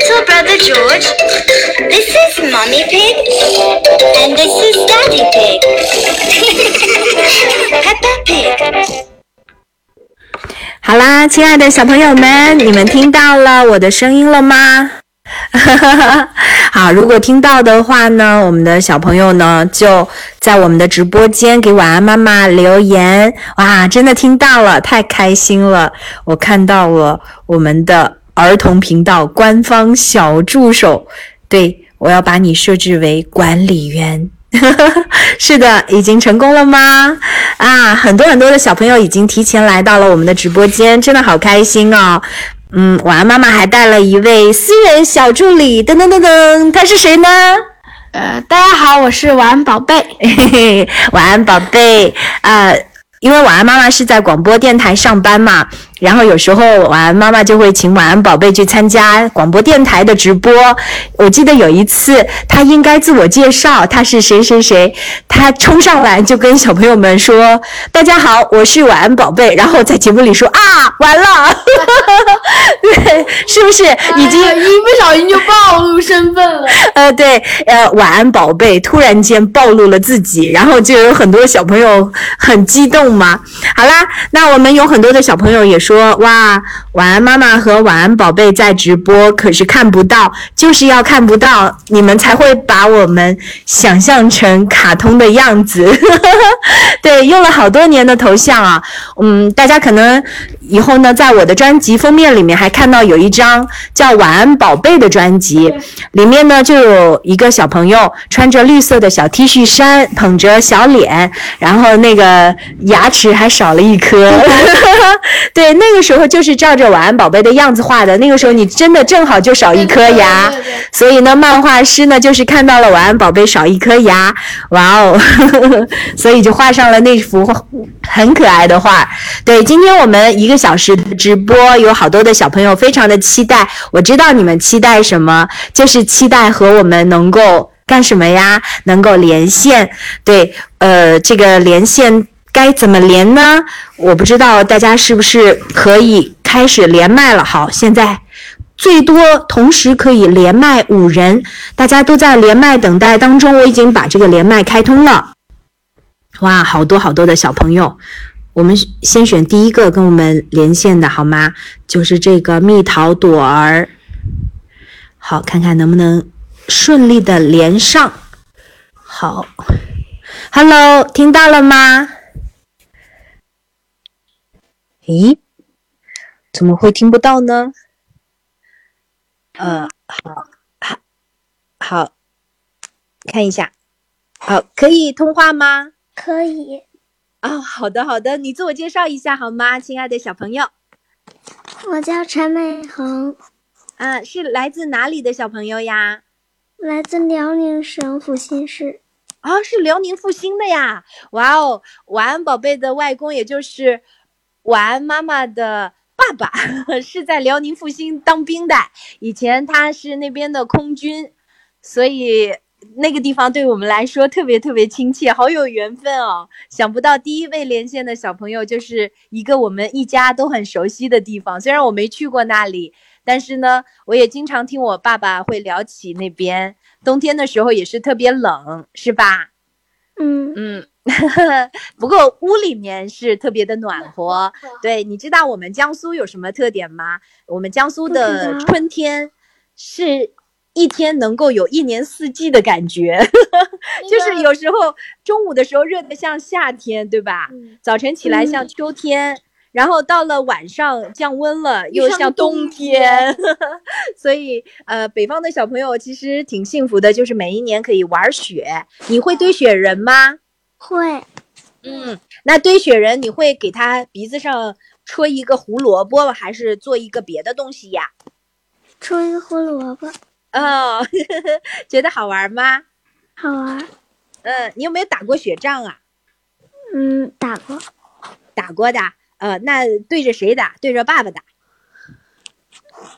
little brother George. This is Mommy Pig. And this is Daddy Pig. Peppa Pig. 好啦，亲爱的小朋友们，你们听到了我的声音了吗？哈哈哈好，如果听到的话呢，我们的小朋友呢就在我们的直播间给晚安妈妈留言。哇，真的听到了，太开心了！我看到了我们的儿童频道官方小助手，对我要把你设置为管理员。是的，已经成功了吗？啊，很多很多的小朋友已经提前来到了我们的直播间，真的好开心哦。嗯，晚安妈妈还带了一位私人小助理，噔噔噔噔，他是谁呢？呃，大家好，我是晚安宝贝。嘿嘿，晚安宝贝呃、因为晚安妈妈是在广播电台上班嘛，然后有时候晚安妈妈就会请晚安宝贝去参加广播电台的直播。我记得有一次，她应该自我介绍，她是谁谁谁，她冲上来就跟小朋友们说：“大家好，我是晚安宝贝。”然后在节目里说：“啊，完了，对，是不是已经？”哎一不小心就暴露身份了。呃，对，呃，晚安宝贝突然间暴露了自己，然后就有很多小朋友很激动嘛。好啦，那我们有很多的小朋友也说，哇，晚安妈妈和晚安宝贝在直播，可是看不到，就是要看不到，你们才会把我们想象成卡通的样子。对，用了好多年的头像啊，嗯，大家可能以后呢，在我的专辑封面里面还看到有一张叫《晚安宝贝》的专辑，里面呢就有一个小朋友穿着绿色的小 T 恤衫，捧着小脸，然后那个牙齿还少了一颗。对，那个时候就是照着晚安宝贝的样子画的，那个时候你真的正好就少一颗牙对对对对。所以呢，漫画师呢就是看到了晚安宝贝少一颗牙，哇哦，所以就画上了那幅很可爱的画。对，今天我们一个小时的直播，有好多的小朋友非常的期待。我知道你们期待什么，就是期待和我们能够干什么呀？能够连线。对，呃，这个连线该怎么连呢？我不知道大家是不是可以开始连麦了。好，现在。最多同时可以连麦五人，大家都在连麦等待当中，我已经把这个连麦开通了。哇，好多好多的小朋友，我们先选第一个跟我们连线的好吗？就是这个蜜桃朵儿，好，看看能不能顺利的连上。好，Hello，听到了吗？咦，怎么会听不到呢？呃，好，好，好，看一下，好，可以通话吗？可以，哦，好的，好的，你自我介绍一下好吗，亲爱的小朋友？我叫陈美恒，啊，是来自哪里的小朋友呀？来自辽宁省阜新市。啊，是辽宁阜新的呀！哇哦，晚安宝贝的外公，也就是晚安妈妈的爸爸，是在辽宁阜新当兵的。以前他是那边的空军，所以那个地方对我们来说特别特别亲切，好有缘分哦！想不到第一位连线的小朋友就是一个我们一家都很熟悉的地方，虽然我没去过那里，但是呢，我也经常听我爸爸会聊起那边。冬天的时候也是特别冷，是吧？嗯，嗯，不过屋里面是特别的暖和。对，你知道我们江苏有什么特点吗？我们江苏的春天是一天能够有一年四季的感觉，就是有时候中午的时候热得像夏天，对吧？嗯早晨起来像秋天。然后到了晚上降温了，又像冬天冬天，所以呃，北方的小朋友其实挺幸福的，就是每一年可以玩雪。你会堆雪人吗？会，嗯，那堆雪人你会给他鼻子上戳一个胡萝卜，还是做一个别的东西呀？戳一个胡萝卜，哦，觉得好玩吗？好玩。嗯，你有没有打过雪仗啊？嗯，打过，打过的。呃，那对着谁打？对着爸爸打。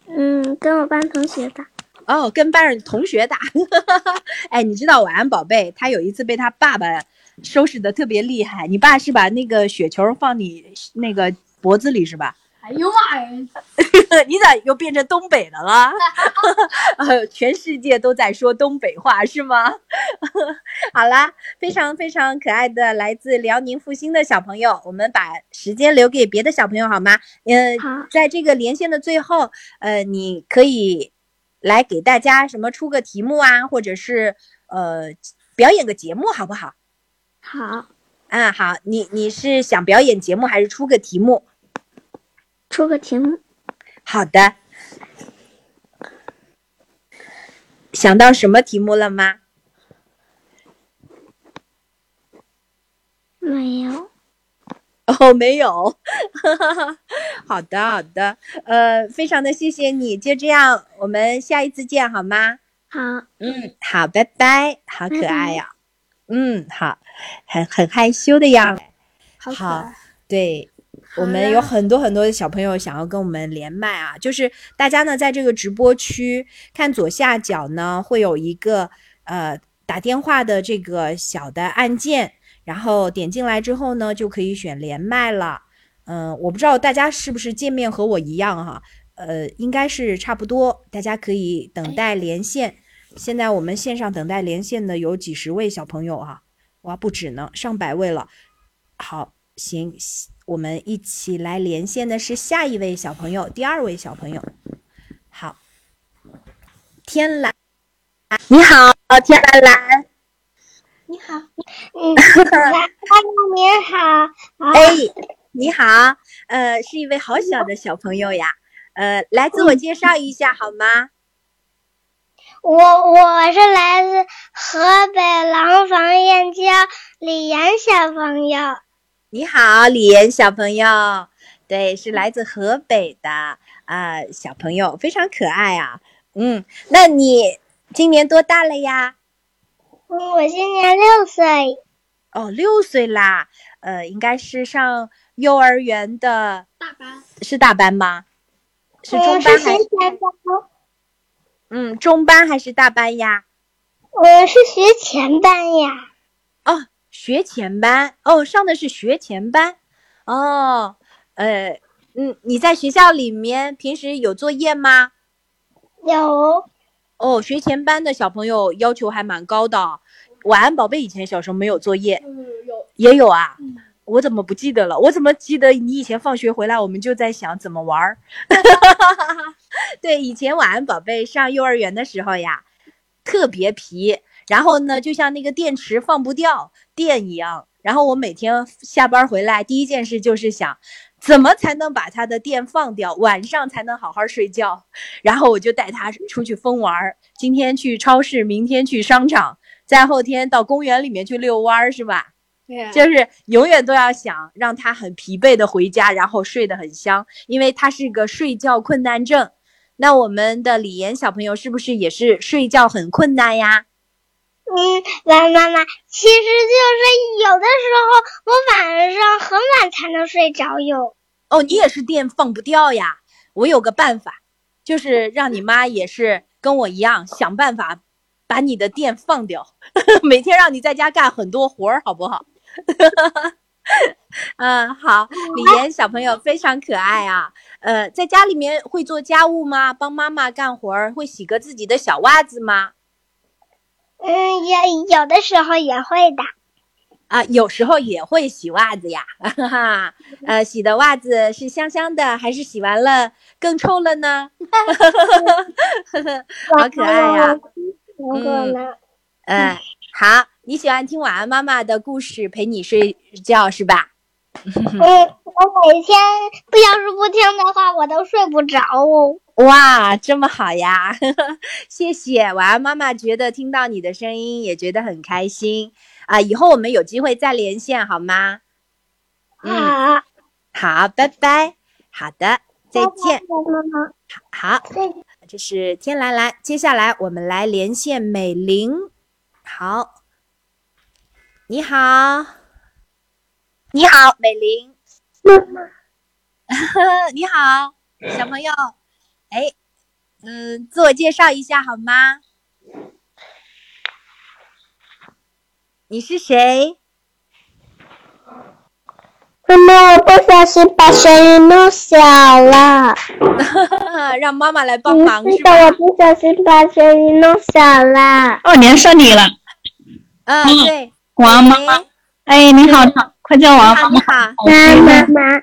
嗯，跟我班同学打。哦，跟班上同学打。哎，你知道晚安宝贝，他有一次被他爸爸收拾的特别厉害。你爸是把那个雪球放你那个脖子里是吧？哎呦妈呀！你咋又变成东北的了？呃，全世界都在说东北话是吗？好啦，非常非常可爱的来自辽宁阜新的小朋友，我们把时间留给别的小朋友好吗？嗯、好在这个连线的最后，呃，你可以来给大家什么出个题目啊，或者是呃表演个节目好不好？好，嗯，好，你你是想表演节目还是出个题目？出个题目。好的，想到什么题目了吗？没有，哦，没有。好的，好的，呃，非常的谢谢你，就这样，我们下一次见好吗？好，嗯，好，拜拜，好可爱呀、嗯，好，很很害羞的样子。好好。对，我们有很多很多的小朋友想要跟我们连麦啊，就是大家呢在这个直播区看左下角呢会有一个呃打电话的这个小的按键，然后点进来之后呢就可以选连麦了。嗯、我不知道大家是不是界面和我一样哈，呃，应该是差不多，大家可以等待连线。现在我们线上等待连线的有几十位小朋友哈、哇，不止呢，上百位了。好，行，我们一起来连线的是下一位小朋友，第二位小朋友。好，天蓝，你好，天蓝蓝。你好，嗯，Hello，您好，哎，你好，呃，是一位好小的小朋友呀。呃，来自我介绍一下好吗？我我是来自河北廊坊燕郊李岩小朋友，你好，李岩小朋友，对，是来自河北的啊、小朋友，非常可爱啊。嗯，那你今年多大了呀？嗯，我今年六岁，哦，六岁啦，呃，应该是上幼儿园的，大班。是大班吗？是中班还是嗯中班还是大班呀？我是学前班呀，哦，学前班哦，上的是学前班哦，呃，嗯，你在学校里面平时有作业吗？有，哦，学前班的小朋友要求还蛮高的。晚安宝贝以前小时候没有作业，嗯，有。也有啊。嗯我怎么不记得了？我怎么记得你以前放学回来，我们就在想怎么玩儿？对，以前晚安宝贝上幼儿园的时候呀，特别皮，然后呢，就像那个电池放不掉电一样。然后我每天下班回来，第一件事就是想，怎么才能把他的电放掉，晚上才能好好睡觉。然后我就带他出去疯玩儿，今天去超市，明天去商场，再后天到公园里面去遛弯儿，是吧？对呀、就是永远都要想让他很疲惫的回家，然后睡得很香，因为他是个睡觉困难症。那我们的李岩小朋友是不是也是睡觉很困难呀？嗯，晚妈妈，其实就是有的时候我晚上很晚才能睡着哟。哦，你也是电放不掉呀。我有个办法，就是让你妈也是跟我一样想办法把你的电放掉，每天让你在家干很多活儿，好不好？嗯，好，李岩小朋友非常可爱啊。呃，在家里面会做家务吗？帮妈妈干活儿，会洗个自己的小袜子吗？嗯，也有的时候也会的。啊，有时候也会洗袜子呀，哈哈。呃，洗的袜子是香香的，还是洗完了更臭了呢？好可爱呀？嗯，好，你喜欢听晚安妈妈的故事陪你睡觉是吧？嗯，我每天不要是不听的话，我都睡不着哦。哇，这么好呀！谢谢晚安妈妈，觉得听到你的声音也觉得很开心啊。以后我们有机会再连线好吗？嗯，好，好，拜拜。好的，再见。妈妈，好。这是天蓝蓝，接下来我们来连线美玲。好，你好，你好，美玲。妈妈，你好，小朋友。哎，嗯，自我介绍一下好吗？你是谁？妈妈，我不小心把声音弄小了。让妈妈来帮嗯忙是是的，吧？我不小心把声音弄小了。哦，连上你了，嗯，嗯对。王妈妈。哎，你好，快叫王妈你好，妈。你好。妈妈妈，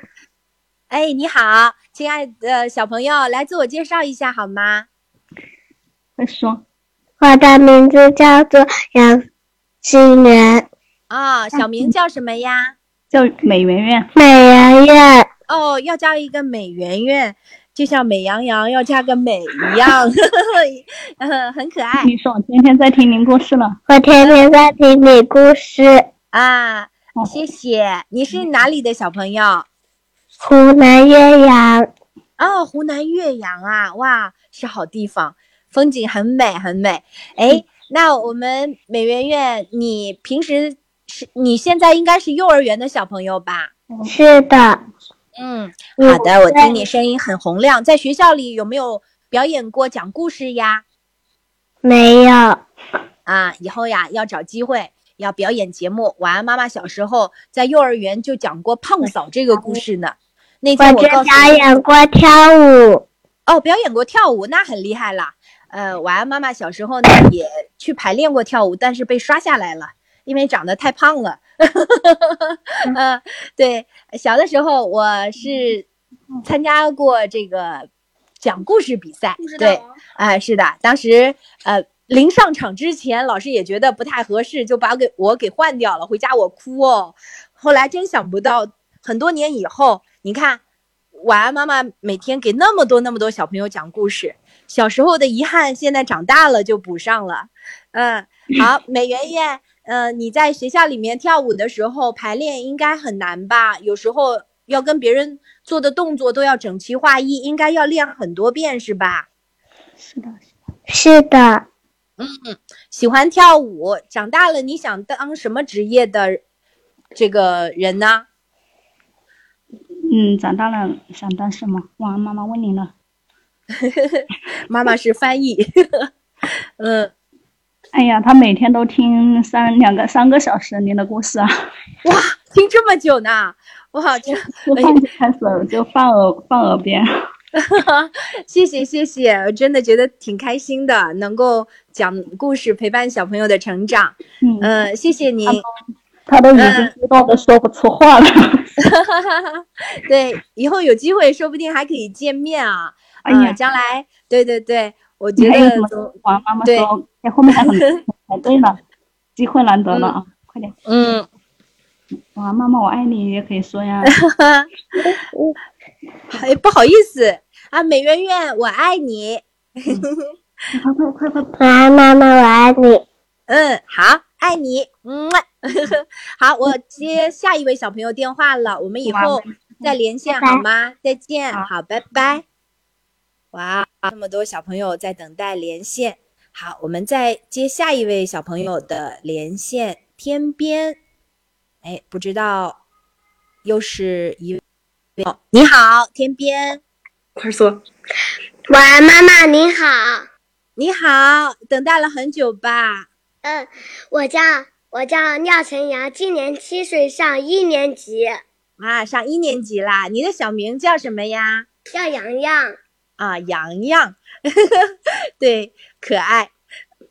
哎，你好，亲爱的小朋友，来自我介绍一下好吗？快说。我的名字叫做杨心媛，啊、小名叫什么呀？叫美圆圆。美圆圆。哦，要叫一个美圆圆，就像美羊羊要加个美一样，嗯，很可爱你说，我天天在听您故事了。我天天在听你故事。啊。哦谢谢。你是哪里的小朋友？湖南岳阳，哦，湖南岳阳啊，哇，是好地方，风景很美很美。哎，那我们美媛媛，你平时是你现在应该是幼儿园的小朋友吧？是的，嗯，嗯好的，我听你声音很洪亮，在学校里有没有表演过讲故事呀？没有。啊，以后呀要找机会要表演节目。晚安妈妈小时候在幼儿园就讲过胖嫂这个故事呢。那天我告诉表演过跳舞。哦，表演过跳舞，那很厉害了。呃，晚安妈妈小时候呢也去排练过跳舞，但是被刷下来了，因为长得太胖了。嗯、对，小的时候我是参加过这个讲故事比赛，对，哎、是的，当时呃临上场之前，老师也觉得不太合适，就把给我给换掉了，回家我哭哦。后来真想不到，很多年以后，你看，晚安妈妈每天给那么多那么多小朋友讲故事，小时候的遗憾，现在长大了就补上了。嗯，好，美媛媛，呃，你在学校里面跳舞的时候排练应该很难吧？有时候要跟别人做的动作都要整齐划一，应该要练很多遍是吧？是的。是的，喜欢跳舞，长大了你想当什么职业的这个人呢？嗯，长大了想当什么？晚安妈妈问你了。妈妈是翻译，嗯，哎呀，他每天都听三两个三个小时您的故事啊，哇，听这么久呢，哇，这吃饭就开始就放耳放耳边。谢谢谢谢，我真的觉得挺开心的，能够讲故事陪伴小朋友的成长。嗯，嗯、谢谢你。他都已经激动的说不出话了。对，以后有机会说不定还可以见面啊。哎呀呃将来，对对对，我觉你还有什么得都，晚安妈妈说，哎，后面还很排队呢，机会难得了啊，快点。嗯，哇妈妈，我爱你也可以说呀。哎，不好意思啊，美媛媛，我爱你。快快快快！晚安，妈妈，我爱你。嗯，好，爱你，嗯，好，我接下一位小朋友电话了，我们以后再连线好吗？再见，好好，拜拜。哇，这么多小朋友在等待连线，好，我们再接下一位小朋友的连线，天边，哎，不知道又是一位，哦你好，天边，快说，晚安，妈妈，你好。你好，等待了很久吧？嗯，我叫我叫廖晨阳，今年七岁，上一年级，啊，上一年级啦，你的小名叫什么呀？叫洋洋。啊，洋洋，对，可爱，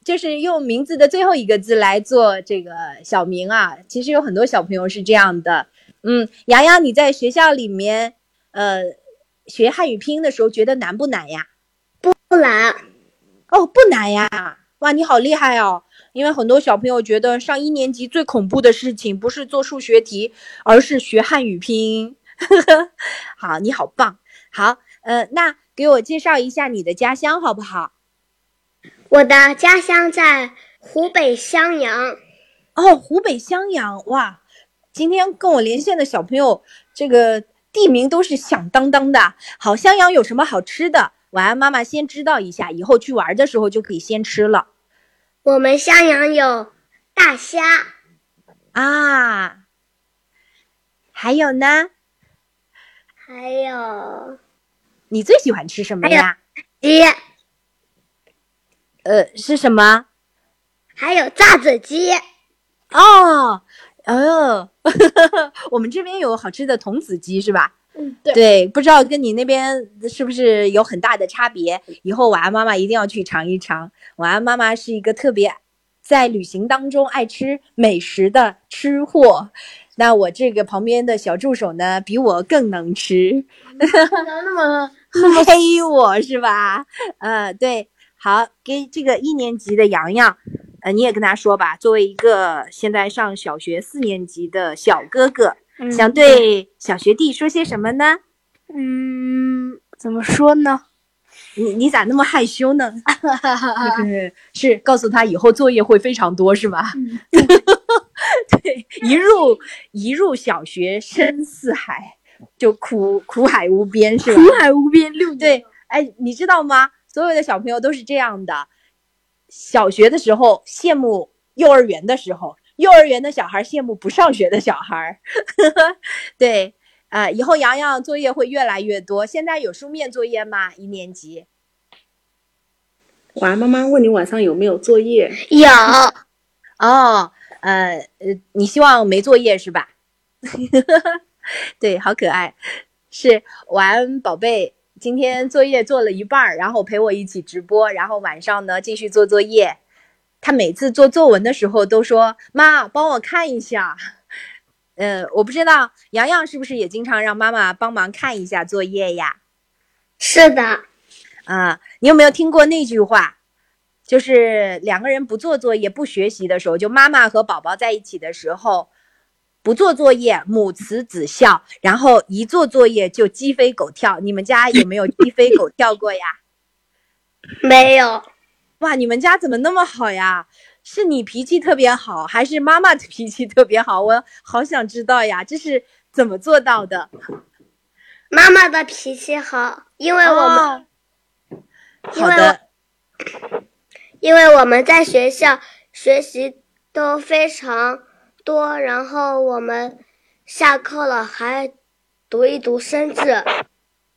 就是用名字的最后一个字来做这个小名啊。其实有很多小朋友是这样的。嗯，洋洋，你在学校里面，呃，学汉语拼音的时候觉得难不难呀？不难，哦，不难呀！哇，你好厉害哦！因为很多小朋友觉得上一年级最恐怖的事情不是做数学题，而是学汉语拼音。好，你好棒！好，呃，那给我介绍一下你的家乡好不好？我的家乡在湖北襄阳。哦，湖北襄阳，哇！今天跟我连线的小朋友，这个地名都是响当当的。好，襄阳有什么好吃的？晚安，妈妈先知道一下，以后去玩的时候就可以先吃了我们襄阳有大虾，啊。还有呢？还有你最喜欢吃什么呀？鸡，呃，是什么？还有炸子鸡。哦，哦，我们这边有好吃的童子鸡是吧？嗯，对，对，不知道跟你那边是不是有很大的差别？以后晚安妈妈一定要去尝一尝。晚安妈妈是一个特别在旅行当中爱吃美食的吃货。那我这个旁边的小助手呢，比我更能吃，那么 黑我是吧？呃，对，好，给这个一年级的洋洋，呃，你也跟他说吧，作为一个现在上小学四年级的小哥哥，想对小学弟说些什么呢？嗯，怎么说呢？你你咋那么害羞呢？是是，告诉他以后作业会非常多，是吧？对，一入一入小学深似海，就苦苦海无边，是吧？苦海无边六年对，哎，你知道吗？所有的小朋友都是这样的。小学的时候羡慕幼儿园的时候，幼儿园的小孩羡慕不上学的小孩。对，呃，以后洋洋作业会越来越多。现在有书面作业吗？一年级？晚安，妈妈问你晚上有没有作业？有哦，呃呃，你希望没作业是吧？对，好可爱。是晚安，宝贝。今天作业做了一半儿，然后陪我一起直播，然后晚上呢继续做作业。他每次做作文的时候都说：“妈，帮我看一下。”嗯，我不知道洋洋是不是也经常让妈妈帮忙看一下作业呀？是的，啊，你有没有听过那句话？就是两个人不做作业、不学习的时候，就妈妈和宝宝在一起的时候，不做作业，母慈子孝；然后一做作业就鸡飞狗跳。你们家有没有鸡飞狗跳过呀？没有，哇，你们家怎么那么好呀？是你脾气特别好，还是妈妈的脾气特别好？我好想知道呀，这是怎么做到的？妈妈的脾气好，因为我们、哦好的，因为我们在学校学习都非常多，然后我们下课了还读一读生字。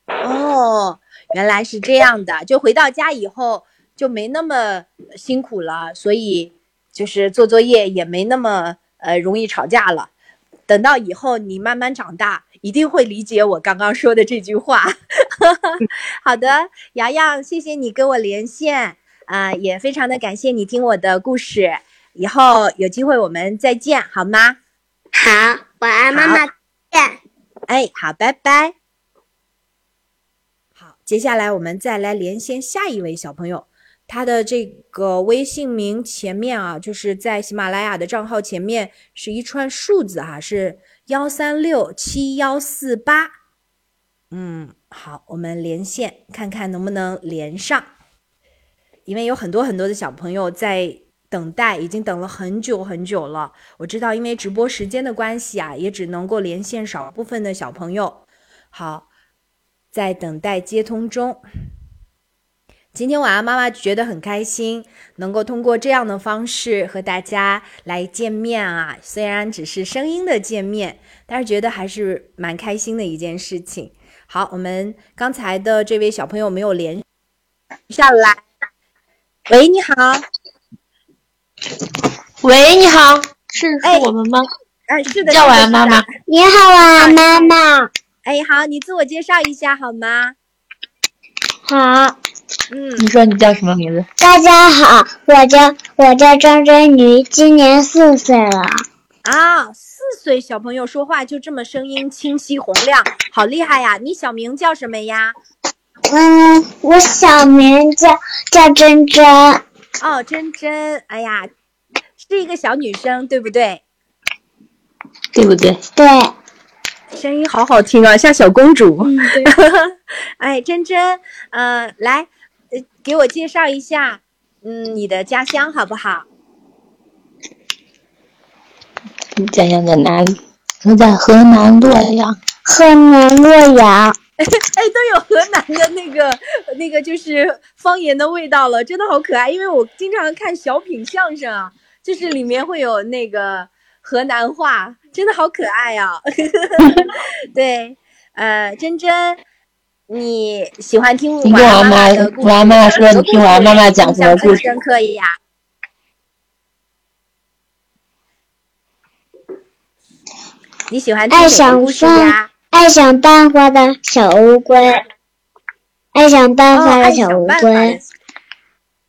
哦，原来是这样的，就回到家以后就没那么辛苦了，所以就是做作业也没那么呃容易吵架了。等到以后你慢慢长大，一定会理解我刚刚说的这句话。好的，洋洋，谢谢你跟我连线啊、也非常的感谢你听我的故事。以后有机会我们再见，好吗？好，晚安，妈妈见。哎，好，拜拜。好，接下来我们再来连线下一位小朋友，他的这个微信名前面啊，就是在喜马拉雅的账号前面是一串数字哈、是幺三六七幺四八。嗯，好，我们连线看看能不能连上，因为有很多很多的小朋友在等待，已经等了很久很久了。我知道，因为直播时间的关系啊，也只能够连线少部分的小朋友。好，在等待接通中。今天晚上妈妈觉得很开心，能够通过这样的方式和大家来见面啊。虽然只是声音的见面，但是觉得还是蛮开心的一件事情。好，我们刚才的这位小朋友没有连下来。喂，你好。喂，你好，是哎是我们吗？哎，是的，叫晚安妈妈。你好啊，妈妈。哎，好，你自我介绍一下好吗？好，嗯，你说你叫什么名字？大家好，我叫我叫张真瑜，今年四岁了。啊，四岁小朋友说话就这么声音清晰洪亮，好厉害呀！你小名叫什么呀？嗯，我小名叫叫珍珍。哦，珍珍，哎呀，是一个小女生，对不对？对不对？对，声音好好听啊，像小公主。嗯，对，哎，珍珍，呃，来，呃，给我介绍一下，嗯，你的家乡好不好？你家乡在哪里？我在河南洛阳。河南洛阳。哎，都有河南的那个那个就是方言的味道了，真的好可爱。因为我经常看小品相声啊，就是里面会有那个河南话，真的好可爱啊。对，呃，珍珍，你喜欢听你跟晚安我妈的故事？晚安妈妈说你听晚安妈妈讲什么故事象最深刻呀？你喜欢听哪个爱上故事风呀？爱想办法的小乌龟，爱想办哦，法的小乌龟的。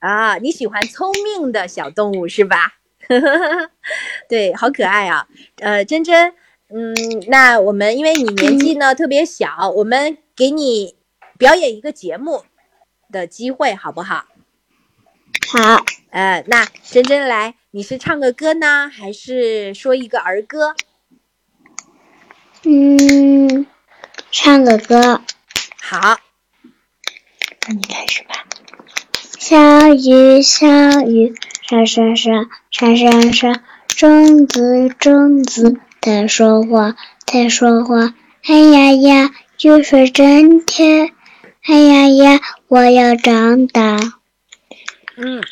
啊，你喜欢聪明的小动物是吧？对，好可爱啊！呃，珍珍，嗯，那我们因为你年纪呢特别小，我们给你表演一个节目的机会，好不好？好，呃，那珍珍来，你是唱个歌呢，还是说一个儿歌？嗯，唱个歌。好，那你开始吧。小雨，小雨，沙沙沙，沙沙沙，种子，种子，在说话，在说话。哎呀呀，雨水真甜。哎呀呀，我要长大。嗯，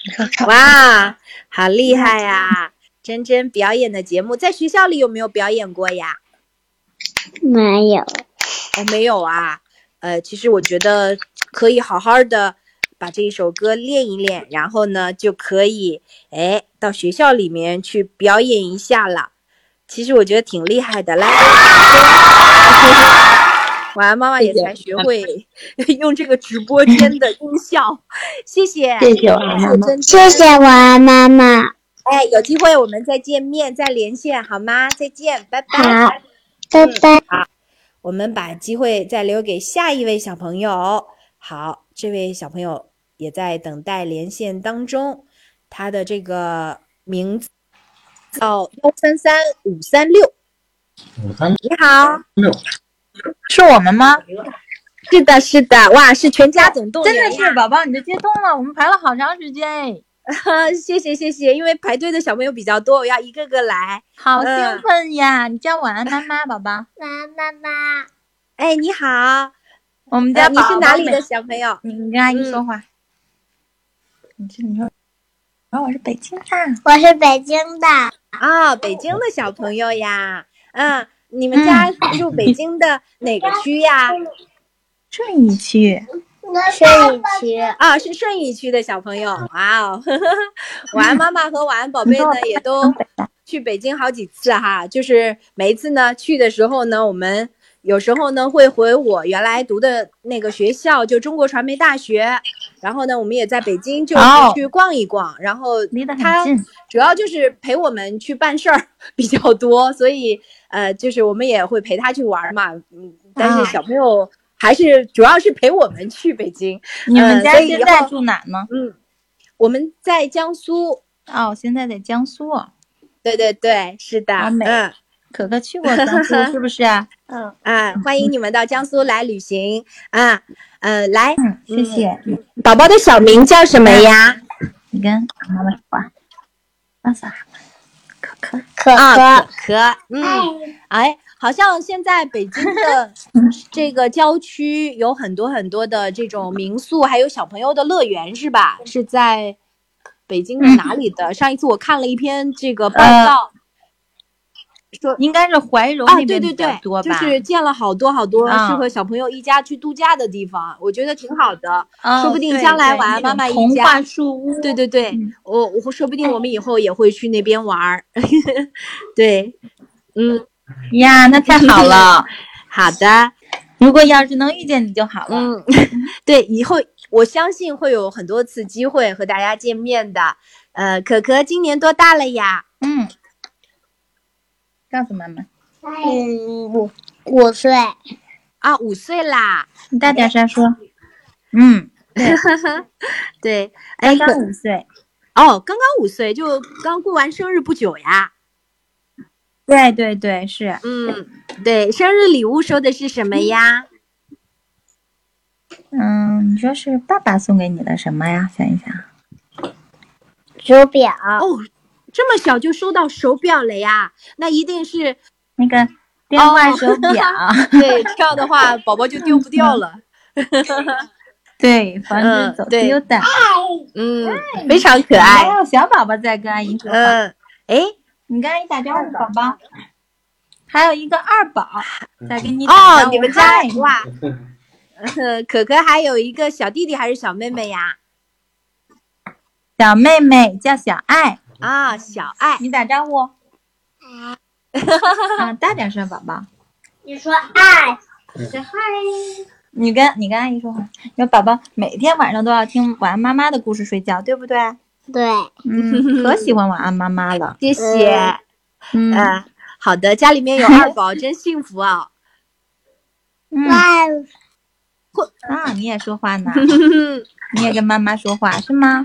哇，好厉害呀！珍珍表演的节目在学校里有没有表演过呀？没有，哦，没有啊。呃，其实我觉得可以好好的把这一首歌练一练，然后呢就可以哎到学校里面去表演一下了。其实我觉得挺厉害的，来，晚 安妈妈也才学会用这个直播间的音效，谢谢，谢谢晚安妈妈谢谢晚安妈妈。哎，有机会我们再见面，再连线好吗？再见，拜拜。好，拜好。我们把机会再留给下一位小朋友。好，这位小朋友也在等待连线当中，他的这个名字叫幺三三五三六。五三你好，六，是我们吗？是的，是的，哇，是全家总动员真的是宝宝，你的接通了，我们排了好长时间哎，谢谢谢谢，因为排队的小朋友比较多，我要一个个来。好嗯兴奋呀！你叫晚安妈妈，宝宝，晚安妈妈。哎，你好，我们呃你家宝宝每是哪里的？小朋友？你你跟阿姨嗯说话。你这你说，然后我是北京的。我是北京的，啊、北京的小朋友呀，嗯，你们家住北京的哪个区呀？顺义区，顺义区。啊，是顺义区的小朋友，哇哦！晚安妈妈和晚安宝贝呢，也都去北京好几次哈。就是每一次呢去的时候呢，我们有时候呢会回我原来读的那个学校，就中国传媒大学。然后呢，我们也在北京就去逛一逛。然后他主要就是陪我们去办事儿 比较多，所以呃，就是我们也会陪他去玩嘛。嗯，但啊是小朋友还是主要是陪我们去北京。你们家现在住哪呢？嗯，我们在江苏。哦，现在在江苏。对对对，是的，好美嗯可可去过江苏 是不是啊？嗯，啊，欢迎你们到江苏来旅行啊，呃，来，嗯，谢谢。宝宝的小名叫什么呀？你跟妈妈说话。那啥，可可。可啊，可。可可，嗯，哎，好像现在北京的 这个郊区有很多很多的这种民宿，还有小朋友的乐园，是吧？是在北京的哪里的？上一次我看了一篇这个报呃道，说应该是怀柔啊，那边比对对对较多，吧？就是建了好多好多啊适合小朋友一家去度假的地方，我觉得挺好的。哦说不定将来对那晚安妈妈一家童话树屋。对对对，嗯我我说不定我们以后也会去那边玩儿。对，嗯，呀，那太好了。好的，如果要是能遇见你就好了。嗯，对，以后我相信会有很多次机会和大家见面的。呃，可可今年多大了呀？嗯，告诉妈妈，嗯，五五岁。啊，五岁啦。你大点声说。嗯，对，哎，刚五岁。哦，刚刚五岁，就刚过完生日不久呀。对对对，是。嗯，对，生日礼物收的是什么呀？嗯，你说是爸爸送给你的什么呀？想一想。手表。哦，这么小就收到手表了呀？那一定是那个电话手表。对，这样的话宝宝就丢不掉了。对，防止走丢的。嗯，非常可爱。还有小宝宝在跟阿姨说话。嗯，哎，你跟阿姨打招呼，宝宝。还有一个二宝在跟你打哦。你们家嗨哇，呃 可可还有一个小弟弟还是小妹妹呀？小妹妹叫小爱，啊，小爱。你打招呼。啊，大点声，宝宝。你说爱，你跟你跟阿姨说话。你说宝宝每天晚上都要听晚安妈妈的故事睡觉，对不对？对，嗯，可喜欢晚安妈妈了。谢谢。嗯嗯，好的，家里面有二宝，真幸福啊！嗯哇，啊，你也说话呢，你也跟妈妈说话是吗？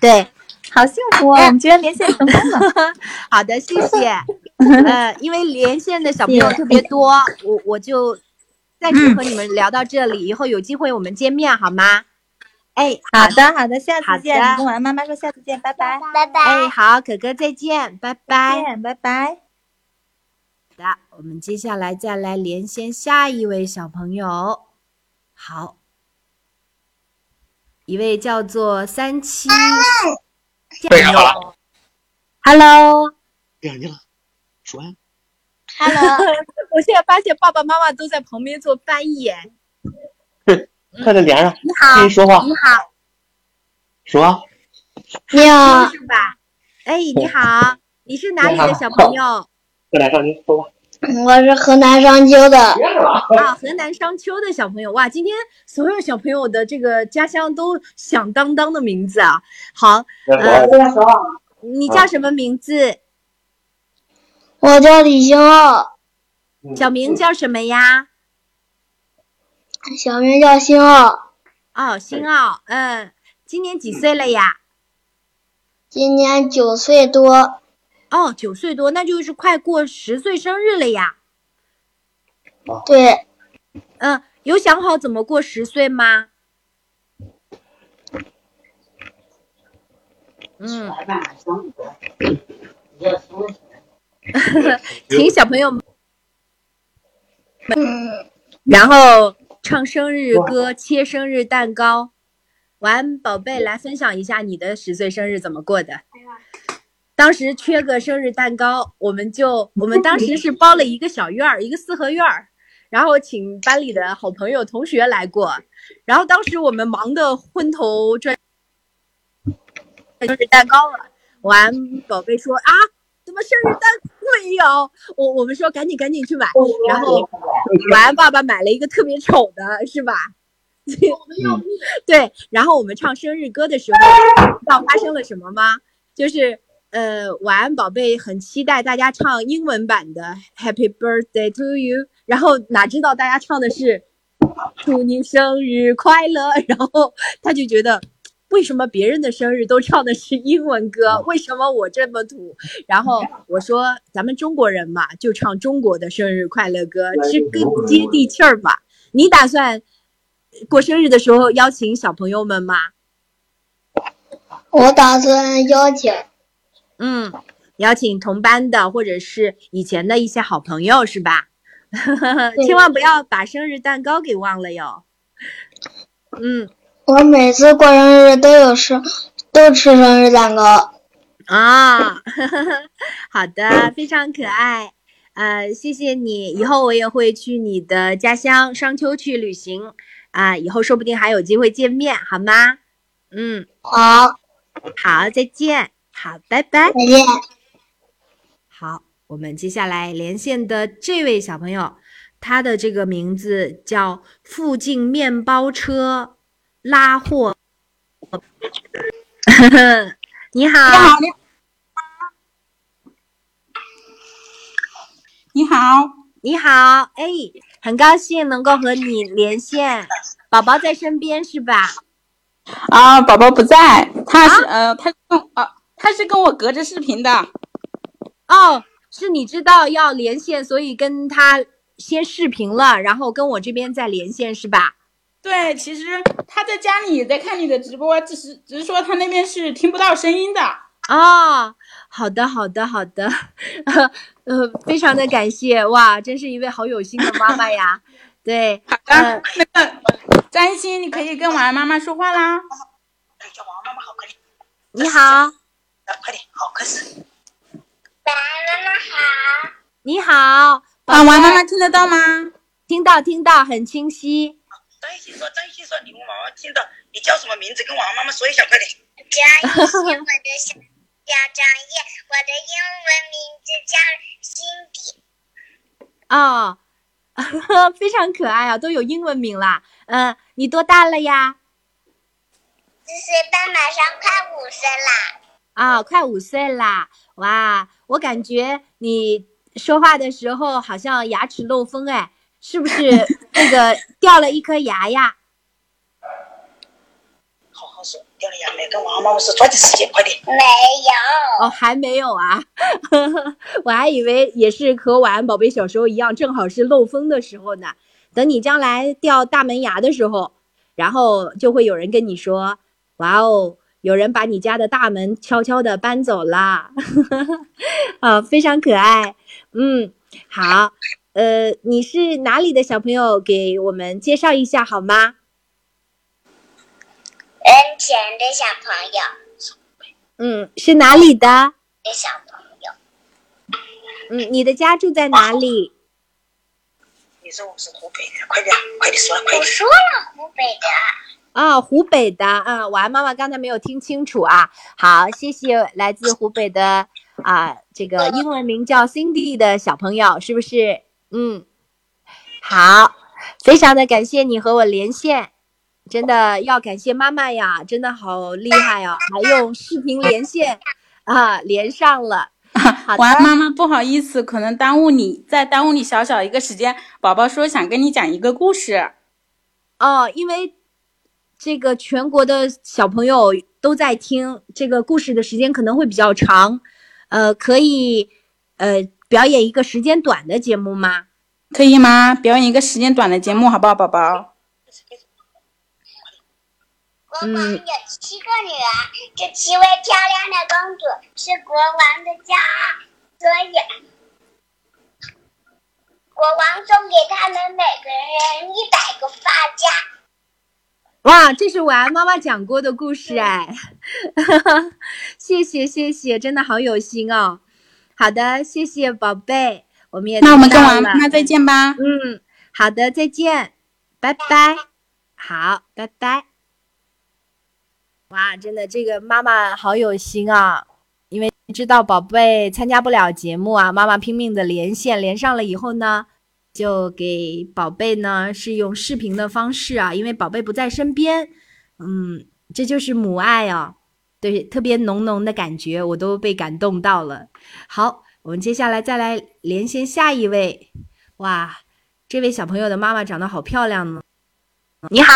对，好幸福哦！我们居然连线成功了。好的，谢谢。呃，因为连线的小朋友特别多，我我就暂时和你们聊到这里，以后有机会我们见面好吗？哎，好的，好的，下次见。跟晚安妈妈说下次见，拜拜。拜拜。哎，好，可可再见，拜拜。见，拜拜。的，我们接下来再来连线下一位小朋友。好，一位叫做三七背上了，，Hello，背上去了，说呀，Hello，我现在发现爸爸妈妈都在旁边做翻译。哎 快点连上，你好，跟你说话，你好，说啊，你好，是吧？哎，你好，你是哪里的小朋友？过来上去说话。我是河南商丘的。啊，河南商丘的小朋友哇，今天所有小朋友的这个家乡都响当当的名字啊。好，呃，你叫什么名字？我叫李星浩，小名叫什么呀？小名叫星浩，哦，星奥，嗯，今年几岁了呀？今年九岁多。哦，九岁多，那就是快过十岁生日了呀。对，嗯，有想好怎么过十岁吗？嗯，请小朋友们，然后唱生日歌，切生日蛋糕。晚安，宝贝，来分享一下你的十岁生日怎么过的？当时缺个生日蛋糕，我们就我们当时是包了一个小院儿，一个四合院儿，然后请班里的好朋友、同学来过，然后当时我们忙得昏头转生日蛋糕了。完，宝贝说啊，怎么生日蛋糕没有？我我们说赶紧赶紧去买，然后完爸爸买了一个特别丑的，是吧？对，然后我们唱生日歌的时候，知道发生了什么吗？就是呃，晚安宝贝，很期待大家唱英文版的 Happy Birthday to you，然后哪知道大家唱的是祝你生日快乐，然后他就觉得。为什么别人的生日都唱的是英文歌？为什么我这么土？然后我说，咱们中国人嘛，就唱中国的生日快乐歌，这更接地气儿吧。你打算过生日的时候邀请小朋友们吗？我打算邀请。嗯，邀请同班的或者是以前的一些好朋友，是吧？千万不要把生日蛋糕给忘了哟。嗯我每次过生日都有吃，都吃生日蛋糕。啊，好的，非常可爱。呃，谢谢你，以后我也会去你的家乡商丘去旅行啊，以后说不定还有机会见面，好吗？嗯，好，好，再见，好，拜拜。再见。好，我们接下来连线的这位小朋友，他的这个名字叫附近面包车拉货。你好，你好，你好，你好哎，很高兴能够和你连线，宝宝在身边是吧？啊，宝宝不在，他是、呃，他跟啊，他是跟我隔着视频的。哦，是你知道要连线，所以跟他先视频了，然后跟我这边再连线是吧？对，其实他在家里也在看你的直播，只是只是说他那边是听不到声音的。哦，好的，好的，好的，呃，非常的感谢，哇，真是一位好有心的妈妈呀。对，好的，那个张一心，你可以跟晚安妈妈说话啦。你好，快点，好，开始。你好，宝啊，贝晚安妈妈听得到吗？听到，听到，很清晰。张艺兴说，张艺兴说，你问娃娃听到，你叫什么名字？跟娃娃妈妈说一下，快点。张艺兴，我的小叫张烨，我的英文名字叫辛迪。哦，非常可爱啊，都有英文名啦。嗯、你多大了呀？四岁半，马上快五岁啦。啊、快五岁啦！哇，我感觉你说话的时候好像牙齿漏风，哎，是不是 那个掉了一颗牙呀？好好说，掉了牙没有？跟王妈妈说，抓紧时间，快点。没有，哦，还没有啊，我还以为也是和晚安宝贝小时候一样，正好是漏风的时候呢。等你将来掉大门牙的时候，然后就会有人跟你说：“哇哦，有人把你家的大门悄悄的搬走啦。”啊，非常可爱。嗯，好，呃，你是哪里的小朋友？给我们介绍一下好吗？人前的小朋友，嗯，是哪里的？的小朋友，嗯，你的家住在哪里？你说我是湖北的，快点，快点说，快点。我说了湖北的。啊、湖北的，啊，晚安妈妈刚才没有听清楚啊。好，谢谢来自湖北的啊、这个英文名叫 Cindy 的小朋友，是不是？嗯，好，非常的感谢你和我连线，真的要感谢妈妈呀，真的好厉害哦，还用视频连线啊连上了。晚安妈妈，不好意思，可能耽误你，再耽误你小小一个时间。宝宝说想跟你讲一个故事。哦，因为这个全国的小朋友都在听这个故事的时间可能会比较长，呃，可以呃表演一个时间短的节目吗？可以吗？表演一个时间短的节目，好不好，宝宝？国王有七个女儿，这七位漂亮的公主是国王的骄傲，所以国王送给他们每个人一百个发夹。哇，这是晚安妈妈讲过的故事哎，谢谢谢谢，真的好有心哦。好的，谢谢宝贝，我们也那我们跟晚安妈妈再见吧。嗯，好的，再见，拜拜。好，拜拜。哇，真的，这个妈妈好有心啊！因为知道宝贝参加不了节目啊，妈妈拼命的连线，连上了以后呢，就给宝贝呢是用视频的方式啊，因为宝贝不在身边，嗯，这就是母爱哦，对，特别浓浓的感觉，我都被感动到了。好，我们接下来再来连线下一位。哇，这位小朋友的妈妈长得好漂亮呢。你好，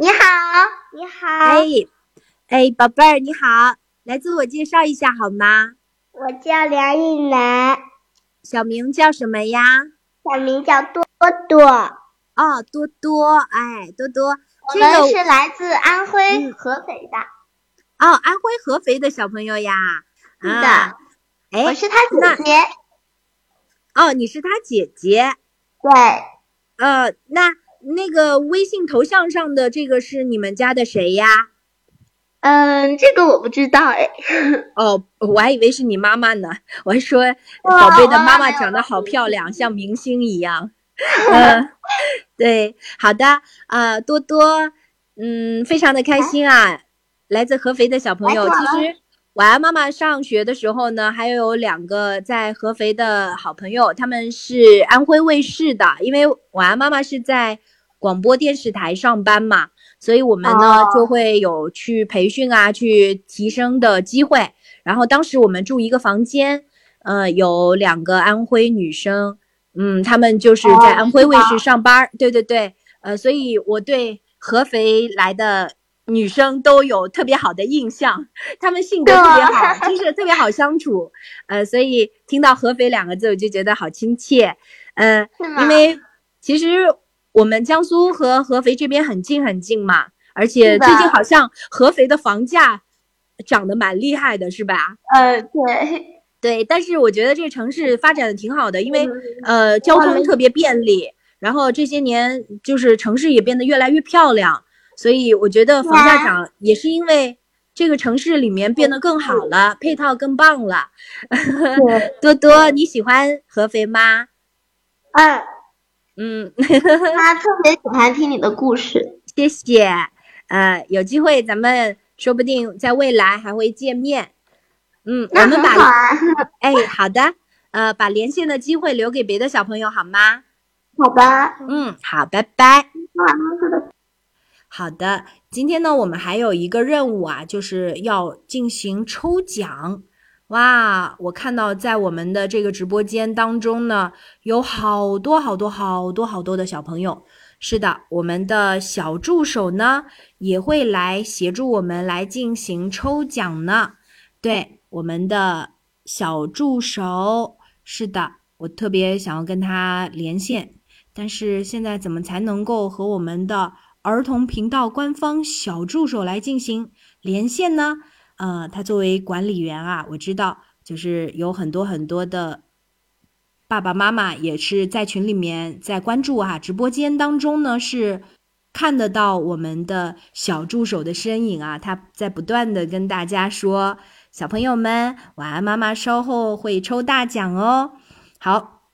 你好，你好，哎，哎，宝贝儿你好，来自我介绍一下好吗？我叫梁一楠，小名叫什么呀？小名叫多多，哦，多多，哎，多多，我这个们是来自安徽嗯合肥的。哦，安徽合肥的小朋友呀。是的啊，哎，我是他姐姐，哦，你是他姐姐。对，呃，那那个微信头像上的这个是你们家的谁呀？嗯，这个我不知道哎。哦，我还以为是你妈妈呢。我还说宝贝的妈妈长得好漂亮，像明星一样。嗯，对，好的，啊，多多，嗯，非常的开心啊，来自合肥的小朋友。其实晚安妈妈上学的时候呢，还有两个在合肥的好朋友，他们是安徽卫视的，因为晚安妈妈是在广播电视台上班嘛，所以我们呢、哦。就会有去培训啊，去提升的机会。然后当时我们住一个房间，呃，有两个安徽女生，嗯，她们就是哦在安徽卫视上班儿，对对对，呃，所以我对合肥来的女生都有特别好的印象，她们性格特别好，就是特别好相处，呃，所以听到合肥两个字我就觉得好亲切，呃，因为其实我们江苏和合肥这边很近很近嘛，而且最近好像合肥的房价涨得蛮厉害的，是吧？呃，对，对，但是我觉得这个城市发展的挺好的，因为嗯呃交通特别便利，然后这些年就是城市也变得越来越漂亮，所以我觉得房价涨也是因为这个城市里面变得更好了，配套更棒了。对，多多，你喜欢合肥吗？嗯，嗯，他特别喜欢听你的故事。谢谢。呃，有机会咱们说不定在未来还会见面。嗯，我那们把。哎，好的，呃，把连线的机会留给别的小朋友好吗？好吧，嗯，好，拜拜。好的，今天呢，我们还有一个任务啊，就是要进行抽奖。哇，我看到在我们的这个直播间当中呢，有好多好多好多好多的小朋友。是的，我们的小助手呢也会来协助我们来进行抽奖呢。对，我们的小助手，是的，我特别想要跟他连线，但是现在怎么才能够和我们的儿童频道官方小助手来进行连线呢？呃，他作为管理员啊，我知道就是有很多很多的爸爸妈妈也是在群里面在关注哈、直播间当中呢是看得到我们的小助手的身影啊，他在不断的跟大家说，小朋友们晚安，妈妈稍后会抽大奖哦。好，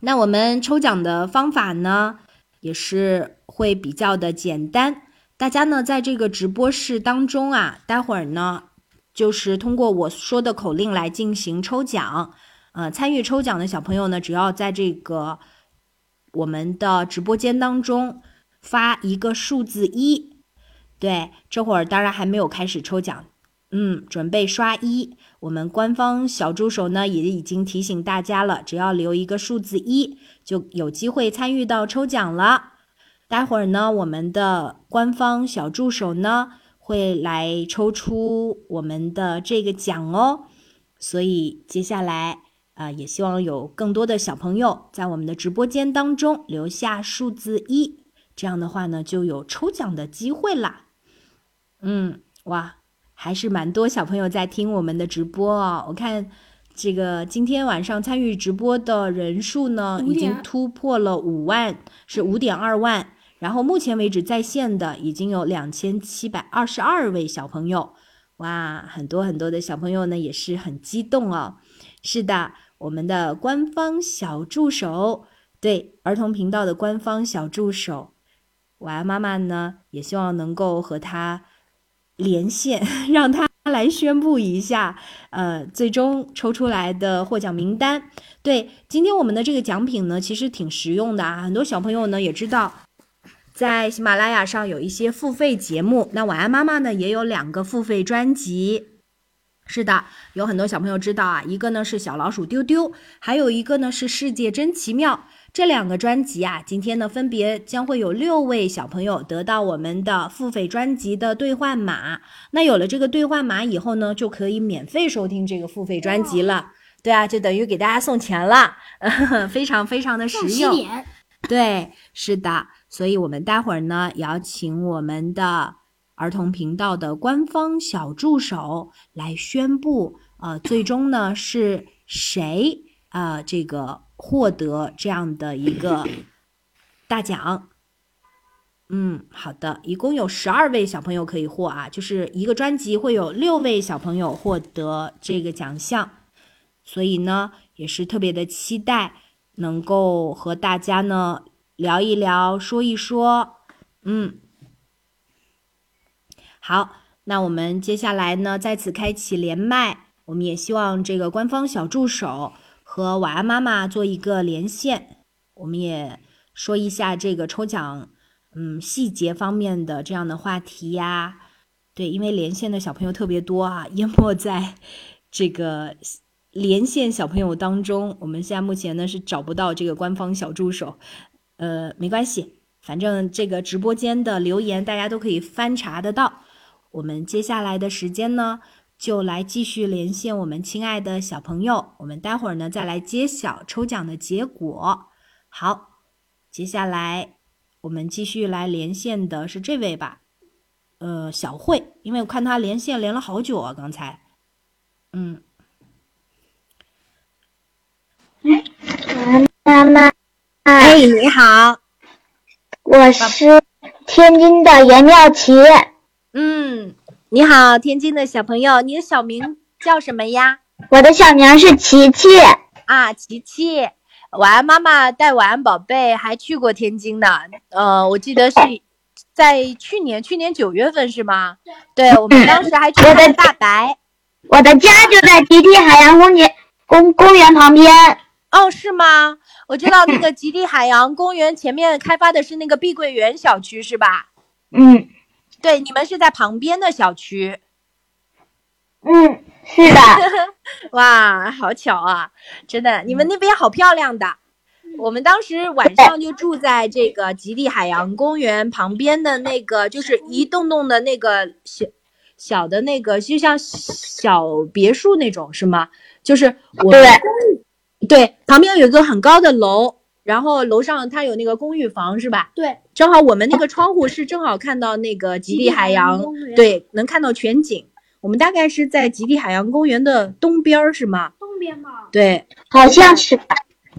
那我们抽奖的方法呢，也是会比较的简单。大家呢，在这个直播室当中啊，待会儿呢，就是通过我说的口令来进行抽奖。呃，参与抽奖的小朋友呢，只要在这个我们的直播间当中发一个数字一，对，这会儿当然还没有开始抽奖，嗯，准备刷一。我们官方小助手呢也已经提醒大家了，只要留一个数字一，就有机会参与到抽奖了。待会儿呢，我们的官方小助手呢会来抽出我们的这个奖哦。所以接下来啊、呃也希望有更多的小朋友在我们的直播间当中留下数字一，这样的话呢就有抽奖的机会啦。嗯，哇，还是蛮多小朋友在听我们的直播哦。我看这个今天晚上参与直播的人数呢，已经突破了五万，是五点二万。然后目前为止在线的已经有两千七百二十二位小朋友，哇，很多很多的小朋友呢也是很激动哦。是的，我们的官方小助手，对儿童频道的官方小助手，晚安妈妈呢也希望能够和他连线，让他来宣布一下，呃，最终抽出来的获奖名单。对，今天我们的这个奖品呢，其实挺实用的啊，很多小朋友呢也知道。在喜马拉雅上有一些付费节目，那晚安妈妈呢也有两个付费专辑。是的，有很多小朋友知道啊，一个呢是小老鼠丢丢，还有一个呢是世界真奇妙。这两个专辑啊，今天呢分别将会有六位小朋友得到我们的付费专辑的兑换码。那有了这个兑换码以后呢，就可以免费收听这个付费专辑了。对啊，就等于给大家送钱了，非常非常的实用。对，是的，所以我们待会儿呢，也要请我们的儿童频道的官方小助手来宣布，呃，最终呢是谁呃这个获得这样的一个 大奖。嗯，好的，一共有十二位小朋友可以获啊，就是一个专辑会有六位小朋友获得这个奖项，所以呢，也是特别的期待。能够和大家呢聊一聊，说一说，嗯，好，那我们接下来呢再次开启连麦，我们也希望这个官方小助手和晚安妈妈做一个连线，我们也说一下这个抽奖，嗯，细节方面的这样的话题呀，对，因为连线的小朋友特别多啊，淹没在这个。连线小朋友当中，我们现在目前呢是找不到这个官方小助手，呃，没关系，反正这个直播间的留言大家都可以翻查得到。我们接下来的时间呢，就来继续连线我们亲爱的小朋友，我们待会儿呢再来揭晓抽奖的结果。好，接下来我们继续来连线的是这位吧，呃，小慧，因为我看他连线连了好久啊，刚才，嗯。妈妈，哎，你好，我是天津的严妙琪。嗯，你好，天津的小朋友，你的小名叫什么呀？我的小名是琪琪。啊，琪琪，晚安妈妈带晚安宝贝还去过天津呢。呃，我记得是在去年，去年九月份是吗？对，我们当时还去了大白。我的家就在极地海洋公园公公园旁边。哦，是吗？我知道那个极地海洋公园前面开发的是那个碧桂园小区，是吧？嗯对，你们是在旁边的小区。嗯，是的。哇，好巧啊！真的，你们那边好漂亮的。我们当时晚上就住在这个极地海洋公园旁边的那个，就是一栋栋的那个小小的那个，就像小别墅那种，是吗？就是我们对旁边有一个很高的楼，然后楼上它有那个公寓房，是吧？对，正好我们那个窗户是正好看到那个极地海洋，对，能看到全景。我们大概是在极地海洋公园的东边儿，是吗？东边吗。对，好像是吧。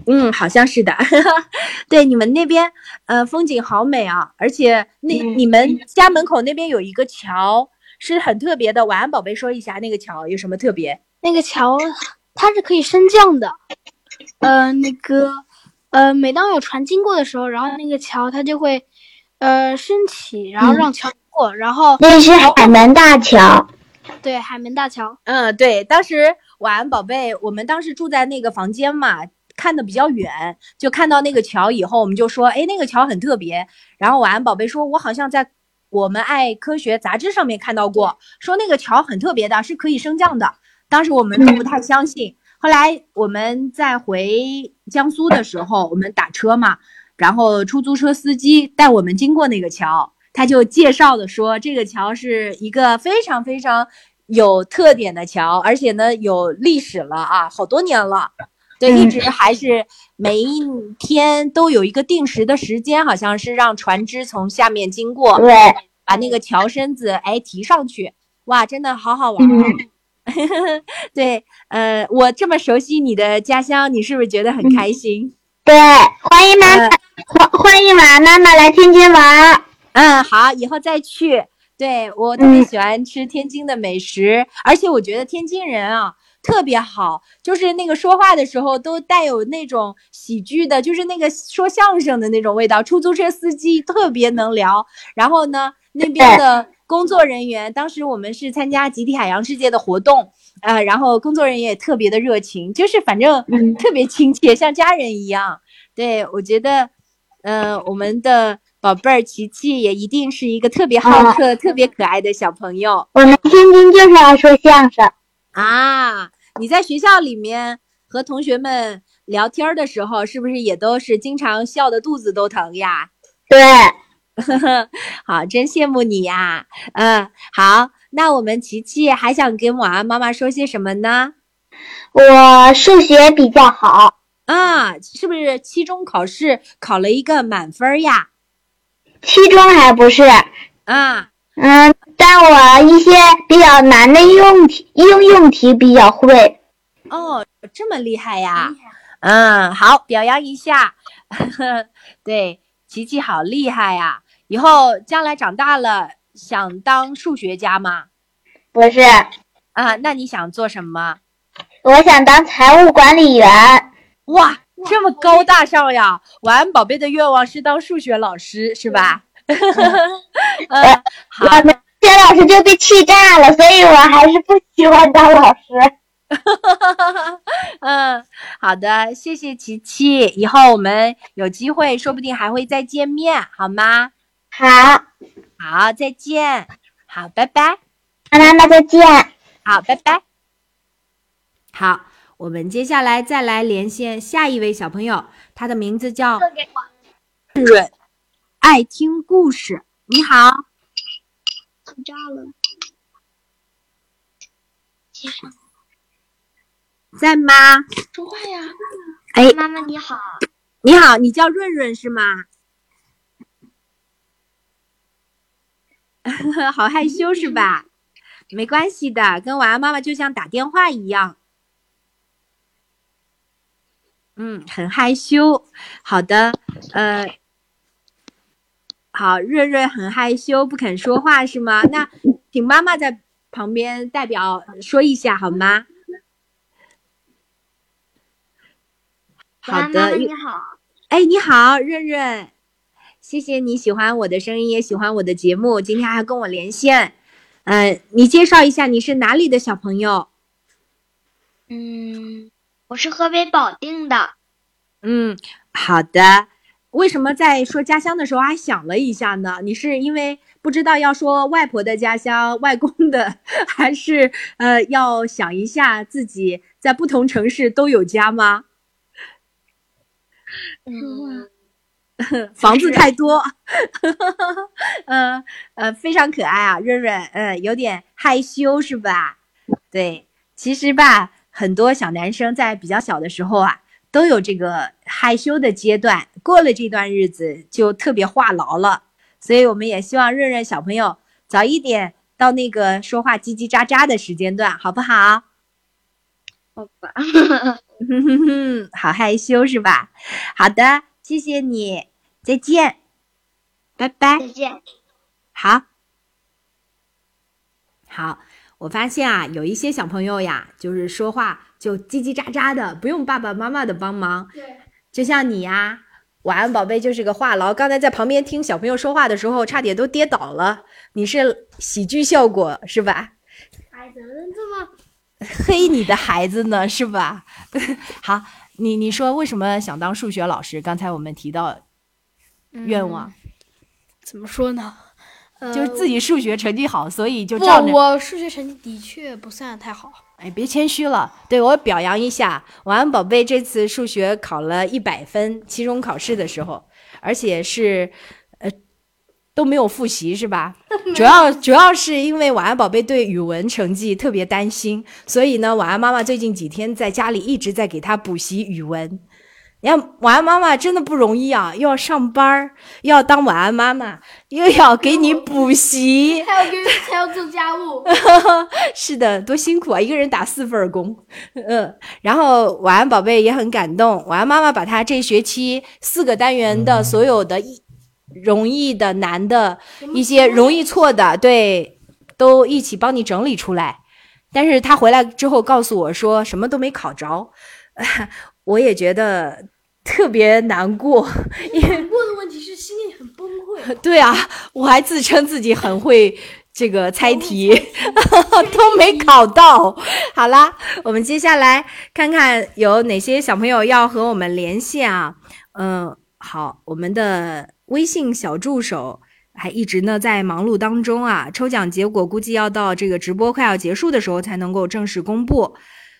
嗯，好像是的。对，你们那边呃风景好美啊，而且那、你们家门口那边有一个桥，是很特别的。晚安，宝贝，说一下那个桥有什么特别？那个桥它是可以升降的，呃，那个呃，每当有船经过的时候，然后那个桥它就会呃升起，然后让桥过，然后那是海门大桥。对海门大桥。嗯，对，当时晚安宝贝，我们当时住在那个房间嘛，看的比较远，就看到那个桥以后，我们就说，哎，那个桥很特别。然后晚安宝贝说，我好像在我们爱科学杂志上面看到过，说那个桥很特别的，是可以升降的。当时我们都不太相信，后来我们在回江苏的时候，我们打车嘛，然后出租车司机带我们经过那个桥。他就介绍的说，这个桥是一个非常非常有特点的桥，而且呢有历史了啊，好多年了，对，一直还是每一天都有一个定时的时间，好像是让船只从下面经过，对，把那个桥身子哎提上去，哇，真的好好玩啊！对，呃，我这么熟悉你的家乡，你是不是觉得很开心？对，欢迎妈妈，欢欢迎晚安妈妈来天津玩。嗯，好，以后再去。对我特别喜欢吃天津的美食，而且我觉得天津人啊特别好，就是那个说话的时候都带有那种喜剧的，就是那个说相声的那种味道。出租车司机特别能聊，然后呢，那边的工作人员，当时我们是参加集体海洋世界的活动，呃，然后工作人员也特别的热情，就是反正特别亲切，像家人一样。对我觉得，嗯、我们的。宝贝儿琪琪也一定是一个特别好客、特别可爱的小朋友。我们天津就是爱说相声啊！你在学校里面和同学们聊天的时候，是不是也都是经常笑得肚子都疼呀？对，好，真羡慕你呀！嗯，好，那我们琪琪还想跟晚安妈妈说些什么呢？我数学比较好啊，是不是期中考试考了一个满分呀？期中还不是啊，嗯，但我一些比较难的应用题、应用题比较会。哦，这么厉害呀！嗯，好，表扬一下。对，琪琪好厉害呀！以后将来长大了想当数学家吗？不是。啊，那你想做什么？我想当财务管理员。哇！这么高大上呀！晚安宝贝的愿望是当数学老师，是吧？嗯，好。我们数学老师就被气炸了，所以我还是不喜欢当老师。嗯，好的，谢谢琪琪。以后我们有机会，说不定还会再见面，好吗？好，好，再见。好，拜拜。妈妈再见。好，拜拜。好。我们接下来再来连线下一位小朋友，他的名字叫润，爱听故事。你好，炸了，在吗？说话呀！哎，妈妈你好，你好，你叫润润是吗？好害羞是吧？没关系的，跟晚安妈妈就像打电话一样。嗯，很害羞。好的，呃，好，瑞瑞很害羞，不肯说话是吗？那请妈妈在旁边代表说一下好吗？好的，你好。哎，你好，润润，谢谢你喜欢我的声音，也喜欢我的节目，今天还跟我连线。嗯、呃，你介绍一下你是哪里的小朋友？嗯，我是河北保定的。嗯，好的。为什么在说家乡的时候还想了一下呢？你是因为不知道要说外婆的家乡、外公的，还是呃要想一下自己在不同城市都有家吗？嗯，房子太多，呃 呃，非常可爱啊，润润，嗯，有点害羞是吧？对，其实吧，很多小男生在比较小的时候啊，都有这个害羞的阶段，过了这段日子就特别话痨了。所以我们也希望润润小朋友早一点到那个说话叽叽喳喳的时间段，好不好？好吧。好害羞是吧？好的，谢谢你，再见，拜拜。再见。好，好，我发现啊，有一些小朋友呀，就是说话就叽叽喳喳的，不用爸爸妈妈的帮忙。对，就像你呀，晚安宝贝就是个话痨，刚才在旁边听小朋友说话的时候，差点都跌倒了。你是喜剧效果是吧？孩子们这么 黑你的孩子呢是吧？好，你你说为什么想当数学老师？刚才我们提到愿望，怎么说呢？呃，就是自己数学成绩好，所以就照不，着。我数学成绩的确不算太好。哎，别谦虚了，对我表扬一下，晚安宝贝这次数学考了一百分，期中考试的时候，而且是呃都没有复习是吧？主要主要是因为晚安宝贝对语文成绩特别担心，所以呢，晚安妈妈最近几天在家里一直在给他补习语文。你看，晚安妈妈真的不容易啊，又要上班儿，又要当晚安妈妈，又要给你补习，还要给还要做家务。是的，多辛苦啊！一个人打四份儿工，嗯。然后晚安宝贝也很感动，晚安妈妈把她这学期四个单元的所有的易容易的、难的一些容易错的，对，都一起帮你整理出来。但是她回来之后告诉我说什么都没考着，我也觉得特别难过，因为难过的问题是心里很崩溃。对啊，我还自称自己很会这个猜题，都没 考到。好啦，我们接下来看看有哪些小朋友要和我们连线啊？嗯，好，我们的微信小助手还一直呢在忙碌当中啊。抽奖结果估计要到这个直播快要结束的时候才能够正式公布，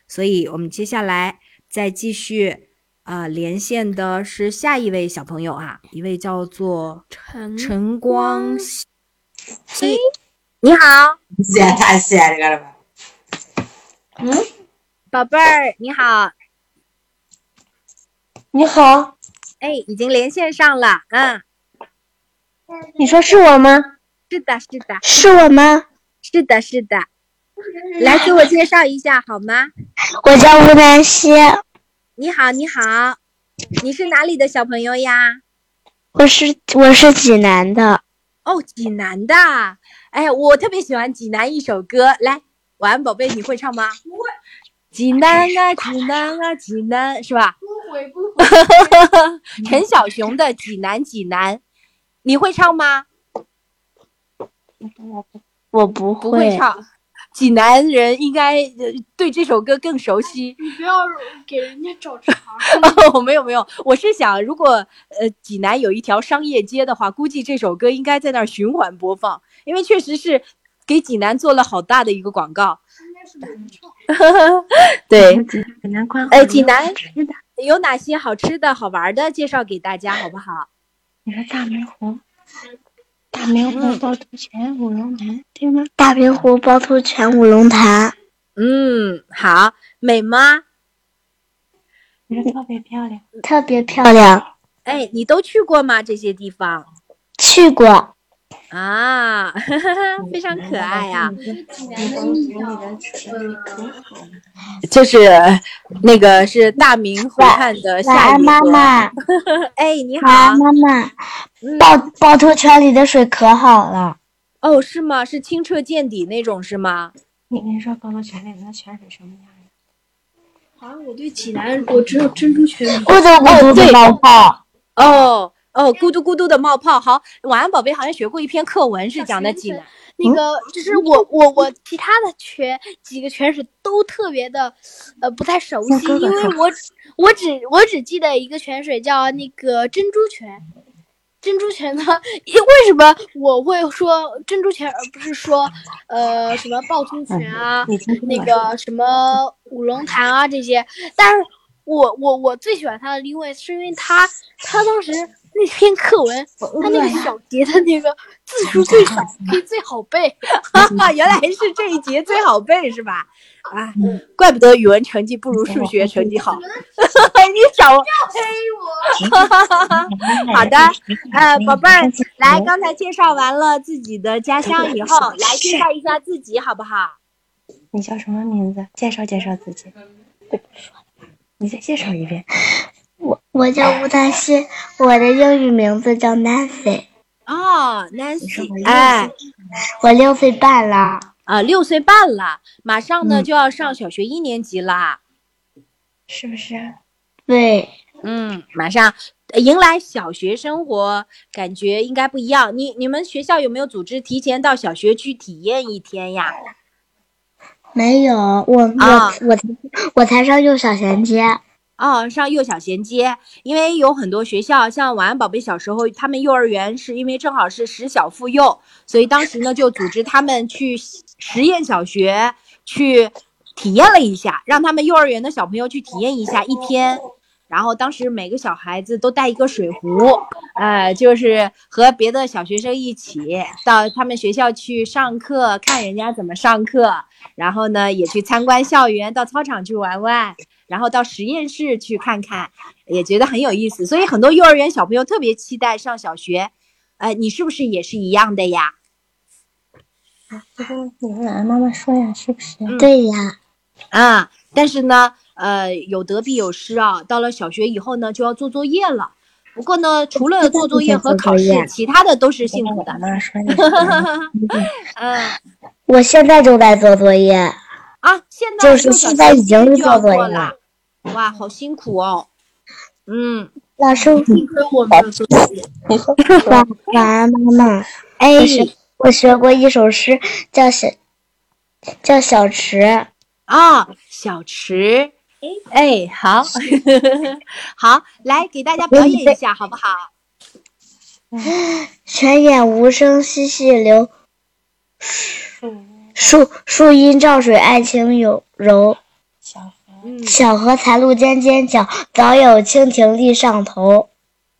所以我们接下来再继续。啊、连线的是下一位小朋友啊，一位叫做陈晨光熙，你好，现太闲这个了吧？嗯，宝贝儿，你好，你好，哎，已经连线上了，嗯，你说是我吗？是的，是的，是我吗？是的，是的，来自我介绍一下好吗？我叫吴南希，你好，你好，你是哪里的小朋友呀？我是我是济南的。哦，济南的，哎，我特别喜欢济南一首歌，来，晚安宝贝，你会唱吗？不会。济南啊，济南啊，济南，是吧？不会，不会。陈小熊的《济南济南》，你会唱吗？我不不会唱。济南人应该呃对这首歌更熟悉。你不要给人家找茬。哦，没有没有，我是想，如果呃济南有一条商业街的话，估计这首歌应该在那儿循环播放，因为确实是给济南做了好大的一个广告。应该是原创。对，济南关呃，济南有哪些好吃的好玩的，介绍给大家好不好？你说大明湖，大明湖趵突泉五龙潭，对吗？大明湖、趵突泉、五龙潭。嗯，好，美吗？你说特别漂亮。特别漂亮。哎，你都去过吗？这些地方去过。啊，非常可爱呀、就是那个是大明湖畔的晚夏雨安妈。妈，哎，你好。妈妈。趵趵突泉里的水可好了。哦，是吗？是清澈见底那种是吗？你你说趵突泉里那泉水什么样呀？好像我对济南，我只有珍珠泉。咕嘟咕嘟的冒泡。哦哦，咕嘟咕嘟的冒泡。好，晚安宝贝好像学过一篇课文，是讲的济南。那个就是我我我其他的泉几个泉水都特别的呃不太熟悉，因为我我只我只记得一个泉水叫那个珍珠泉。珍珠泉呢？因为什么我会说珍珠泉，而不是说呃什么趵突泉啊，那个什么五龙潭啊这些？但是我我我最喜欢它的因为是因为它它当时那篇课文，他那个小节的那个字数最少，可以最好背。哈哈，原来是这一节最好背是吧？啊，怪不得语文成绩不如数学成绩好。你少黑我。好的，呃，宝贝儿，来，刚才介绍完了自己的家乡以后，来介绍一下自己好不好？你叫什么名字？介绍介绍自己。你再介绍一遍。我我叫吴丹希，我的英语名字叫 Nancy。哦，Nancy，哎，我六岁半了。啊，六岁半了，马上呢就要上小学一年级啦，是不是？对，嗯，马上迎来小学生活，感觉应该不一样。你你们学校有没有组织提前到小学去体验一天呀？没有，我我我我才上幼小衔接。哦，上幼小衔接，因为有很多学校，像晚安宝贝小时候，他们幼儿园是因为正好是十小妇幼，所以当时呢就组织他们去实验小学去体验了一下，让他们幼儿园的小朋友去体验一下一天。然后当时每个小孩子都带一个水壶，呃，就是和别的小学生一起到他们学校去上课，看人家怎么上课，然后呢也去参观校园，到操场去玩玩。然后到实验室去看看，也觉得很有意思，所以很多幼儿园小朋友特别期待上小学。呃，你是不是也是一样的呀？这个你们俺妈妈说呀，是不是？对呀。啊，但是呢，呃，有得必有失啊。到了小学以后呢，就要做作业了。不过呢，除了做作业和考试，其他的都是幸福的。妈说 嗯，我现在就在做作业。啊，现在就是现在已经做作业了。哇，好辛苦哦！嗯，老师，幸亏我没有。晚晚安，妈妈。哎，我学过一首诗，叫小叫小池。啊，小池。哎，好，好，来给大家表演一下，好不好？泉眼无声惜细流，树树阴照水爱晴有柔。小荷才露尖尖角，早有蜻蜓立上头。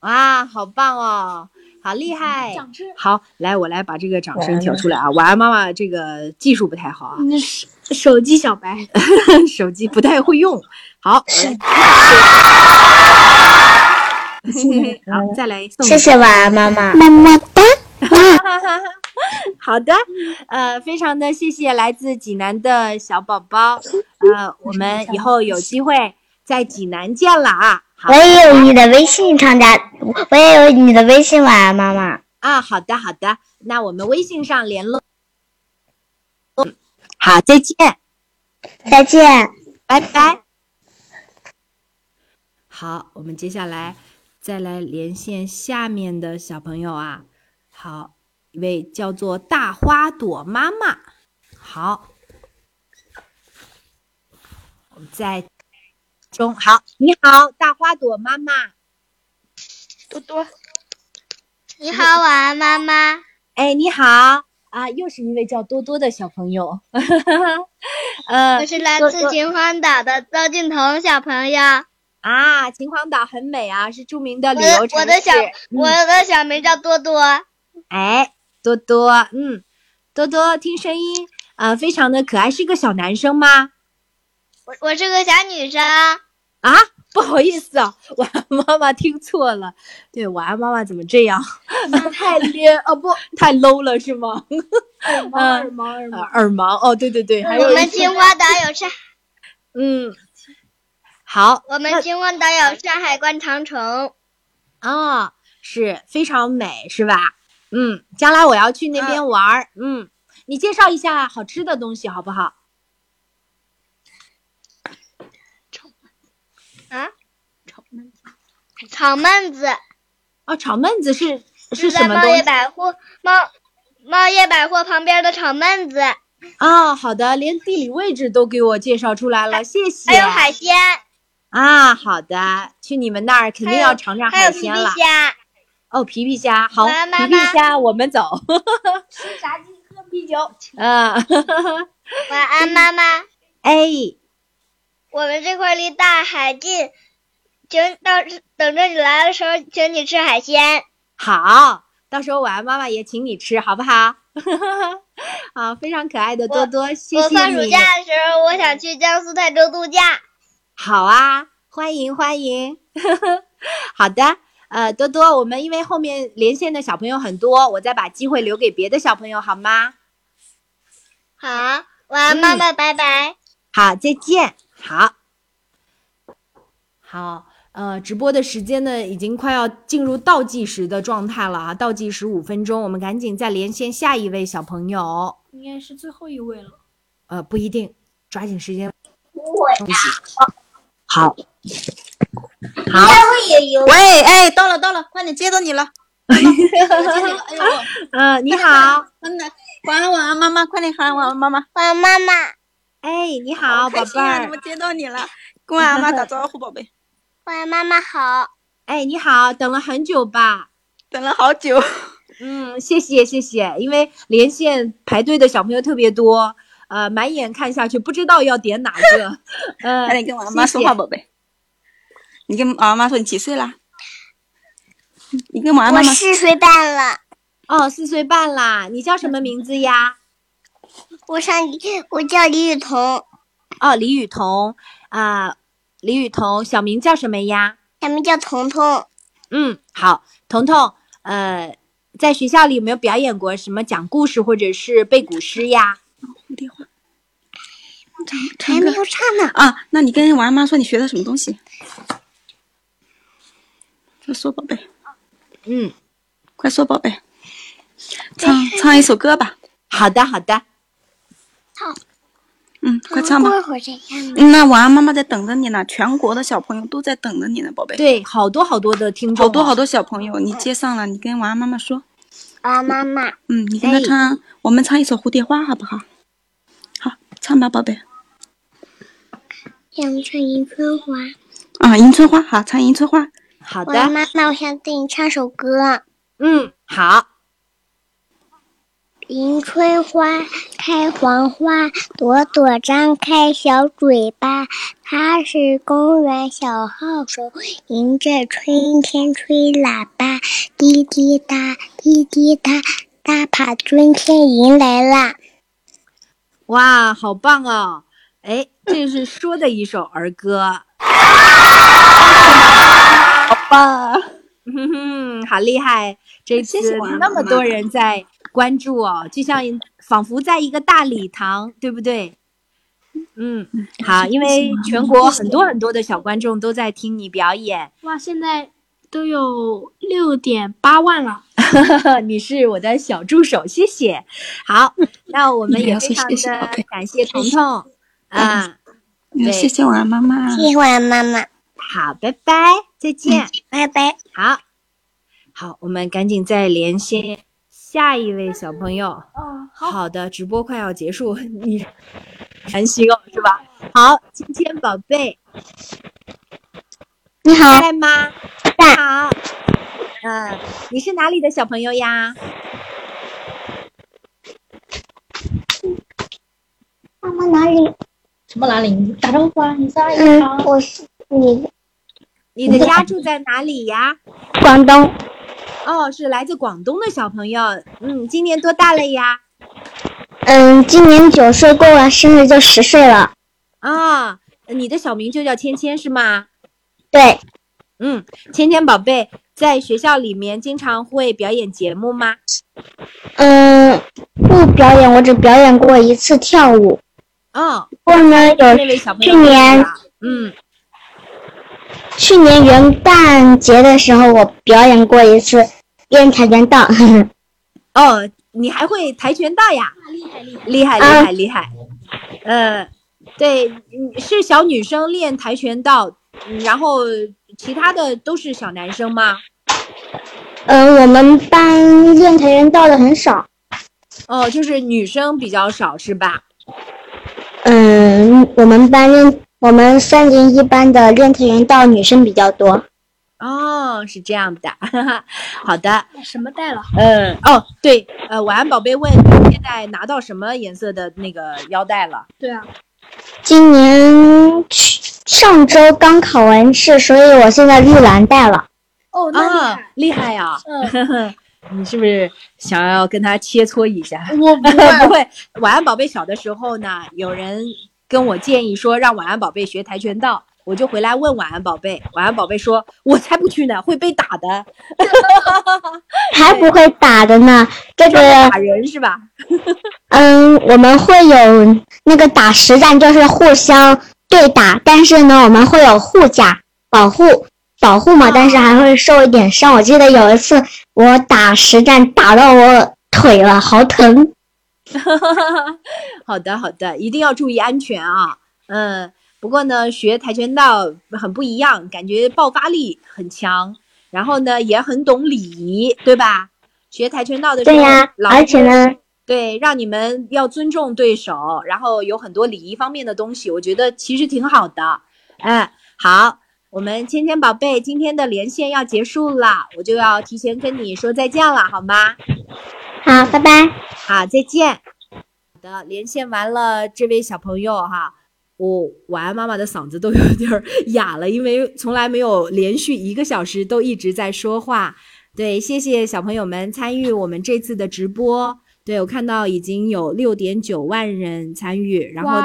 哇，好棒哦，好厉害！好，来，我来把这个掌声调出来啊！晚安，妈妈，这个技术不太好啊，手手机小白，手机不太会用。好，好，再来一次。谢谢晚安，妈妈。么么哒。好的，呃，非常的谢谢来自济南的小宝宝，呃，我们以后有机会在济南见了啊。我也有你的微信，厂家，我也有你的微信，晚安，妈妈。啊，好的，好的，那我们微信上联络。好，再见，再见，拜拜。好，我们接下来再来连线下面的小朋友啊。好。一位叫做大花朵妈妈，好，我们在中好，你好，大花朵妈妈，多多，你好，晚安，妈妈。哎，你好啊，又是一位叫多多的小朋友，呃，我是来自秦皇岛的邹俊彤小朋友。啊，秦皇岛很美啊，是著名的旅游城市。我的小我的小名叫多多。哎。多多，嗯，多多听声音，呃，非常的可爱，是个小男生吗？我我是个小女生啊，不好意思啊，晚安妈妈听错了，对，晚安妈妈怎么这样？太 咧哦不，太 low 了是吗？耳盲耳盲耳盲耳盲哦，对对对，还有我们秦皇岛有上，嗯，好，我们秦皇岛有山海关长城，啊，是非常美，是吧？嗯，将来我要去那边玩儿。嗯，你介绍一下好吃的东西好不好？啊，炒焖子，炒焖子。哦，炒焖子是是什么东西？在贸易百货茂茂业百货旁边的炒焖子，哦，好的，连地理位置都给我介绍出来了，谢谢。还有海鲜，啊，好的，去你们那儿肯定要尝尝还有皮皮海鲜了。虾。哦，皮皮虾，好，皮皮虾，我们走。吃炸鸡喝啤酒。啊，晚安，妈妈。哎，我们这块离大海近，请到等着你来的时候，请你吃海鲜。好，到时候晚安妈妈也请你吃，好不好？啊，非常可爱的多多，谢谢我放暑。假的时候，我想去江苏泰州度假。好啊，欢迎欢迎。好的，呃，多多，我们因为后面连线的小朋友很多，我再把机会留给别的小朋友，好吗？好，晚安，妈妈，拜拜。好，再见。好，好，呃，直播的时间呢，已经快要进入倒计时的状态了啊，倒计时五分钟，我们赶紧再连线下一位小朋友。应该是最后一位了。呃，不一定，抓紧时间。我好，喂，哎，到了到了，快点接到你了。我接你了，哎呦，呃，你好，晚安晚安，妈妈，快点喊晚安妈妈。晚安，妈妈。哎，你好，宝贝儿么，接到你了？跟晚安妈打招呼，宝贝。晚安，妈妈好。哎，你好，等了很久吧？等了好久。嗯，谢谢谢谢，因为连线排队的小朋友特别多，呃，满眼看下去不知道要点哪个，嗯，快点跟晚安妈说话，宝贝。你跟晚安妈说你几岁啦？你跟晚安妈四岁半了，哦，四岁半啦，你叫什么名字呀？我上我叫李雨桐，哦，李雨桐啊、李雨桐，小名叫什么呀？小名叫彤彤。嗯，好，彤彤，呃，在学校里有没有表演过什么讲故事或者是背古诗呀？蝴蝶花还没有唱呢。啊？那你跟王安妈说你学的什么东西？快说，宝贝，嗯，快说，宝贝。唱唱一首歌吧。好的，好的。嗯，快唱吧。那晚安妈妈在等着你呢，全国的小朋友都在等着你呢，宝贝。对，好多好多的听众、好多好多小朋友，你接上了，你跟晚安妈妈说。晚安，妈妈。嗯，你跟他唱，我们唱一首《蝴蝶花》好不好？好，唱吧，宝贝。想唱迎春花。啊，迎春花，好，唱迎春花。好晚安，妈妈，我想对你唱首歌。嗯，好。迎春花开黄花，朵朵张开小嘴巴。它是公园小号手，迎着春天吹喇叭，滴滴答，滴滴答，答把春天迎来啦。哇，好棒哦！哎，这是说的一首儿歌，好棒！哼哼，好厉害！这次那么多人在关注哦，就像仿佛在一个大礼堂，对不对？嗯，好，因为全国很多很多的小观众都在听你表演，哇，现在都有六点八万了。你是我的小助手，谢谢。好，那我们也非常谢谢的感谢彤彤啊，对谢谢晚安妈妈。谢谢晚安，妈妈。好，拜拜，再见。拜拜。好，好，我们赶紧再连线下一位小朋友。哦，好的，直播快要结束，你寒心哦，是吧？好，芊芊宝贝，你好，在吗？在好，嗯，你是哪里的小朋友呀？妈妈哪里？什么哪里？你打招呼啊！你是阿姨嗯好。，我是你你的家住在哪里呀？广东。哦，是来自广东的小朋友。嗯，今年多大了呀？嗯，今年九岁，过完生日就十岁了。啊、你的小名就叫芊芊是吗？对，嗯，芊芊宝贝，在学校里面经常会表演节目吗？嗯，不表演，我只表演过一次跳舞。哦，不过呢，有那位小朋友去年嗯，去年元旦节的时候，我表演过一次练跆拳道。哦，你还会跆拳道呀？厉害厉害！厉害厉啊害厉害。呃，对，嗯是小女生练跆拳道，嗯然后其他的都是小男生吗？嗯，我们班练跆拳道的很少。哦，就是女生比较少是吧？嗯，我们班练我们三年一班的练跆拳道女生比较多。哦，是这样的，好的。什么带了？嗯，哦，对，呃，晚安宝贝问现在拿到什么颜色的那个腰带了？对啊，今年去上周刚考完试，所以我现在绿蓝带了。哦，那厉啊害。，厉害呀！嗯，你是不是想要跟他切磋一下？我不会 不。会，晚安宝贝小的时候呢，有人跟我建议说让晚安宝贝学跆拳道，我就回来问晚安宝贝，晚安宝贝说：“我才不去呢，会被打的，还不会打的呢。这个，打人是吧 嗯，我们会有那个打实战，就是互相对打，但是呢，我们会有护甲保护保护嘛，但是还会受一点伤。我记得有一次我打实战打到我腿了，好疼。？” 好的，好的，一定要注意安全啊。嗯，不过呢，学跆拳道很不一样，感觉爆发力很强，然后呢也很懂礼仪，对吧？学跆拳道的时候，对呀、老而且呢，对，让你们要尊重对手，然后有很多礼仪方面的东西，我觉得其实挺好的。哎，好，我们芊芊宝贝今天的连线要结束了，我就要提前跟你说再见了，好吗？好，拜拜。好，再见。好的，连线完了，这位小朋友哈，我晚安妈妈的嗓子都有点哑了，因为从来没有连续一个小时都一直在说话。对，谢谢小朋友们参与我们这次的直播。对我看到已经有六点九万人参与，然后！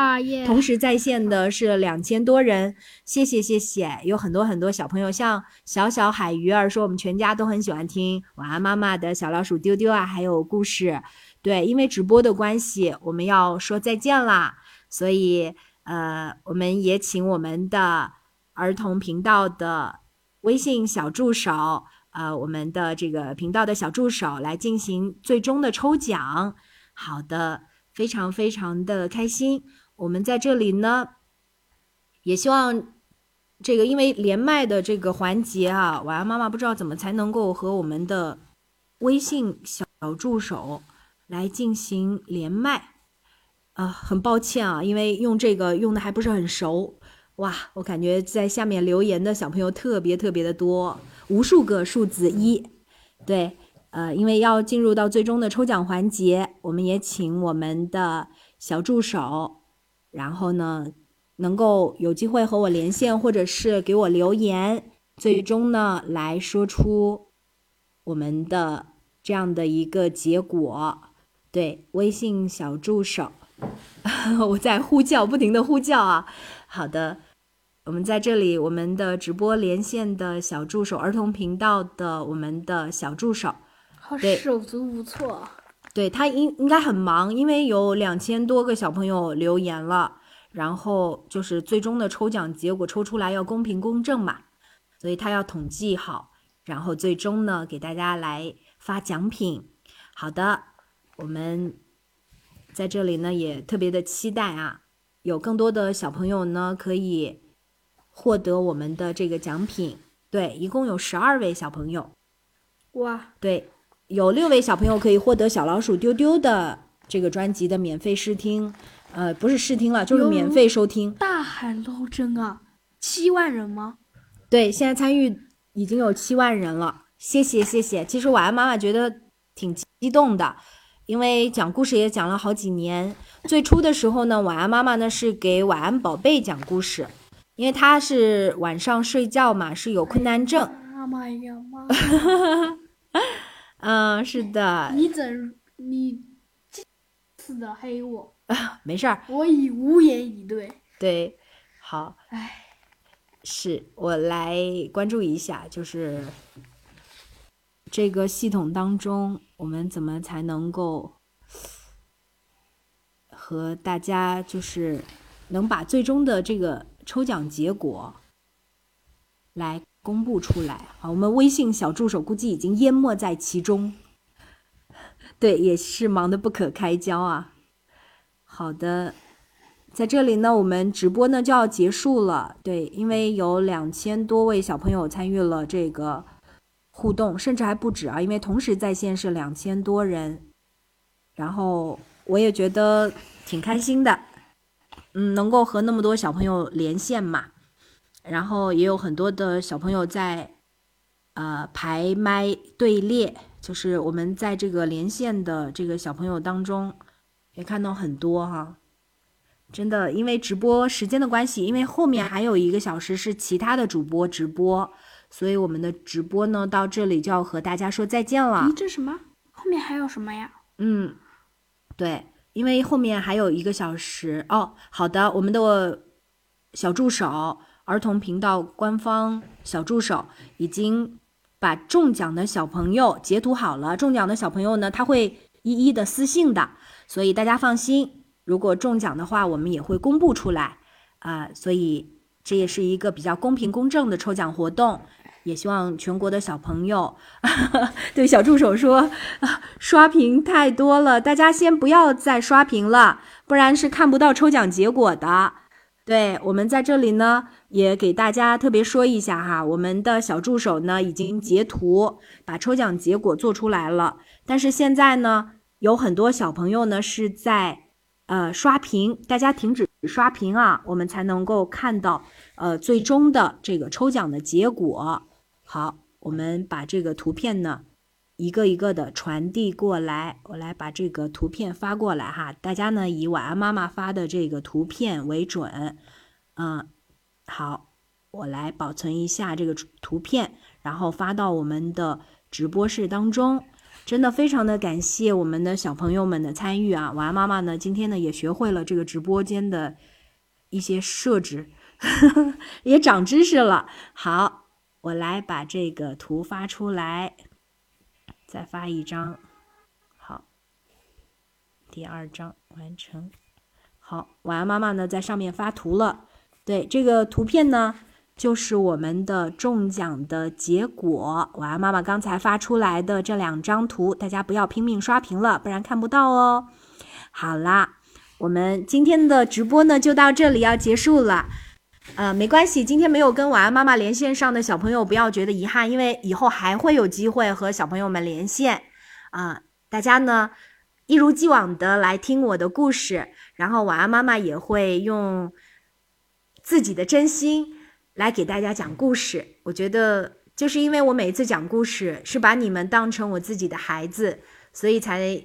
同时在线的是两千多人，谢谢谢谢，有很多很多小朋友，像小小海鱼儿说，我们全家都很喜欢听晚安妈妈的小老鼠丢丢啊，还有故事。对，因为直播的关系，我们要说再见啦，所以呃，我们也请我们的儿童频道的微信小助手，呃，我们的这个频道的小助手来进行最终的抽奖。好的，非常非常的开心。我们在这里呢，也希望这个因为连麦的这个环节啊，晚安妈妈不知道怎么才能够和我们的微信小助手来进行连麦啊、很抱歉啊，因为用这个用的还不是很熟。哇，我感觉在下面留言的小朋友特别特别的多，无数个数字一。对，呃，因为要进入到最终的抽奖环节，我们也请我们的小助手，然后呢，能够有机会和我连线，或者是给我留言，最终呢来说出我们的这样的一个结果。对，微信小助手，我在呼叫，不停的呼叫啊。好的，我们在这里，我们的直播连线的小助手，儿童频道的我们的小助手，好对手足无措。对他应应该很忙，因为有两千多个小朋友留言了，然后就是最终的抽奖结果抽出来要公平公正嘛，所以他要统计好，然后最终呢给大家来发奖品。好的，我们在这里呢也特别的期待啊，有更多的小朋友呢可以获得我们的这个奖品。对，一共有十二位小朋友。哇，对，有六位小朋友可以获得小老鼠丢丢的这个专辑的免费试听，呃，不是试听了，就是免费收听。大海捞针啊！七万人吗？对，现在参与已经有七万人了，谢谢谢谢。其实晚安妈妈觉得挺激动的，因为讲故事也讲了好几年。最初的时候呢，晚安妈妈呢是给晚安宝贝讲故事，因为他是晚上睡觉嘛，是有困难症。妈妈呀嗯，是的，你怎你这次的黑我？没事儿，我已无言以对。对，好。唉，是我来关注一下，就是这个系统当中，我们怎么才能够和大家就是能把最终的这个抽奖结果来公布出来？好，我们微信小助手估计已经淹没在其中，对，也是忙得不可开交啊。好的。在这里呢，我们直播呢就要结束了。对，因为有两千多位小朋友参与了这个互动，甚至还不止啊，因为同时在线是两千多人。然后我也觉得挺开心的，嗯，能够和那么多小朋友连线嘛，然后也有很多的小朋友在呃排麦队列，就是我们在这个连线的这个小朋友当中，也看到很多哈。真的，因为直播时间的关系，因为后面还有一个小时是其他的主播直播，所以我们的直播呢到这里就要和大家说再见了。咦这什么？后面还有什么呀？嗯，对，因为后面还有一个小时哦。好的，我们的小助手，儿童频道官方小助手已经把中奖的小朋友截图好了。中奖的小朋友呢，他会一一的私信的，所以大家放心。如果中奖的话，我们也会公布出来啊，所以这也是一个比较公平公正的抽奖活动，也希望全国的小朋友 对小助手说，刷屏太多了，大家先不要再刷屏了，不然是看不到抽奖结果的。对我们在这里呢，也给大家特别说一下哈，我们的小助手呢已经截图把抽奖结果做出来了，但是现在呢，有很多小朋友呢是在。呃，刷屏，大家停止刷屏啊，我们才能够看到呃最终的这个抽奖的结果。好，我们把这个图片呢一个一个的传递过来，我来把这个图片发过来哈，大家呢以晚安妈妈发的这个图片为准。嗯，好，我来保存一下这个图片，然后发到我们的直播室当中。真的非常的感谢我们的小朋友们的参与啊！晚安妈妈呢，今天呢也学会了这个直播间的一些设置，呵 呵也长知识了。好，我来把这个图发出来，再发一张。好，第二张完成。好，晚安妈妈呢在上面发图了。对这个图片呢。就是我们的中奖的结果。晚安妈妈刚才发出来的这两张图，大家不要拼命刷屏了，不然看不到哦。好啦，我们今天的直播呢就到这里要结束了。呃，没关系，今天没有跟晚安妈妈连线上的小朋友不要觉得遗憾，因为以后还会有机会和小朋友们连线。啊，大家呢一如既往的来听我的故事，然后晚安妈妈也会用自己的真心。来给大家讲故事，我觉得就是因为我每次讲故事是把你们当成我自己的孩子，所以才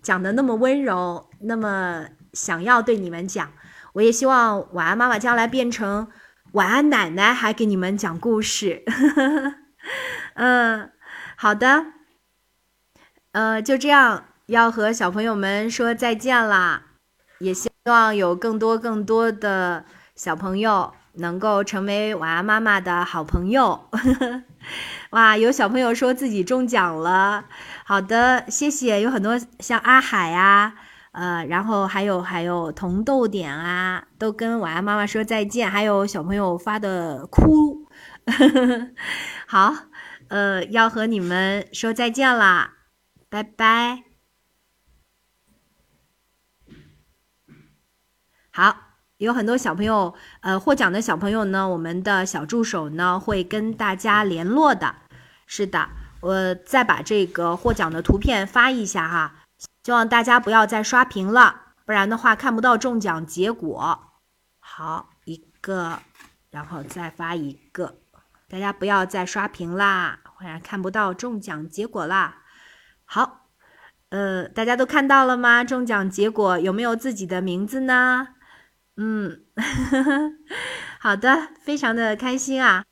讲的那么温柔，那么想要对你们讲。我也希望晚安妈妈将来变成晚安奶奶，还给你们讲故事。嗯，好的，呃，就这样要和小朋友们说再见啦，也希望有更多更多的小朋友。能够成为晚安妈妈的好朋友，哇！有小朋友说自己中奖了，好的，谢谢。有很多像阿海呀，呃，然后还有还有童豆点啊，都跟晚安妈妈说再见。还有小朋友发的哭，好，呃，要和你们说再见啦，拜拜，好。有很多小朋友，呃，获奖的小朋友呢，我们的小助手呢会跟大家联络的。是的，我再把这个获奖的图片发一下哈，希望大家不要再刷屏了，不然的话看不到中奖结果。好，一个，然后再发一个，大家不要再刷屏啦，不然看不到中奖结果啦。好，呃，大家都看到了吗？中奖结果有没有自己的名字呢？嗯，好的，非常的开心啊。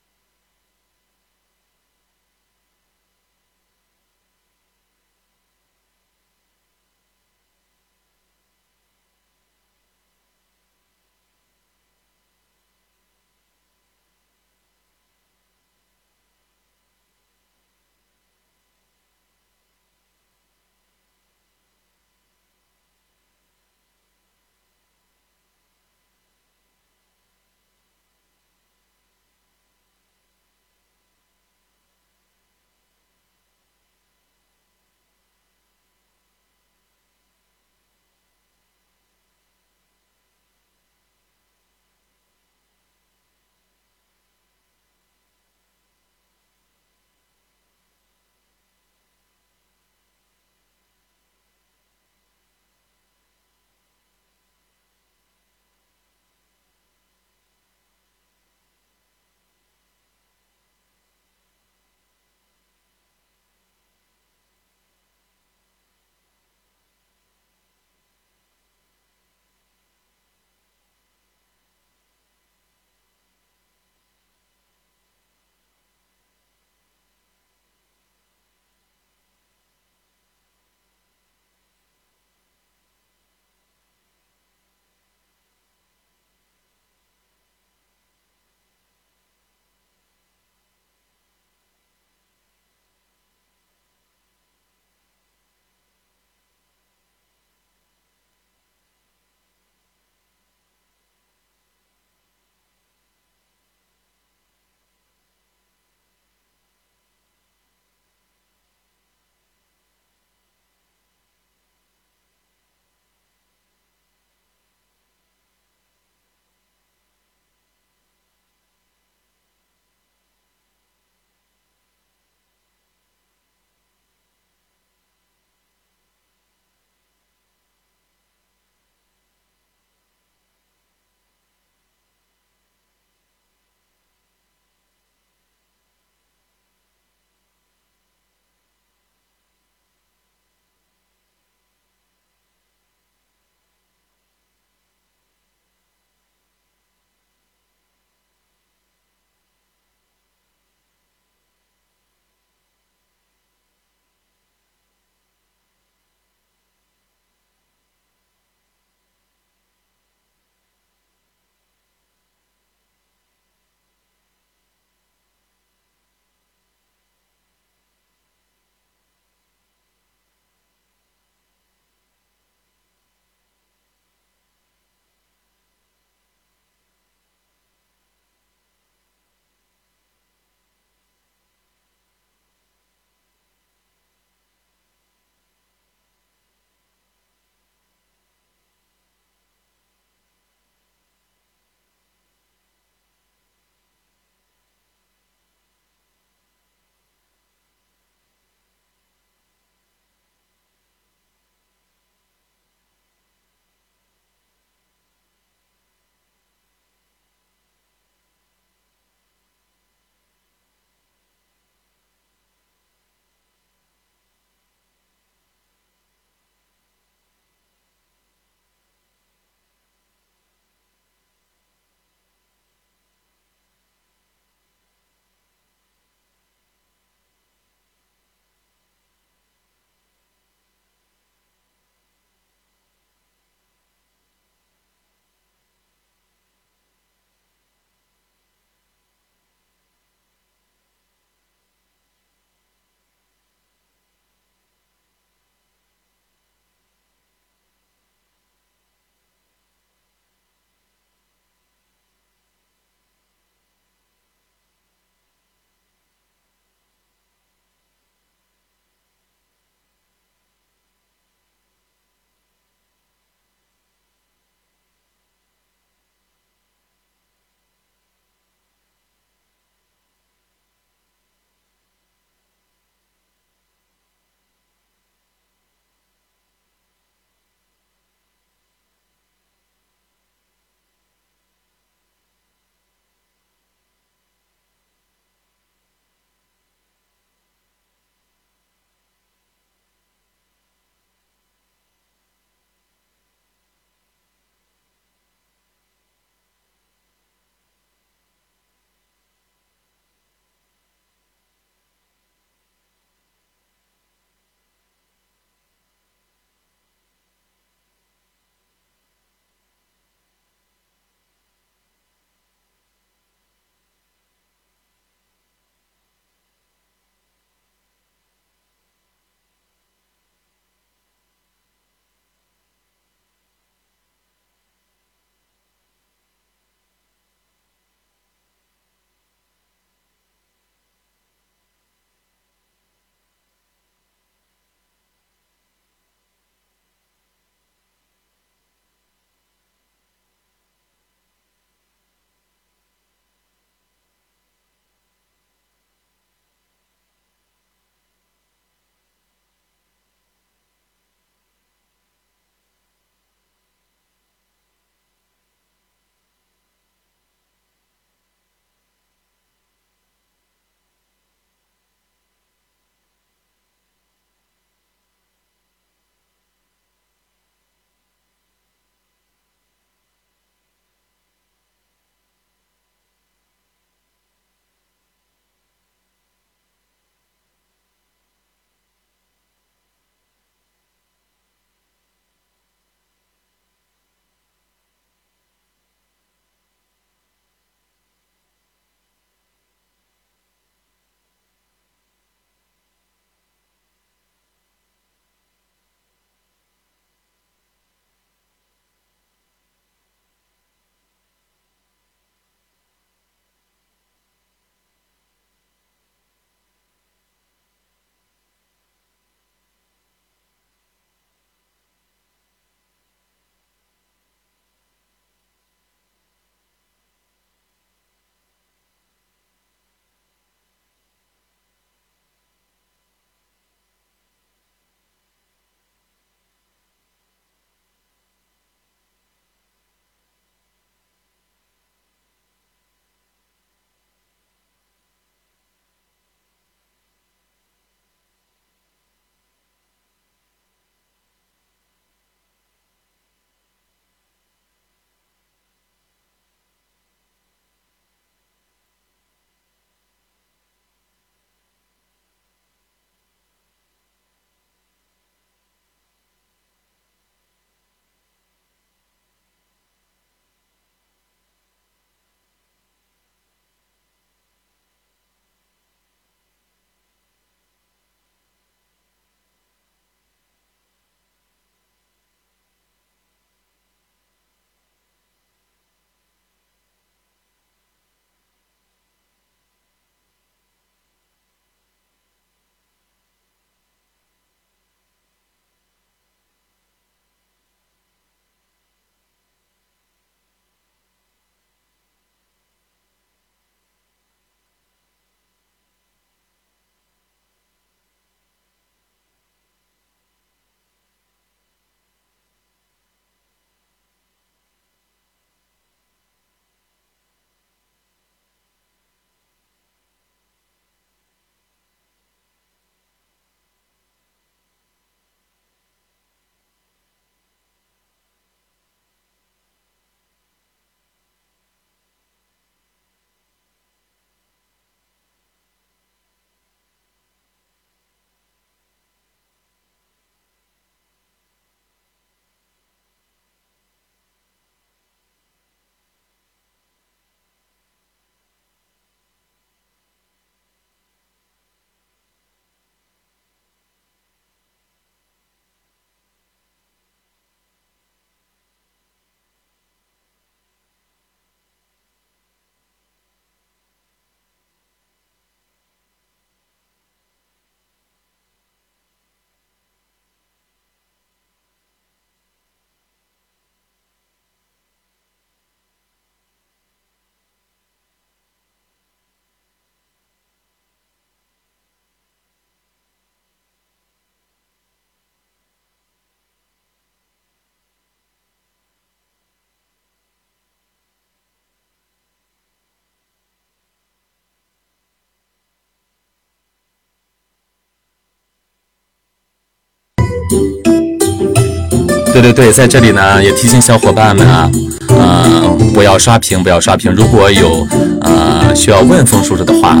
对对对，在这里呢也提醒小伙伴们啊，呃，不要刷屏，不要刷屏。如果有呃需要问风叔叔的话，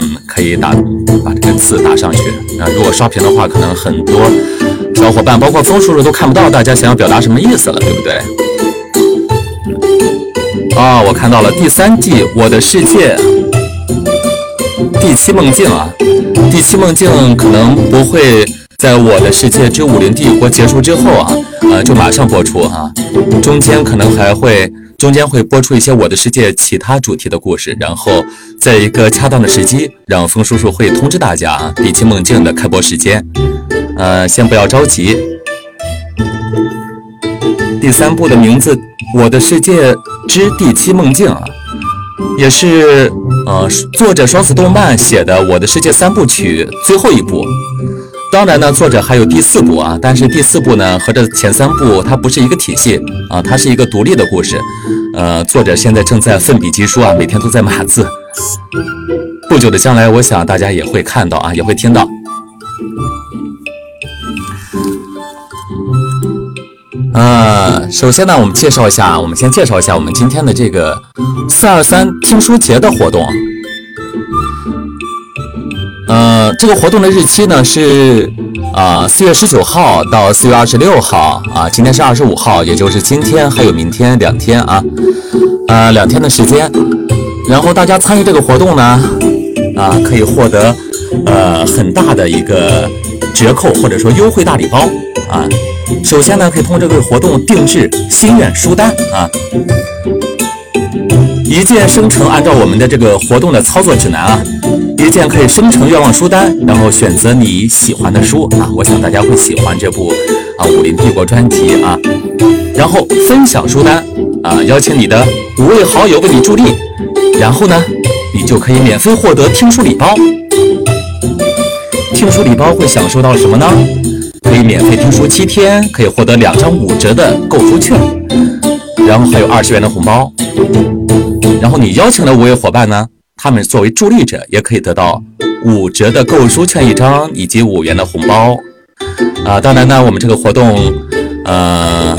嗯，可以打把这个字打上去。啊，如果刷屏的话，可能很多小伙伴，包括风叔叔都看不到大家想要表达什么意思了，对不对？啊，我看到了第三季《我的世界》第七梦境啊，第七梦境可能不会。在我的世界之武林帝国结束之后啊，呃，就马上播出啊，中间可能还会中间会播出一些我的世界其他主题的故事，然后在一个恰当的时机，让风叔叔会通知大家啊，第七梦境的开播时间，呃，先不要着急。第三部的名字《我的世界之第七梦境》啊，也是呃作者双子动漫写的《我的世界》三部曲最后一部。当然呢，作者还有第四部啊，但是第四部呢和这前三部它不是一个体系啊，它是一个独立的故事。呃，作者现在正在奋笔疾书啊，每天都在码字。不久的将来，我想大家也会看到啊，也会听到。呃，首先呢，我们介绍一下，我们先介绍一下我们今天的这个四二三听书节的活动。呃，这个活动的日期呢是啊四月十九号到四月二十六号啊，今天是二十五号，也就是今天还有明天两天啊，呃两天的时间。然后大家参与这个活动呢，啊可以获得呃很大的一个折扣或者说优惠大礼包啊。首先呢，可以通过这个活动定制心愿书单啊，一键生成，按照我们的这个活动的操作指南啊。一键可以生成愿望书单，然后选择你喜欢的书啊，我想大家会喜欢这部啊《武林帝国》专辑啊。然后分享书单啊，邀请你的五位好友为你助力，然后呢，你就可以免费获得听书礼包。听书礼包会享受到什么呢？可以免费听书七天，可以获得两张五折的购书券，然后还有二十元的红包。然后你邀请的五位伙伴呢？他们作为助力者，也可以得到五折的购书券一张，以及五元的红包。啊，当然呢，我们这个活动，呃，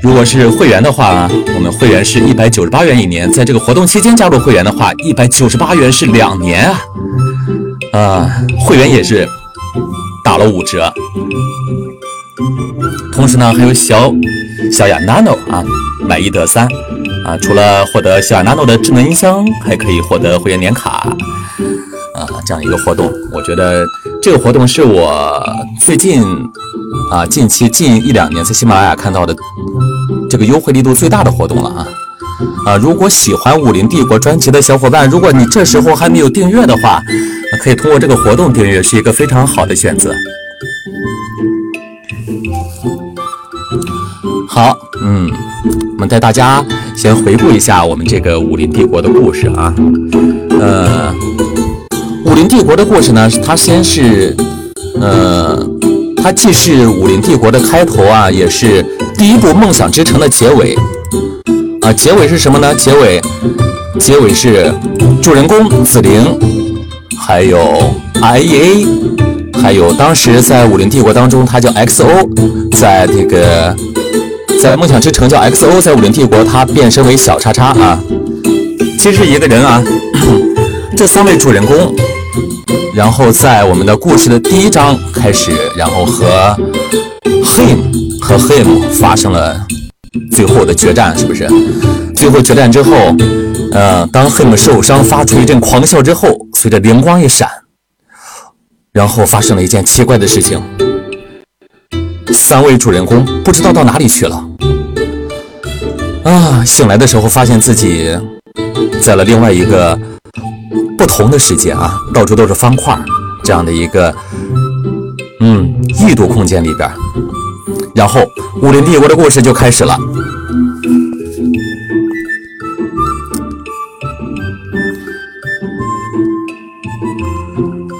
如果是会员的话，我们会员是一百九十八元一年，在这个活动期间加入会员的话，一百九十八元是两年啊。啊，会员也是打了五折。同时呢，还有小小雅 Nano 啊，买一得三。啊，除了获得小雅 Nano 的智能音箱，还可以获得会员年卡，啊，这样一个活动，我觉得这个活动是我最近啊近期近一两年在喜马拉雅看到的这个优惠力度最大的活动了啊啊！如果喜欢《武林帝国》专辑的小伙伴，如果你这时候还没有订阅的话，可以通过这个活动订阅，是一个非常好的选择。好，嗯。我们带大家先回顾一下我们这个武林帝国的故事啊。呃，武林帝国的故事呢，它先是，呃，它既是武林帝国的开头啊，也是第一部梦想之城的结尾。啊，结尾是什么呢？结尾，结尾是主人公紫菱，还有 IEA，还有当时在武林帝国当中，它叫 XO，在这个。在梦想之城叫 XO，在武林帝国他变身为小叉叉啊，其实一个人啊，这三位主人公，然后在我们的故事的第一章开始，然后和 him 和 him 发生了最后的决战，是不是？最后决战之后，呃，当 him 受伤发出一阵狂笑之后，随着灵光一闪，然后发生了一件奇怪的事情。三位主人公不知道到哪里去了啊！醒来的时候，发现自己在了另外一个不同的世界啊，到处都是方块这样的一个嗯异度空间里边。然后武林帝国的故事就开始了。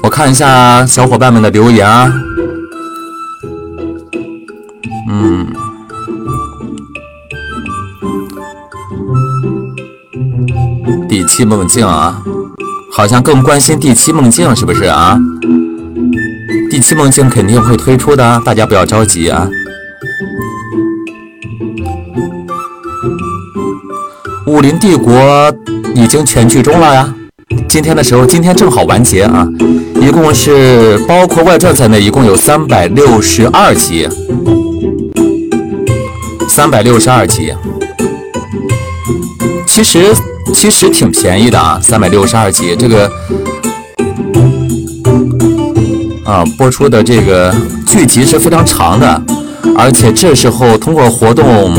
我看一下小伙伴们的留言啊。嗯。第七梦境啊好像更关心第七梦境是不是啊？第七梦境肯定会推出的大家不要着急啊。武林帝国已经全剧终了呀。今天的时候今天正好完结啊。一共是包括外传在内一共有三百六十二集。三百六十二集。其实其实挺便宜的啊，三百六十二集这个啊播出的这个剧集是非常长的，而且这时候通过活动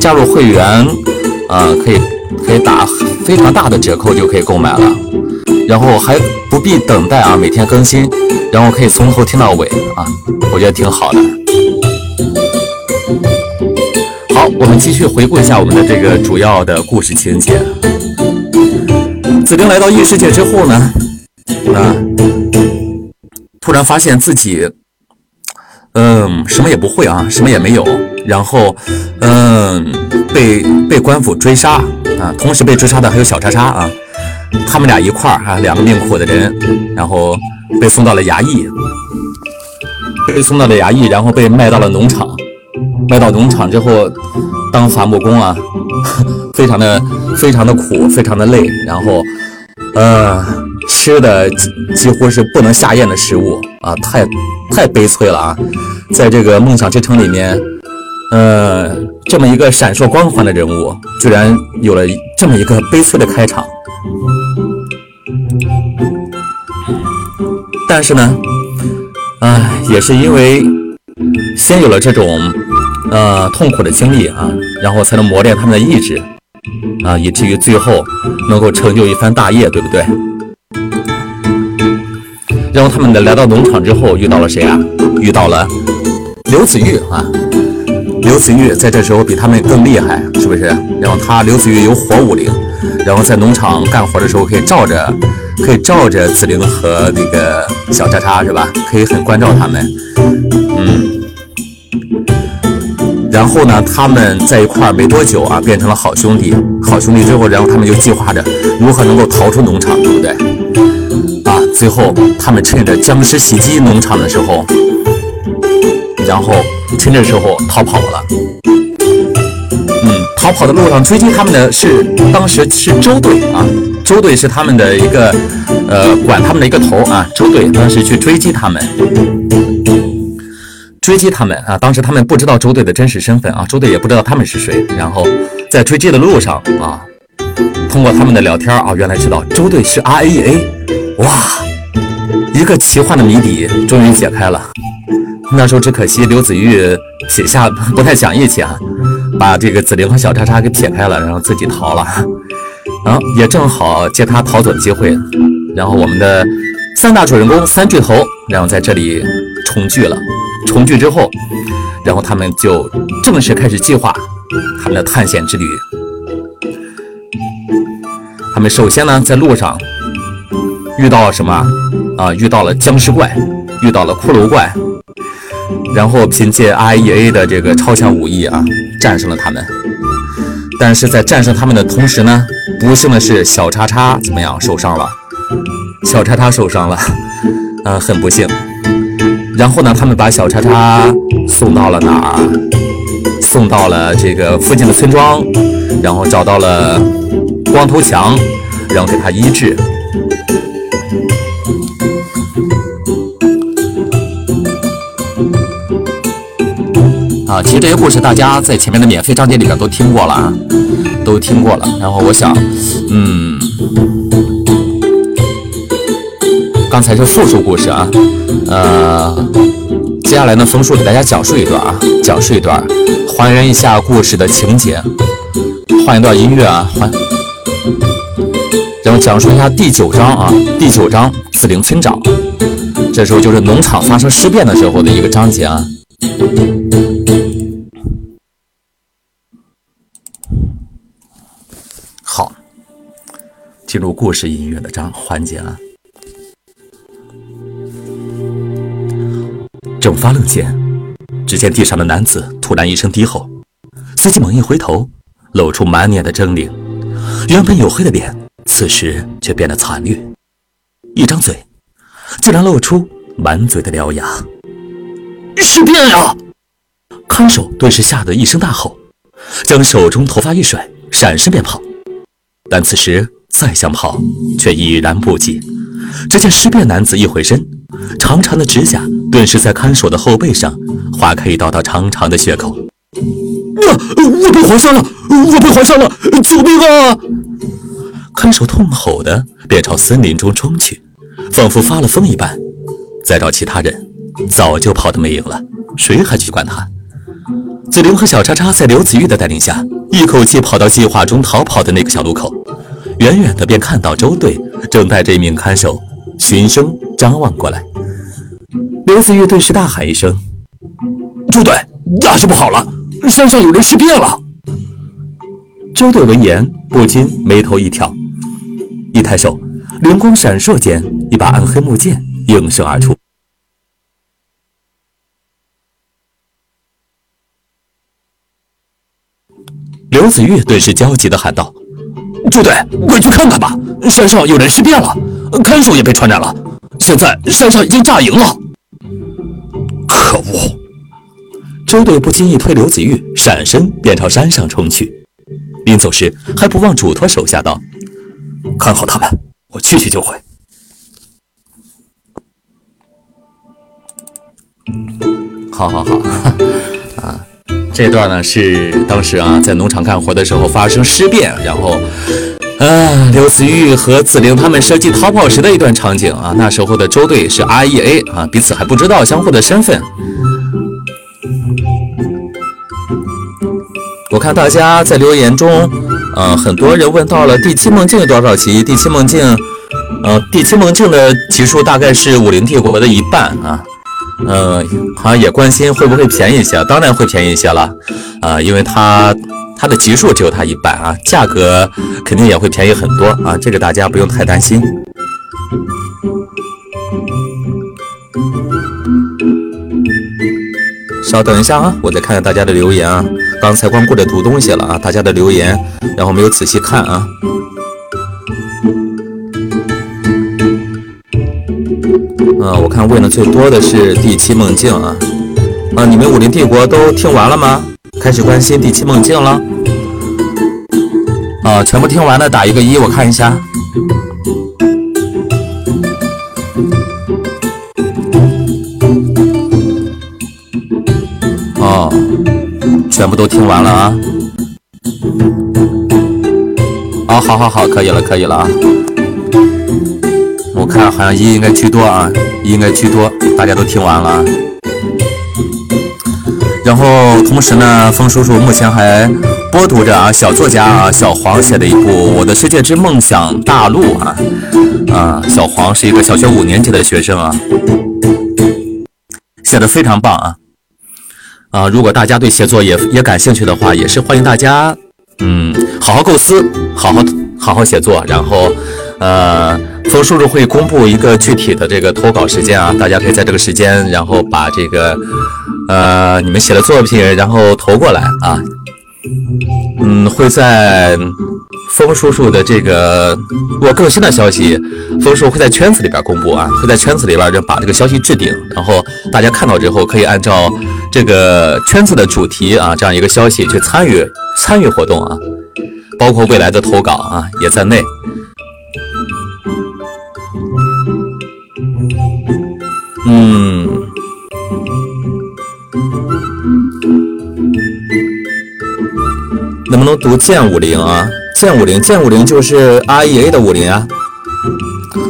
加入会员啊，可以可以打非常大的折扣就可以购买了。然后还不必等待啊，每天更新，然后可以从头听到尾啊，我觉得挺好的。我们继续回顾一下我们的这个主要的故事情节。子丁来到异世界之后呢，啊，突然发现自己，嗯，什么也不会啊，什么也没有，然后，嗯，被被官府追杀啊，同时被追杀的还有小叉叉啊。他们俩一块儿啊，两个命苦的人，然后被送到了衙役，被送到了衙役，然后被卖到了农场，卖到农场之后当伐木工啊，非常的非常的苦，非常的累，然后呃吃的几乎是不能下咽的食物啊，太太悲催了啊，在这个梦想之城里面，呃这么一个闪烁光环的人物，居然有了这么一个悲催的开场。但是呢，唉，也是因为先有了这种呃痛苦的经历啊，然后才能磨练他们的意志啊，以至于最后能够成就一番大业，对不对？然后他们的来到农场之后，遇到了谁啊？遇到了刘子玉啊。刘子玉在这时候比他们更厉害，是不是？然后他刘子玉有火五灵，然后在农场干活的时候可以照着，可以照着子灵和那个小叉叉，是吧？可以很关照他们，嗯。然后呢，他们在一块儿没多久啊，变成了好兄弟。好兄弟之后，然后他们就计划着如何能够逃出农场，对不对？啊，最后他们趁着僵尸袭击农场的时候，然后。趁这时候逃跑了，嗯，逃跑的路上追击他们的是当时是周队啊，周队是他们的一个呃管他们的一个头啊，周队当时去追击他们，追击他们啊，当时他们不知道周队的真实身份啊，周队也不知道他们是谁，然后在追击的路上啊，通过他们的聊天啊，原来知道周队是 R A A，哇，一个奇幻的谜底终于解开了。那时候只可惜刘子玉撇下不太讲义气啊，把这个子灵和小叉叉给撇开了，然后自己逃了。啊，也正好借他逃走的机会，然后我们的三大主人公三巨头，然后在这里重聚了。重聚之后，然后他们就正式开始计划他们的探险之旅。他们首先呢，在路上遇到了什么啊？遇到了僵尸怪，遇到了骷髅怪。然后凭借 I E A 的这个超强武艺啊，战胜了他们。但是在战胜他们的同时呢，不幸的是小叉叉怎么样受伤了？小叉叉受伤了，呃，很不幸。然后呢，他们把小叉叉送到了哪儿？送到了这个附近的村庄，然后找到了光头强，然后给他医治。啊，其实这些故事大家在前面的免费章节里边都听过了啊，都听过了。然后我想，嗯，刚才是复述故事啊，呃，接下来呢，冯叔给大家讲述一段啊，讲述一段，还原一下故事的情节，换一段音乐啊，换，然后讲述一下第九章啊，第九章紫灵村长，这时候就是农场发生尸变的时候的一个章节啊。好进入故事音乐的章环节了。正发愣间，只见地上的男子突然一声低吼，随即猛一回头，露出满脸的狰狞。原本黝黑的脸，此时却变得惨绿，一张嘴，竟然露出满嘴的獠牙。是变呀！看守顿时吓得一声大吼，将手中头发一甩，闪身便跑。但此时再想跑，却已然不及。只见尸变男子一回身，长长的指甲顿时在看守的后背上划开一道道长长的血口。啊！我被划伤了！我被划伤了！救命啊！看守痛吼的便朝森林中冲去，仿佛发了疯一般。再找其他人，早就跑得没影了，谁还去管他？子菱和小叉叉在刘子玉的带领下，一口气跑到计划中逃跑的那个小路口，远远的便看到周队正带着一名看守，循声张望过来。刘子玉顿时大喊一声：“周队，大事不好了！山上有人尸变了！”周队闻言不禁眉头一挑，一抬手，灵光闪烁间，一把暗黑木剑应声而出。刘子玉顿时焦急地喊道：“周队，快去看看吧！山上有人尸变了，看守也被传染了。现在山上已经炸营了。”可恶！周队不经意推刘子玉，闪身便朝山上冲去。临走时，还不忘嘱托手下道：“看好他们，我去去就回。”好好好，啊。这段呢是当时啊在农场干活的时候发生尸变，然后，啊刘子玉和子菱他们设计逃跑时的一段场景啊。那时候的周队是 R E A 啊，彼此还不知道相互的身份。我看大家在留言中，呃，很多人问到了第七梦境有多少集？第七梦境，呃，第七梦境的集数大概是武林帝国的一半啊。嗯，好像也关心会不会便宜一些，当然会便宜一些了，啊，因为它它的级数只有它一半啊，价格肯定也会便宜很多啊，这个大家不用太担心。稍等一下啊，我再看看大家的留言啊，刚才光顾着读东西了啊，大家的留言，然后没有仔细看啊。嗯，我看问的最多的是第七梦境啊，啊，你们武林帝国都听完了吗？开始关心第七梦境了？啊，全部听完了打一个一，我看一下。哦，全部都听完了啊。哦，好好好，可以了，可以了啊。我看好像一应该居多啊，一应该居多，大家都听完了。然后同时呢，风叔叔目前还播读着啊，小作家啊小黄写的一部《我的世界之梦想大陆》啊，啊，小黄是一个小学五年级的学生啊，写的非常棒啊。啊，如果大家对写作也也感兴趣的话，也是欢迎大家，嗯，好好构思，好好好好写作，然后。呃，风叔叔会公布一个具体的这个投稿时间啊，大家可以在这个时间，然后把这个呃你们写的作品，然后投过来啊。嗯，会在风叔叔的这个我更新的消息，风叔会在圈子里边公布啊，会在圈子里边就把这个消息置顶，然后大家看到之后可以按照这个圈子的主题啊这样一个消息去参与参与活动啊，包括未来的投稿啊也在内。嗯，能不能读剑五零啊？剑五零，剑五零就是 R E A 的五零啊。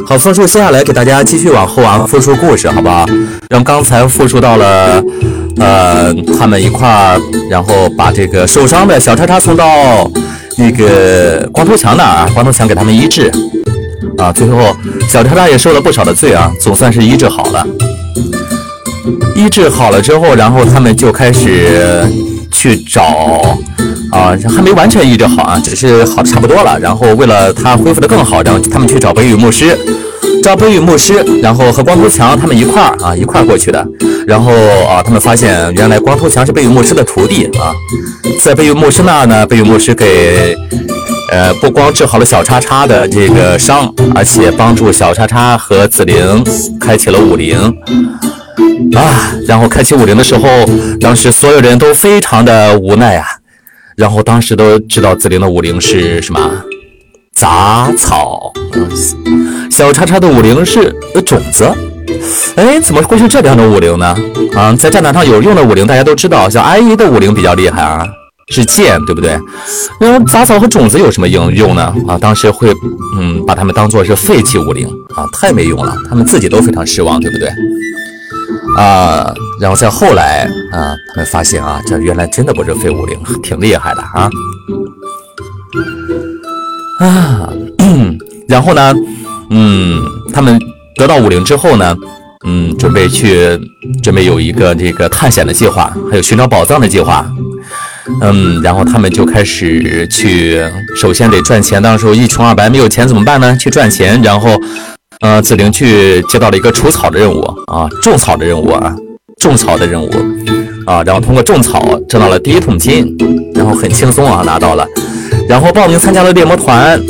好，复述接下来给大家继续往后啊，复述故事，好不好？让刚才复述到了，呃，他们一块儿，然后把这个受伤的小叉叉送到那个光头强那儿，光头强给他们医治。啊，最后小叉叉也受了不少的罪啊，总算是医治好了。医治好了之后，然后他们就开始去找啊，还没完全医治好啊，只是好的差不多了。然后为了他恢复的更好，然后他们去找北羽牧师，找北羽牧师，然后和光头强他们一块儿啊，一块儿过去的。然后啊，他们发现原来光头强是北羽牧师的徒弟啊，在北羽牧师那儿呢，北羽牧师给。呃，不光治好了小叉叉的这个伤，而且帮助小叉叉和紫菱开启了武灵啊。然后开启武灵的时候，当时所有人都非常的无奈啊。然后当时都知道紫菱的武灵是什么？杂草。小叉叉的五灵是种子。哎，怎么会是这两种五灵呢？啊，在战场上有用的五灵大家都知道，像阿姨的五灵比较厉害啊，是剑，对不对？那么杂草和种子有什么应用呢？啊，当时会嗯把它们当做是废弃五灵啊，太没用了，他们自己都非常失望，对不对？啊，然后再后来啊，他们发现啊，这原来真的不是废五灵，挺厉害的啊啊，然后呢，嗯，他们得到五灵之后呢，嗯，准备去准备有一个这个探险的计划，还有寻找宝藏的计划。嗯，然后他们就开始去，首先得赚钱。当时候一穷二白，没有钱怎么办呢？去赚钱。然后，呃，紫菱去接到了一个除草的任务啊，种草的任务啊，种草的任务啊。然后通过种草挣到了第一桶金，然后很轻松啊拿到了。然后报名参加了猎魔团。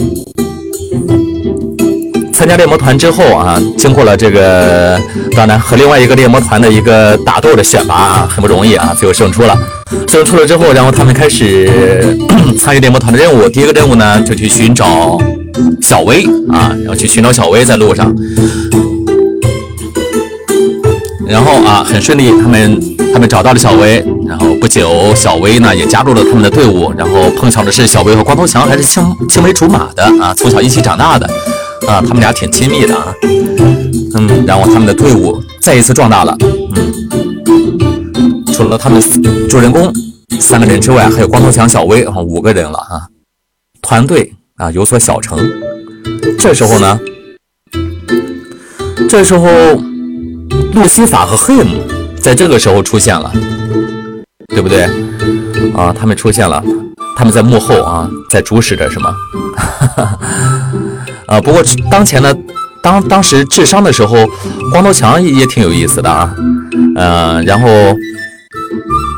参加猎魔团之后啊，经过了这个，当然和另外一个猎魔团的一个打斗的选拔啊，很不容易啊，最后胜出了。胜出了之后，然后他们开始 参与猎魔团的任务。第一个任务呢，就去寻找小薇啊，然后去寻找小薇在路上。然后啊，很顺利，他们他们找到了小薇。然后不久，小薇呢也加入了他们的队伍。然后碰巧的是，小薇和光头强还是青青梅竹马的啊，从小一起长大的。啊，他们俩挺亲密的啊，嗯，然后他们的队伍再一次壮大了，嗯，除了他们主人公三个人之外，还有光头强、小薇啊，五个人了啊，团队啊有所小成。这时候呢，这时候路西法和黑姆在这个时候出现了，对不对？啊，他们出现了，他们在幕后啊，在主使着什么？哈哈。啊，不过当前呢，当当时智商的时候，光头强也挺有意思的啊，嗯，然后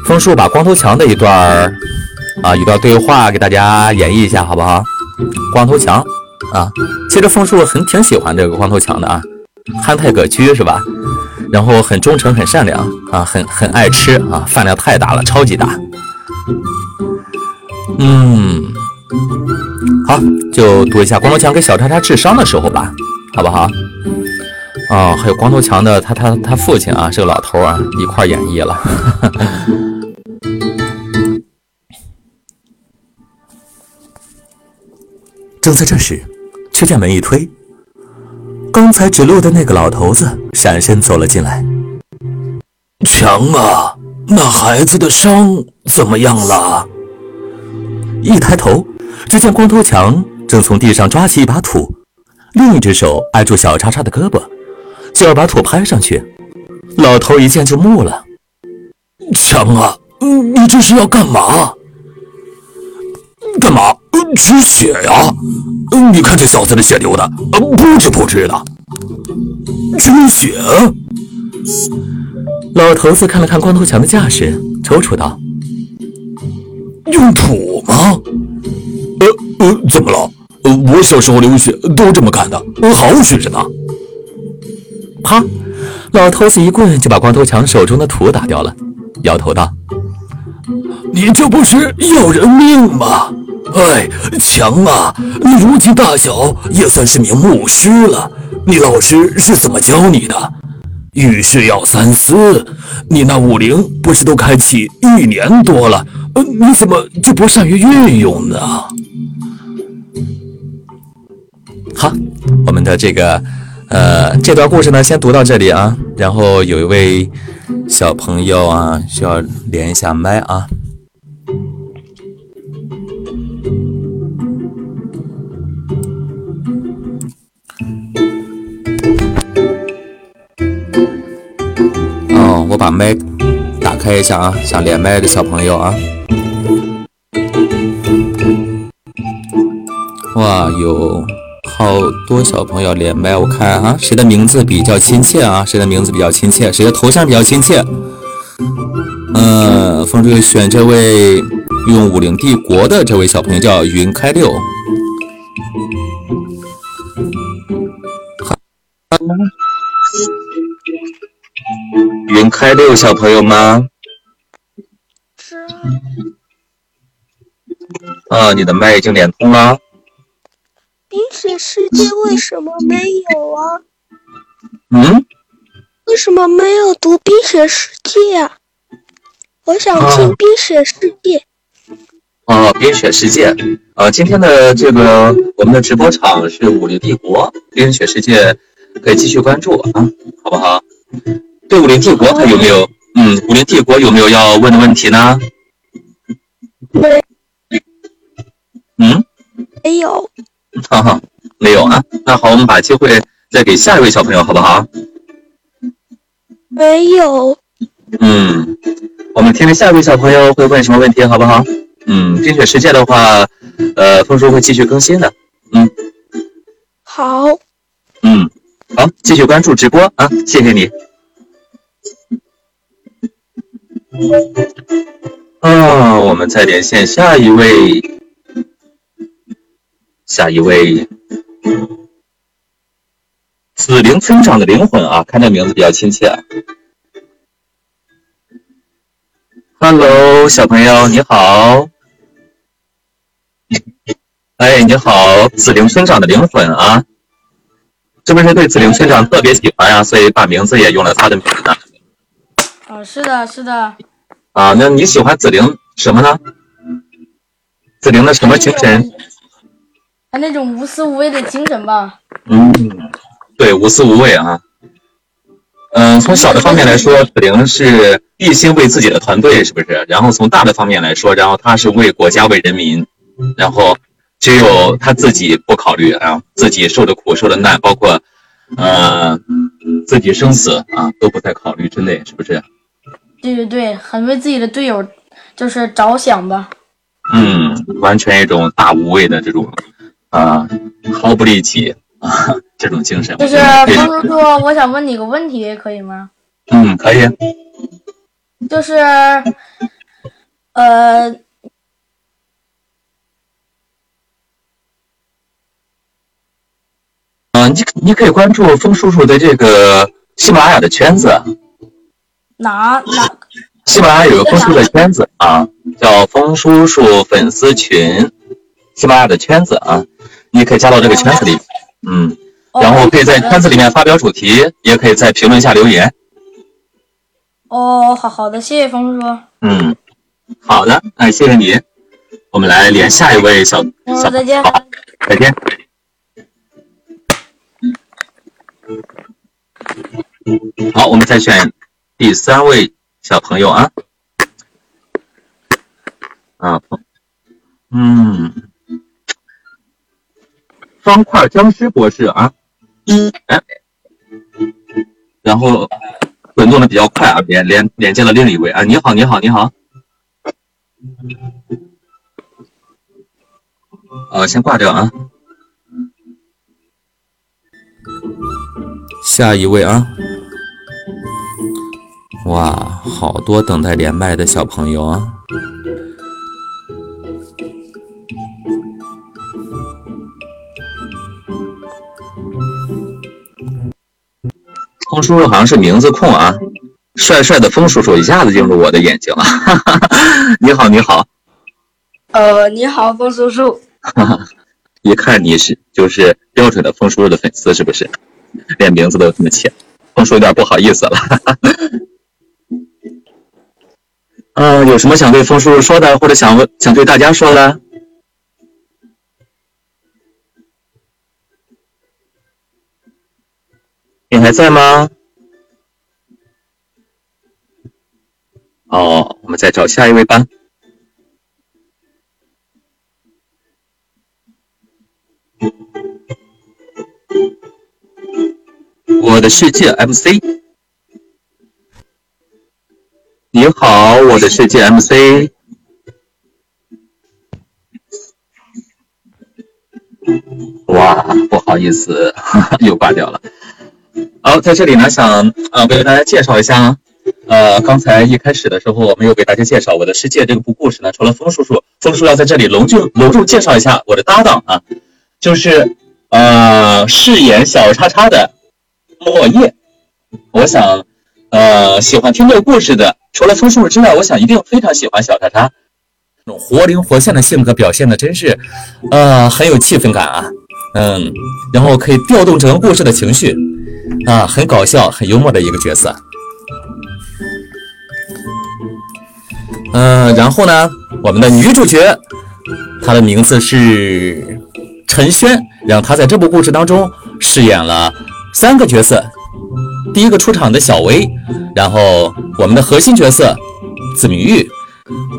枫树把光头强的一段儿啊一段对话给大家演绎一下，好不好？光头强啊，其实枫树很挺喜欢这个光头强的啊，憨态可掬是吧？然后很忠诚，很善良啊，很很爱吃啊，饭量太大了，超级大，嗯。好，就读一下光头强给小叉叉治伤的时候吧，好不好？哦，还有光头强的他他他父亲啊，是个老头啊，一块演绎了。正在这时，却见门一推，刚才指路的那个老头子闪身走了进来。强啊，那孩子的伤怎么样了？一抬头。只见光头强正从地上抓起一把土，另一只手挨住小叉叉的胳膊，就要把土拍上去。老头一见就木了：“强啊，你这是要干嘛？干嘛？止血呀？你看这小子的血流的，不知不知的。止血？”老头子看了看光头强的架势，抽搐道：“用土吗？”呃呃，怎么了？呃，我小时候流血都这么干的，好使着呢。啪！老头子一棍就把光头强手中的土打掉了，摇头道：“你这不是要人命吗？哎，强啊！你如今大小也算是名牧师了，你老师是怎么教你的？遇事要三思。你那武灵不是都开启一年多了？呃，你怎么就不善于运用呢？”好，我们的这个，呃，这段故事呢，先读到这里啊。然后有一位小朋友啊，需要连一下麦啊。我把麦打开一下啊，想连麦的小朋友啊。哇，有。好多小朋友连麦，我看啊，谁的名字比较亲切啊？谁的名字比较亲切？谁的头像比较亲切？嗯，风追选这位用武林帝国的这位小朋友叫云开六。云开六小朋友吗？啊，你的麦已经连通了。冰雪世界为什么没有啊？嗯，为什么没有读冰雪世界啊？我想听冰雪世界。哦，冰雪世界，呃，今天的这个我们的直播场是武林帝国冰雪世界，可以继续关注啊，好不好？对武林帝国还有没有？嗯，武林帝国有没有要问的问题呢？没，嗯，没有。哈哈，没有啊。那好，我们把机会再给下一位小朋友，好不好？没有。嗯，我们听听下一位小朋友会问什么问题，好不好？嗯，冰雪世界的话，呃，风叔会继续更新的。嗯，好。嗯，好，继续关注直播啊，谢谢你。啊，我们再连线下一位，下一位，紫灵村长的灵魂啊，看这名字比较亲切。Hello，小朋友你好，哎，你好，紫灵村长的灵魂啊，是不是对紫灵村长特别喜欢呀？所以把名字也用了他的名字？哦，是的，是的。啊，那你喜欢紫菱什么呢？紫菱的什么精神？他那种无私无畏的精神吧。嗯，对，无私无畏啊。嗯，从小的方面来说，紫菱是一心为自己的团队，是不是？然后从大的方面来说，然后他是为国家为人民，然后只有他自己不考虑啊，自己受的苦受的难，包括呃自己生死啊都不在考虑之内，是不是？对对对，很为自己的队友就是着想吧。嗯，完全一种大无畏的这种啊，毫不利己啊这种精神。就是方叔叔，我想问你个问题，可以吗？嗯，可以。就是呃，嗯，你你可以关注风叔叔的这个喜马拉雅的圈子。哪哪？喜马拉雅有个风叔的圈子啊，叫风叔叔粉丝群，喜马拉雅的圈子啊，你可以加到这个圈子里，嗯，然后可以在圈子里面发表主题，也可以在评论下留言。哦，好好的，谢谢风叔叔。嗯，好的，哎，谢谢你。我们来连下一位小小，再见，好，再见。好，我们再选。第三位小朋友啊，啊，嗯，方块僵尸博士啊，哎，然后滚动的比较快啊，连连连接了另一位啊，你好，你好，你好，呃，先挂掉啊，下一位啊。哇，好多等待连麦的小朋友啊！风叔叔好像是名字控啊，帅帅的风叔叔一下子进入我的眼睛了。你好，你好。呃，你好，风叔叔。一看你是就是标准的风叔叔的粉丝，是不是？连名字都这么起，风叔有点不好意思了。嗯，有什么想对风叔叔说的，或者想问、想对大家说的？你还在吗？哦，我们再找下一位吧。我的世界 MC。你好，我的世界 MC。哇，不好意思，又挂掉了。好，在这里呢，想呃为大家介绍一下，呃，刚才一开始的时候，我没有给大家介绍我的世界这个部故事呢。除了风叔叔，风叔要在这里隆重隆重介绍一下我的搭档啊，就是呃饰演小叉叉的莫叶。我想，呃，喜欢听这个故事的。除了风叔叔之外，我想一定非常喜欢小叉叉，那种活灵活现的性格表现的真是，呃，很有气氛感啊。嗯，然后可以调动整个故事的情绪，啊，很搞笑、很幽默的一个角色。嗯，然后呢，我们的女主角，她的名字是陈轩，然后她在这部故事当中饰演了三个角色。第一个出场的小薇，然后我们的核心角色子明玉，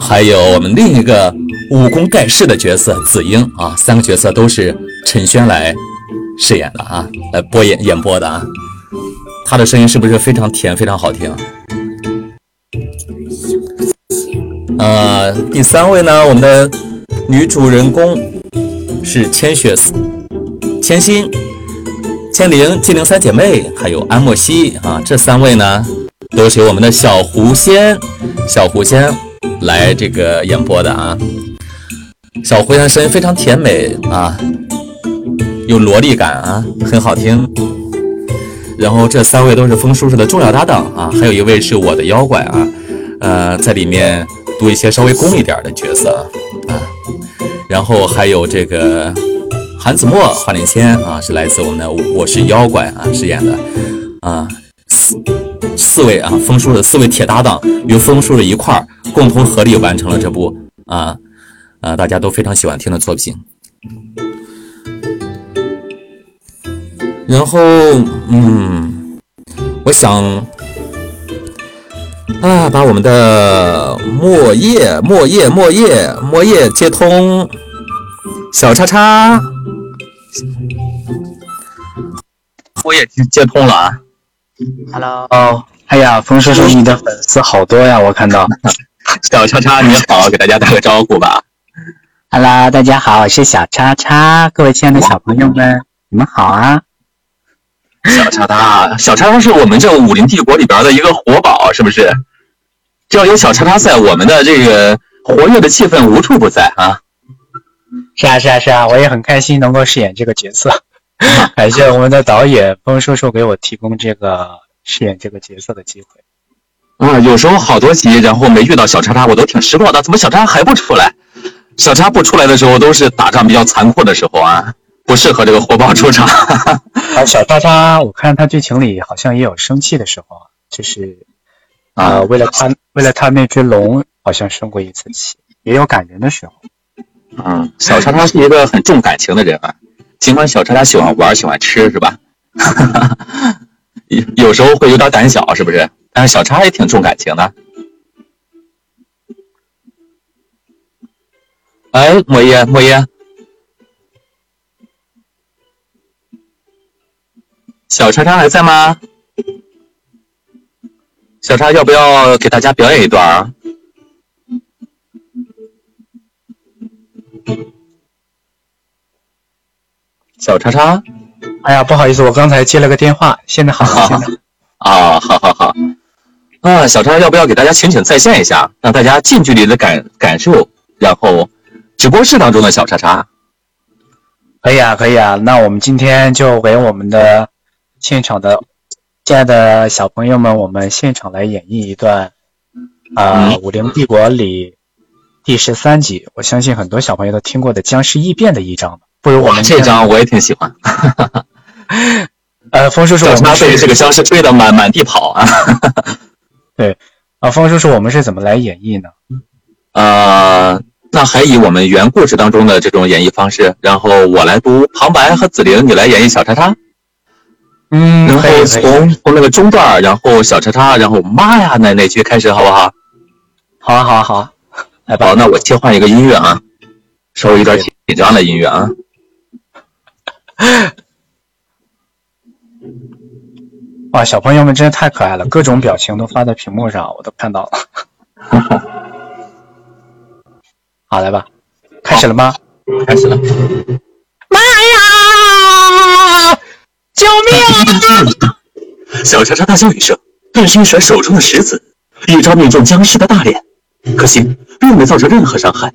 还有我们另一个武功盖世的角色紫英啊，三个角色都是陈轩来饰演的啊，来播演演播的啊。他的声音是不是非常甜，非常好听？呃，第三位呢，我们的女主人公是千雪千心、千灵、金灵三姐妹，还有安莫西啊，这三位呢，都是由我们的小狐仙、小狐仙来这个演播的啊。小狐仙声音非常甜美啊，有萝莉感啊，很好听。然后这三位都是风叔叔的重要搭档啊，还有一位是我的妖怪啊，呃，在里面读一些稍微攻一点的角色啊。然后还有这个韩子墨、花灵仙啊，是来自我们的我是妖怪啊饰演的啊，四四位啊，风叔的四位铁搭档与风叔的一块儿共同合力完成了这部啊啊大家都非常喜欢听的作品。然后，嗯，我想啊，把我们的莫叶、莫叶、莫叶、莫叶接通，小叉叉，莫叶接接通了啊。Hello，哦，哎呀，冯叔叔，你的粉丝好多呀，我看到。小叉叉你好，给大家打个招呼吧。Hello，大家好，我是小叉叉，各位亲爱的小朋友们，你们好啊。小叉叉，小叉叉是我们这武林帝国里边的一个活宝，是不是？只要有小叉叉在，我们的这个活跃的气氛无处不在啊。是啊，是啊，是啊，我也很开心能够饰演这个角色，感谢我们的导演风叔叔给我提供这个饰演这个角色的机会。啊，有时候好多集，然后没遇到小叉叉，我都挺失落的。怎么小叉叉还不出来？小叉不出来的时候，都是打仗比较残酷的时候啊，不适合这个火爆出场。啊，小叉叉，我看他剧情里好像也有生气的时候，就是啊、呃，为了他为了他那只龙，好像生过一次气，也有感人的时候。嗯，小叉叉是一个很重感情的人啊，尽管小叉叉喜欢玩，喜欢吃，是吧？有 有时候会有点胆小，是不是？但是小叉也挺重感情的。哎，莫耶，莫耶，小叉叉还在吗？小叉要不要给大家表演一段啊？小叉叉，哎呀，不好意思，我刚才接了个电话，现在好了，现在。啊，好好好，啊，小叉要不要给大家浅浅再现一下，让大家近距离的感感受，然后直播室当中的小叉叉，可以啊，可以啊，那我们今天就给我们的现场的亲爱的小朋友们，我们现场来演绎一段啊，《武林帝国》里第十三集，我相信很多小朋友都听过的僵尸异变的一章。不如我们这张我也挺喜欢。呃，风叔叔，我们被这个僵尸追得满满地跑啊。对，啊，风叔叔，我们是怎么来演绎呢？呃，那还以我们原故事当中的这种演绎方式，然后我来读旁白和紫菱，你来演绎小叉叉。嗯，然后从从那个中段，然后小叉叉，然后妈呀那那句开始，好不好？好啊，好啊，好啊。来吧，好，那我切换一个音乐啊，稍微有点紧张的音乐啊。哇，小朋友们真的太可爱了，各种表情都发在屏幕上，我都看到了。好，来吧，开始了吗？开始了。妈呀！救命啊！小叉叉大叫一声，顿时一甩手中的石子，一招命中僵尸的大脸，可惜并没造成任何伤害。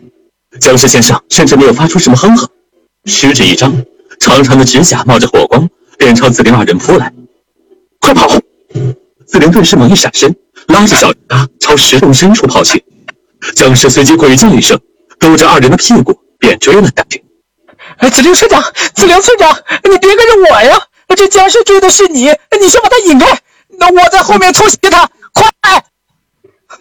僵尸先生甚至没有发出什么哼哼，食指一张，长长的指甲冒着火光，便朝子玲二人扑来。快跑！子玲顿时猛一闪身，拉着小叉朝石洞深处跑去。僵尸随即鬼叫一声，兜着二人的屁股便追了下去。哎，子菱村长，子菱村长，你别跟着我呀！这僵尸追的是你，你先把他引开，那我在后面偷袭他，快！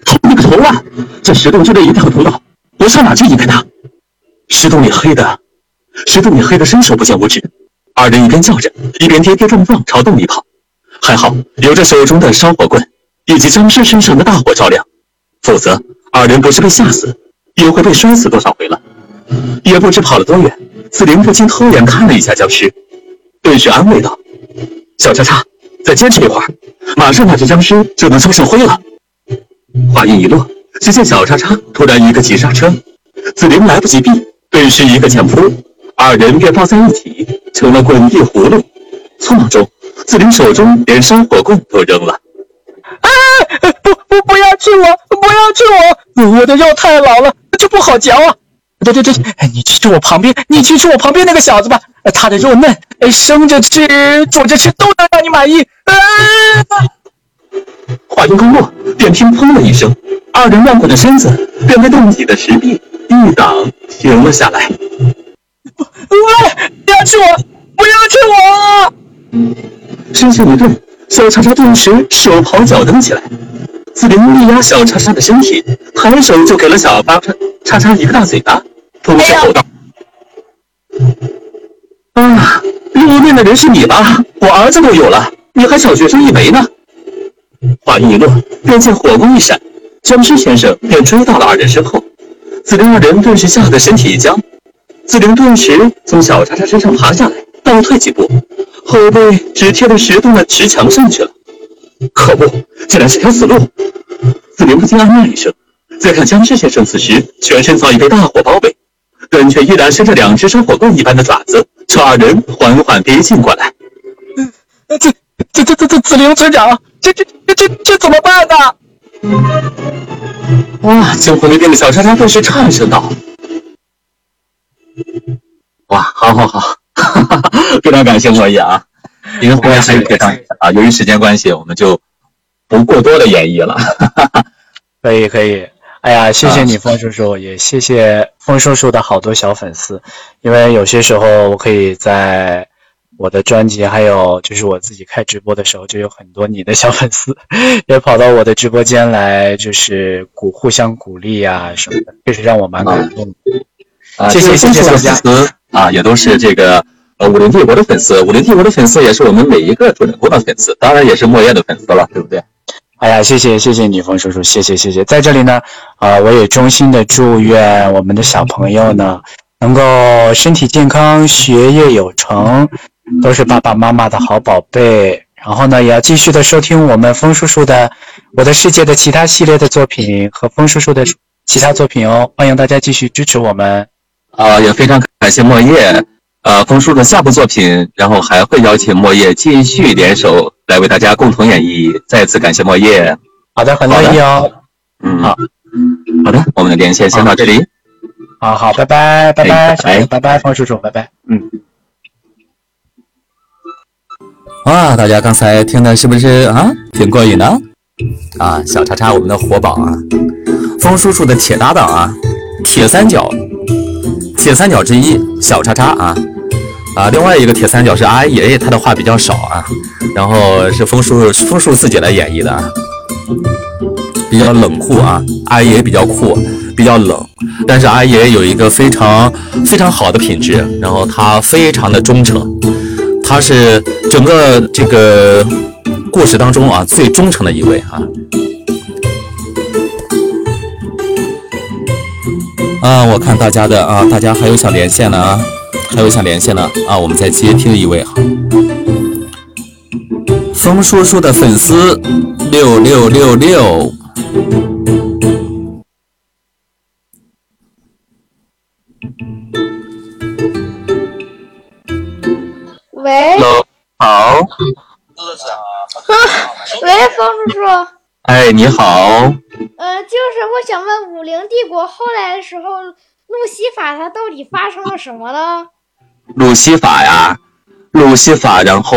头你个头啊！这石洞就这一条通道，我上哪去引开他？石洞里黑的，石洞里黑的伸手不见五指。二人一边叫着，一边跌跌撞撞朝洞里跑。还好有着手中的烧火棍以及僵尸身上的大火照亮，否则二人不是被吓死，也会被摔死多少回了。也不知跑了多远，紫菱不禁偷眼看了一下僵尸，顿时安慰道：“小叉叉，再坚持一会儿，马上那只僵尸就能收上灰了。”话音一落，只见小叉叉突然一个急刹车，子菱来不及避，顿时一个前扑，二人便抱在一起，成了滚地葫芦。匆忙中，子菱手中连烧火棍都扔了。啊！不不不要吃我！不要吃我！我的肉太老了，就不好嚼啊！对对对，你去吃我旁边，你去吃我旁边那个小子吧，他的肉嫩，哎生着吃、煮着吃都能让你满意。啊！话音刚落，便听“砰”的一声，二人乱滚的身子便被洞底的石壁一挡，停了下来。喂，不要吃我！不要吃我！身形一顿，小叉叉顿时手刨脚蹬起来。紫菱力压小叉叉的身体，抬手就给了小八叉叉一个大嘴巴，同时吼道：“啊，肉嫩的人是你吧？我儿子都有了，你还小学生一枚呢！”话音一落，便见火光一闪，僵尸先生便追到了二人身后。子菱二人顿时吓得身体一僵，子菱顿时从小叉叉身上爬下来，倒退几步，后背只贴着石洞的石墙上去了。可恶，竟然是条死路！子菱不禁暗骂一声。再看僵尸先生，此时全身早已被大火包围，但却依然伸着两只烧火棍一般的爪子，朝二人缓缓逼近过来。这、这、这、这、这子菱村长，这、这、这、这、这怎么办呢？哇！惊魂未定的小叉叉顿时颤声道：“哇，好好好，哈哈哈！非常感谢莫言啊！因为还有非常啊，由于时间关系，我们就不过多的演绎了。可以，可以。哎呀，谢谢你，风叔叔，也谢谢风叔叔的好多小粉丝。因为有些时候，我可以在我的专辑，还有就是我自己开直播的时候，就有很多你的小粉丝也跑到我的直播间来，就是鼓互相鼓励啊什么的，确实让我蛮感动的。啊，谢谢谢谢大家啊，也都是这个呃武林帝国的粉丝，武林帝国的粉丝也是我们每一个主人公的粉丝，当然也是莫言的粉丝了，对不对？哎呀，谢谢谢谢你，风叔叔，谢谢谢谢。在这里呢，啊、我也衷心的祝愿我们的小朋友呢，能够身体健康，学业有成，都是爸爸妈妈的好宝贝。然后呢，也要继续的收听我们风叔叔的《我的世界》的其他系列的作品和风叔叔的其他作品哦。欢迎大家继续支持我们。啊，也非常感谢莫叶，呃，风叔的下部作品，然后还会邀请莫叶继续联手来为大家共同演绎。再次感谢莫叶。好的，很乐意哦。嗯，好，好的，我们的连线先到这里。好好，拜拜拜拜，拜拜，风叔叔拜拜。嗯。哇，大家刚才听的是不是啊，挺过瘾的？啊，小叉叉，我们的活宝啊，风叔叔的铁搭档啊，铁三角，铁三角之一，小叉叉啊。啊，另外一个铁三角是阿爷爷，他的话比较少啊，然后是风叔叔风叔自己来演绎的啊，比较冷酷啊，阿爷比较酷，比较冷，但是阿爷有一个非常非常好的品质，然后他非常的忠诚。他是整个这个故事当中啊最忠诚的一位啊。啊，我看大家的啊，大家还有想连线的啊，还有想连线的啊，我们再接听一位哈。风叔叔的粉丝六六六六，喂，方叔叔，哎，你好，呃，就是我想问，武陵帝国后来的时候，路西法他到底发生了什么呢？路西法呀，路西法，然后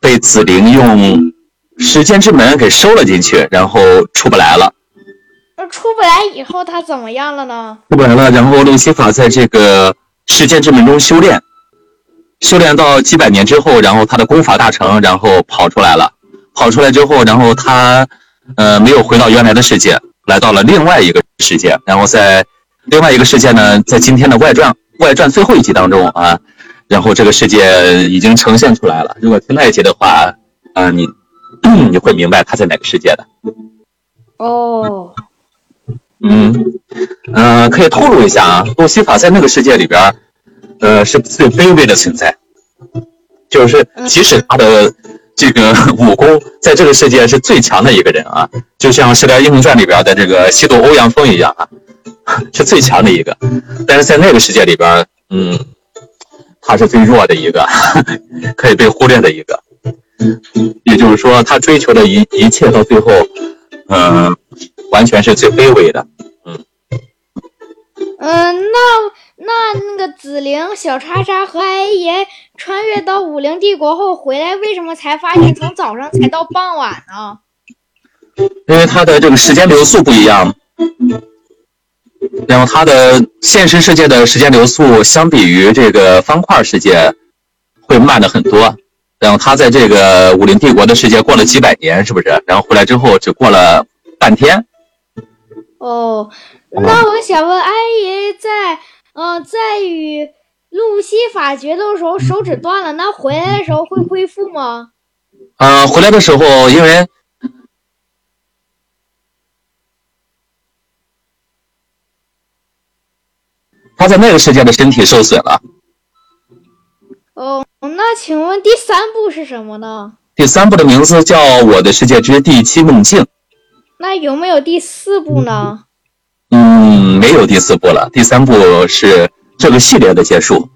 被紫菱用时间之门给收了进去，然后出不来了，呃，出不来以后他怎么样了呢？出不来了，然后路西法在这个时间之门中修炼，修炼到几百年之后，然后他的功法大成，然后跑出来了。跑出来之后，然后他呃没有回到原来的世界，来到了另外一个世界。然后在另外一个世界呢，在今天的外传外传最后一集当中啊，然后这个世界已经呈现出来了。如果听那一集的话，啊，你你会明白他在哪个世界的。哦，嗯，呃，可以透露一下啊，路西法在那个世界里边儿，呃，是最卑微的存在，就是即使他的这个 武功在这个世界是最强的一个人啊，就像《射雕英雄传》里边的这个西渡欧阳锋一样啊，是最强的一个，但是在那个世界里边，嗯，他是最弱的一个，可以被忽略的一个，也就是说，他追求的一一切到最后，嗯、完全是最卑微的。嗯，嗯那那个紫菱、小叉叉和艾爷穿越到武林帝国后回来，为什么才发现从早上才到傍晚呢？因为它的这个时间流速不一样，然后它的现实世界的时间流速相比于这个方块世界会慢的很多。然后他在这个武林帝国的世界过了几百年，是不是？然后回来之后只过了半天。哦，那我想问，阿姨在嗯、呃在与路西法决斗的时候手指断了，那回来的时候会恢复吗？呃，回来的时候，因为他在那个世界的身体受损了。哦，那请问第三部是什么呢？第三部的名字叫《我的世界之第七梦境》。那有没有第四部呢？嗯，没有第四部了，第三部是这个系列的结束。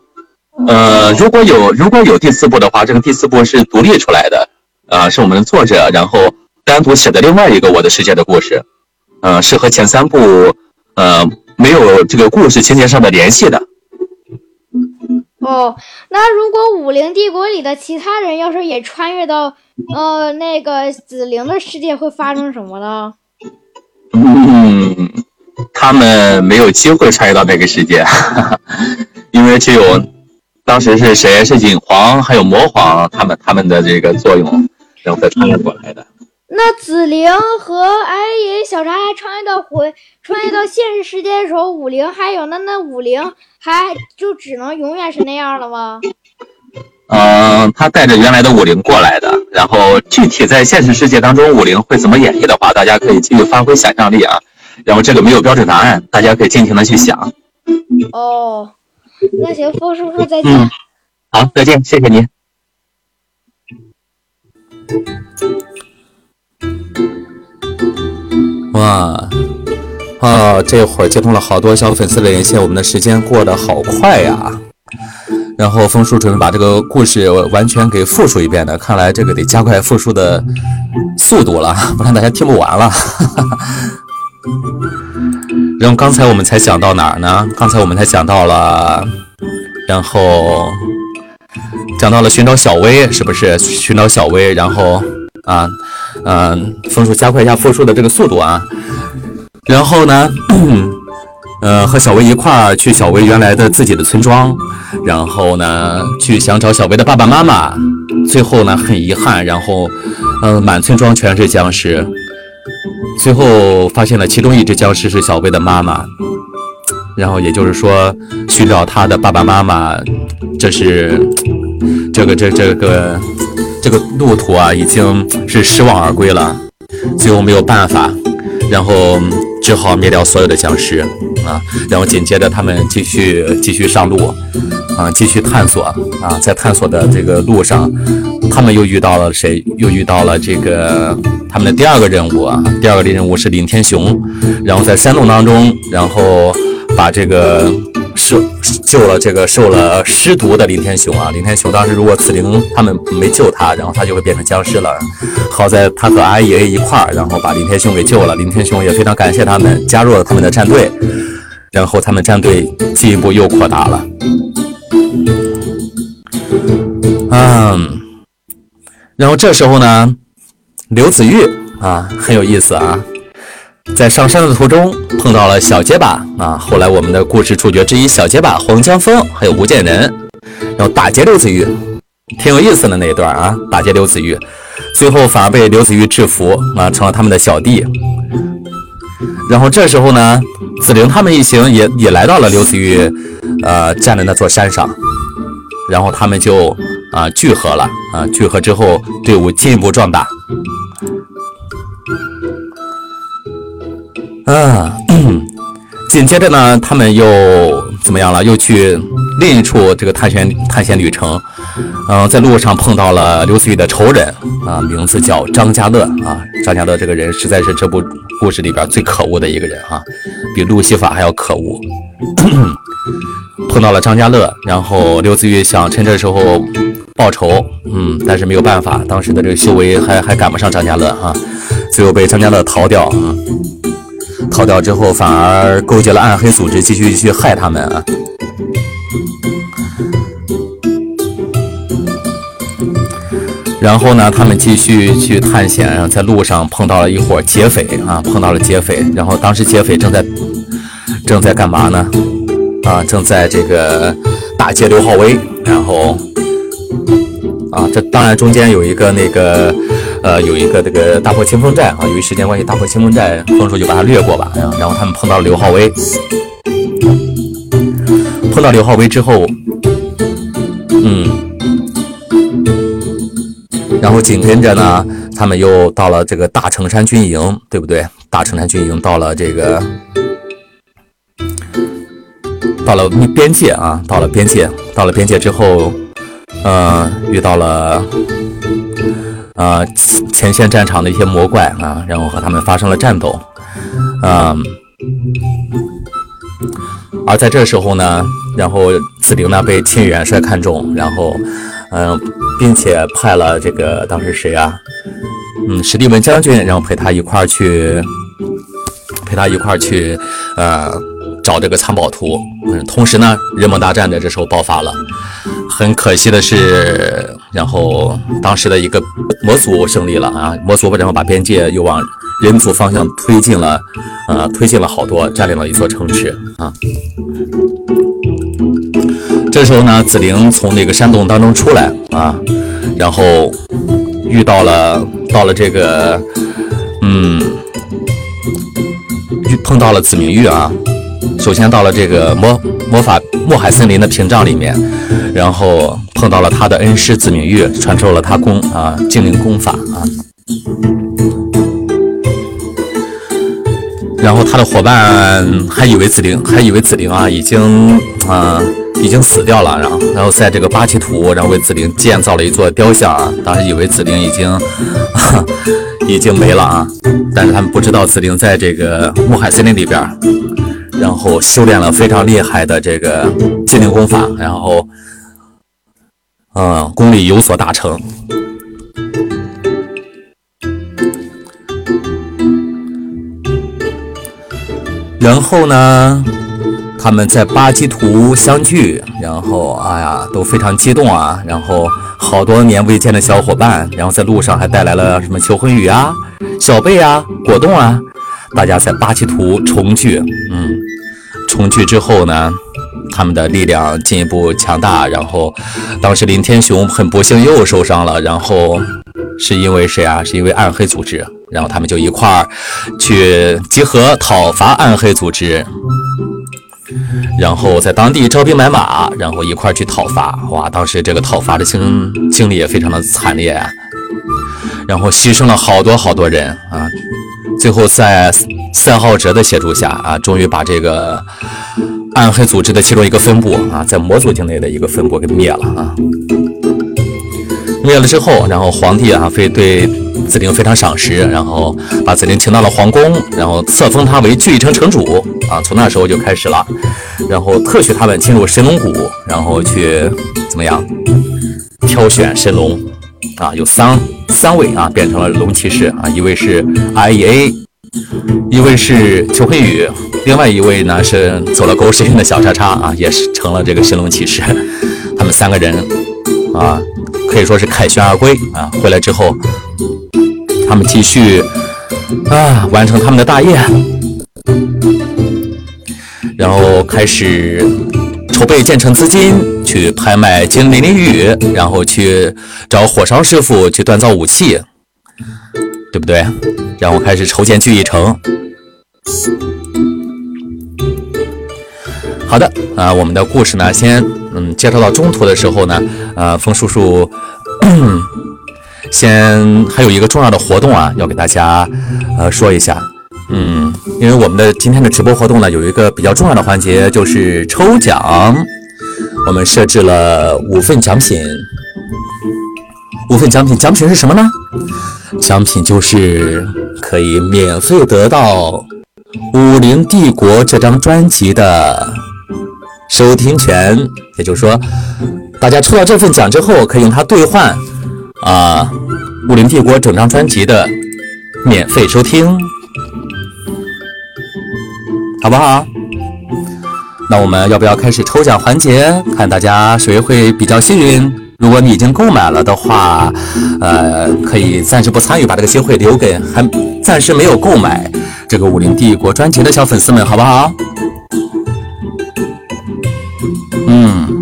呃，如果有如果有第四部的话，这个第四部是独立出来的，啊、是我们的作者然后单独写的另外一个我的世界的故事，呃，是和前三部呃没有这个故事情节上的联系的。哦，那如果武灵帝国里的其他人要是也穿越到呃那个紫菱的世界，会发生什么呢？嗯，他们没有机会穿越到那个世界，因为只有当时是谁是影皇还有魔皇他们他们的这个作用，然后再穿越过来的。那紫菱和哎爷、小茶还穿越到回穿越到现实世界的时候，五灵还有那那五灵还就只能永远是那样了吗？嗯，他带着原来的五灵过来的，然后具体在现实世界当中五灵会怎么演绎的话，大家可以继续发挥想象力啊。然后这个没有标准答案，大家可以尽情的去想。哦，那行，风叔叔再见。嗯，好，再见，谢谢您。哇，啊，这会儿接通了好多小粉丝的连线，我们的时间过得好快呀。然后风叔准备把这个故事完全给复述一遍的，看来这个得加快复述的速度了，不然大家听不完了。然后刚才我们才讲到哪儿呢？刚才我们才讲到了，然后讲到了寻找小薇，是不是寻找小薇？然后啊，嗯、分数加快一下复述的这个速度啊。然后呢，呃，和小薇一块儿去小薇原来的自己的村庄，然后呢，去想找小薇的爸爸妈妈。最后呢，很遗憾，然后，呃，满村庄全是僵尸。最后发现了其中一只僵尸是小薇的妈妈，然后也就是说，寻找她的爸爸妈妈，这是这个这这个这个路途啊，已经是失望而归了。最后没有办法，然后只好灭掉所有的僵尸啊，然后紧接着他们继续继续上路啊，继续探索啊，在探索的这个路上，他们又遇到了谁？又遇到了这个他们的第二个任务啊，第二个任务是林天雄，然后在山洞当中，然后把这个受救了这个受了尸毒的林天雄啊，林天雄当时如果紫菱他们没救他，然后他就会变成僵尸了。好在他和阿爷一块儿，然后把林天雄给救了，林天雄也非常感谢他们，加入了他们的战队，然后他们战队进一步又扩大了。嗯，然后这时候呢，刘子玉啊很有意思啊，在上山的途中碰到了小结巴啊，后来我们的故事主角之一小结巴、黄江峰还有吴建仁，然后打劫刘子玉，挺有意思的那一段啊，打劫刘子玉，最后反而被刘子玉制服啊，成了他们的小弟。然后这时候呢，子玲他们一行也也来到了刘子玉呃站的那座山上，然后他们就啊聚合了啊，聚合之后队伍进一步壮大。啊，紧接着呢，他们又怎么样了？又去另一处这个探险探险旅程。嗯、在路上碰到了刘子玉的仇人啊，名字叫张家乐啊。张家乐这个人实在是这部故事里边最可恶的一个人啊，比路西法还要可恶。碰到了张家乐，然后刘子玉想趁这时候报仇，嗯，但是没有办法，当时的这个修为还还赶不上张家乐啊，最后被张家乐逃掉啊。逃掉之后，反而勾结了暗黑组织，继续去害他们啊。然后呢，他们继续去探险，然后在路上碰到了一伙劫匪啊，碰到了劫匪。然后当时劫匪正在正在干嘛呢？啊，正在这个打劫刘浩威。然后啊，这当然中间有一个那个。呃，有一个这个大破清风寨啊，由于时间关系，大破清风寨风叔就把它略过吧。然后，他们碰到了刘浩威，碰到刘浩威之后，嗯，然后紧跟着呢，他们又到了这个大城山军营，对不对？大城山军营到了这个，到了边界啊，到了边界，到了边界之后，呃，遇到了。啊，前线战场的一些魔怪啊，然后和他们发生了战斗，啊，而在这时候呢，然后子陵呢被秦元帅看中，然后，嗯，并且派了这个当时谁啊，嗯，史蒂文将军，然后陪他一块儿去，陪他一块儿去，呃，找这个藏宝图。嗯，同时呢，人魔大战在这时候爆发了。很可惜的是，然后当时的一个魔族胜利了啊，魔族然后把边界又往人族方向推进了，呃，推进了好多，占领了一座城池啊。这时候呢，紫菱从那个山洞当中出来啊，然后遇到了，到了这个，嗯，遇碰到了紫明玉啊。首先到了这个魔魔法墨海森林的屏障里面，然后碰到了他的恩师紫明玉，传授了他功啊精灵功法啊。然后他的伙伴还以为紫灵还以为紫灵啊已经啊已经死掉了，然后然后在这个八旗图，然后为紫灵建造了一座雕像啊。当时以为紫灵已经 已经没了啊，但是他们不知道紫灵在这个墨海森林里边。然后修炼了非常厉害的这个精灵功法，然后，嗯，功力有所大成。然后呢，他们在巴基图相聚，然后哎呀，都非常激动啊。然后好多年未见的小伙伴，然后在路上还带来了什么求婚雨啊、小贝啊、果冻啊。大家在巴基图重聚，嗯，重聚之后呢，他们的力量进一步强大。然后，当时林天雄很不幸又受伤了，然后是因为谁啊？是因为暗黑组织。然后他们就一块儿去集合讨伐暗黑组织，然后在当地招兵买马，然后一块儿去讨伐。哇，当时这个讨伐的经经历也非常的惨烈啊，然后牺牲了好多好多人啊。最后在赛浩哲的协助下啊，终于把这个暗黑组织的其中一个分部啊，在魔族境内的一个分部给灭了啊。灭了之后，然后皇帝啊，非对子陵非常赏识，然后把子陵请到了皇宫，然后册封他为聚义城城主啊。从那时候就开始了，然后特许他们进入神龙谷，然后去怎么样挑选神龙啊？有三 三位啊，变成了龙骑士啊，一位是 I E A，一位是邱慧宇，另外一位呢是走了狗屎运的小叉叉啊，也是成了这个神龙骑士。他们三个人啊。可以说是凯旋而归啊！回来之后，他们继续啊，完成他们的大业，然后开始筹备建成资金，去拍卖金鳞鳞玉，然后去找火烧师傅去锻造武器，对不对？然后开始筹建聚义城。好的，啊，我们的故事呢，先嗯介绍到中途的时候呢，呃，风叔叔 先还有一个重要的活动啊，要给大家呃说一下，嗯，因为我们的今天的直播活动呢，有一个比较重要的环节，就是抽奖，我们设置了五份奖品，五份奖品，奖品是什么呢？奖品就是可以免费得到《武林帝国》这张专辑的。收听权，也就是说，大家抽到这份奖之后，可以用它兑换啊《武林帝国》整张专辑的免费收听，好不好？那我们要不要开始抽奖环节？看大家谁会比较幸运。如果你已经购买了的话，呃，可以暂时不参与，把这个机会留给还暂时没有购买这个《武林帝国》专辑的小粉丝们，好不好？嗯，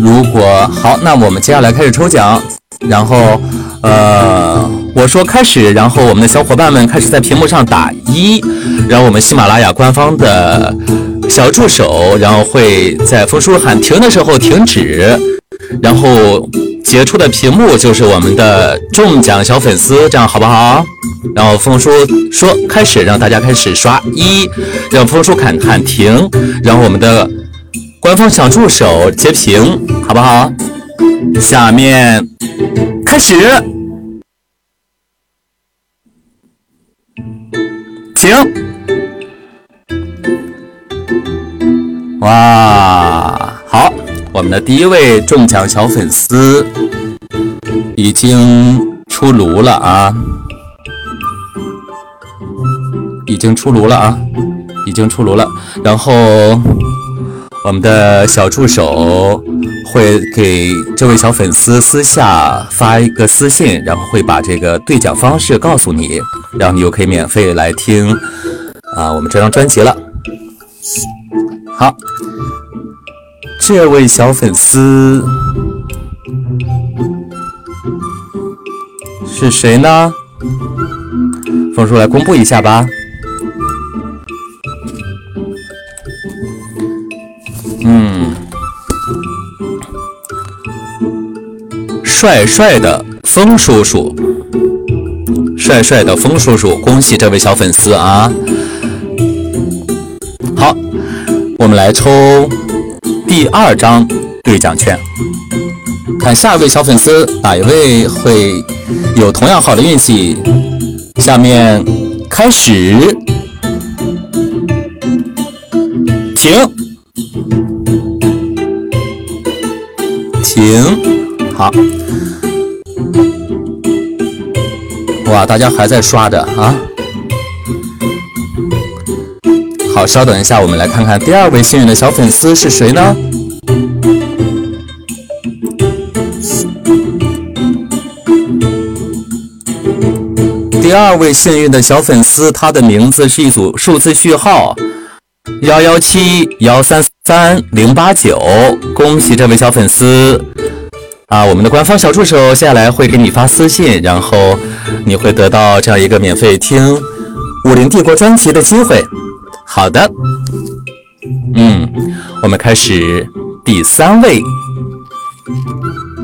如果好，那我们接下来开始抽奖。然后，呃，我说开始，然后我们的小伙伴们开始在屏幕上打一，然后我们喜马拉雅官方的小助手，然后会在风叔喊停的时候停止，然后截出的屏幕就是我们的中奖小粉丝，这样好不好？然后风叔说开始，让大家开始刷一，让风叔喊喊停，然后我们的。官方小助手截屏，好不好？下面开始，停。哇，好，我们的第一位中奖小粉丝已经出炉了啊！已经出炉了啊！已经出炉了，然后。我们的小助手会给这位小粉丝私下发一个私信，然后会把这个兑奖方式告诉你，然后你就可以免费来听啊我们这张专辑了。好，这位小粉丝是谁呢？风叔来公布一下吧。嗯，帅帅的风叔叔，帅帅的风叔叔，恭喜这位小粉丝啊！我们来抽第二张兑奖券，看下一位小粉丝哪一位会有同样好的运气。下面开始，停。停，好，哇，大家还在刷着啊！好，稍等一下，我们来看看第二位幸运的小粉丝是谁呢？第二位幸运的小粉丝，他的名字是一组数字序号。幺幺七幺三三零八九，恭喜这位小粉丝啊！我们的官方小助手接下来会给你发私信，然后你会得到这样一个免费听《武林帝国》专辑的机会。好的，嗯，我们开始第三位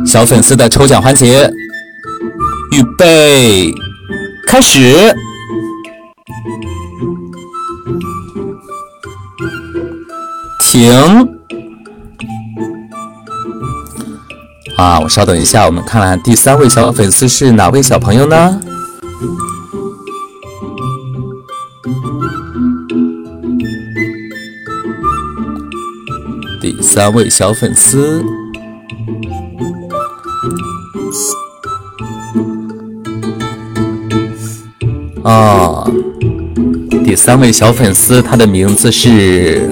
小粉丝的抽奖环节，预备，开始。停！啊，我稍等一下，我们看看第三位小粉丝是哪位小朋友呢？第三位小粉丝，啊，第三位小粉丝，他的名字是。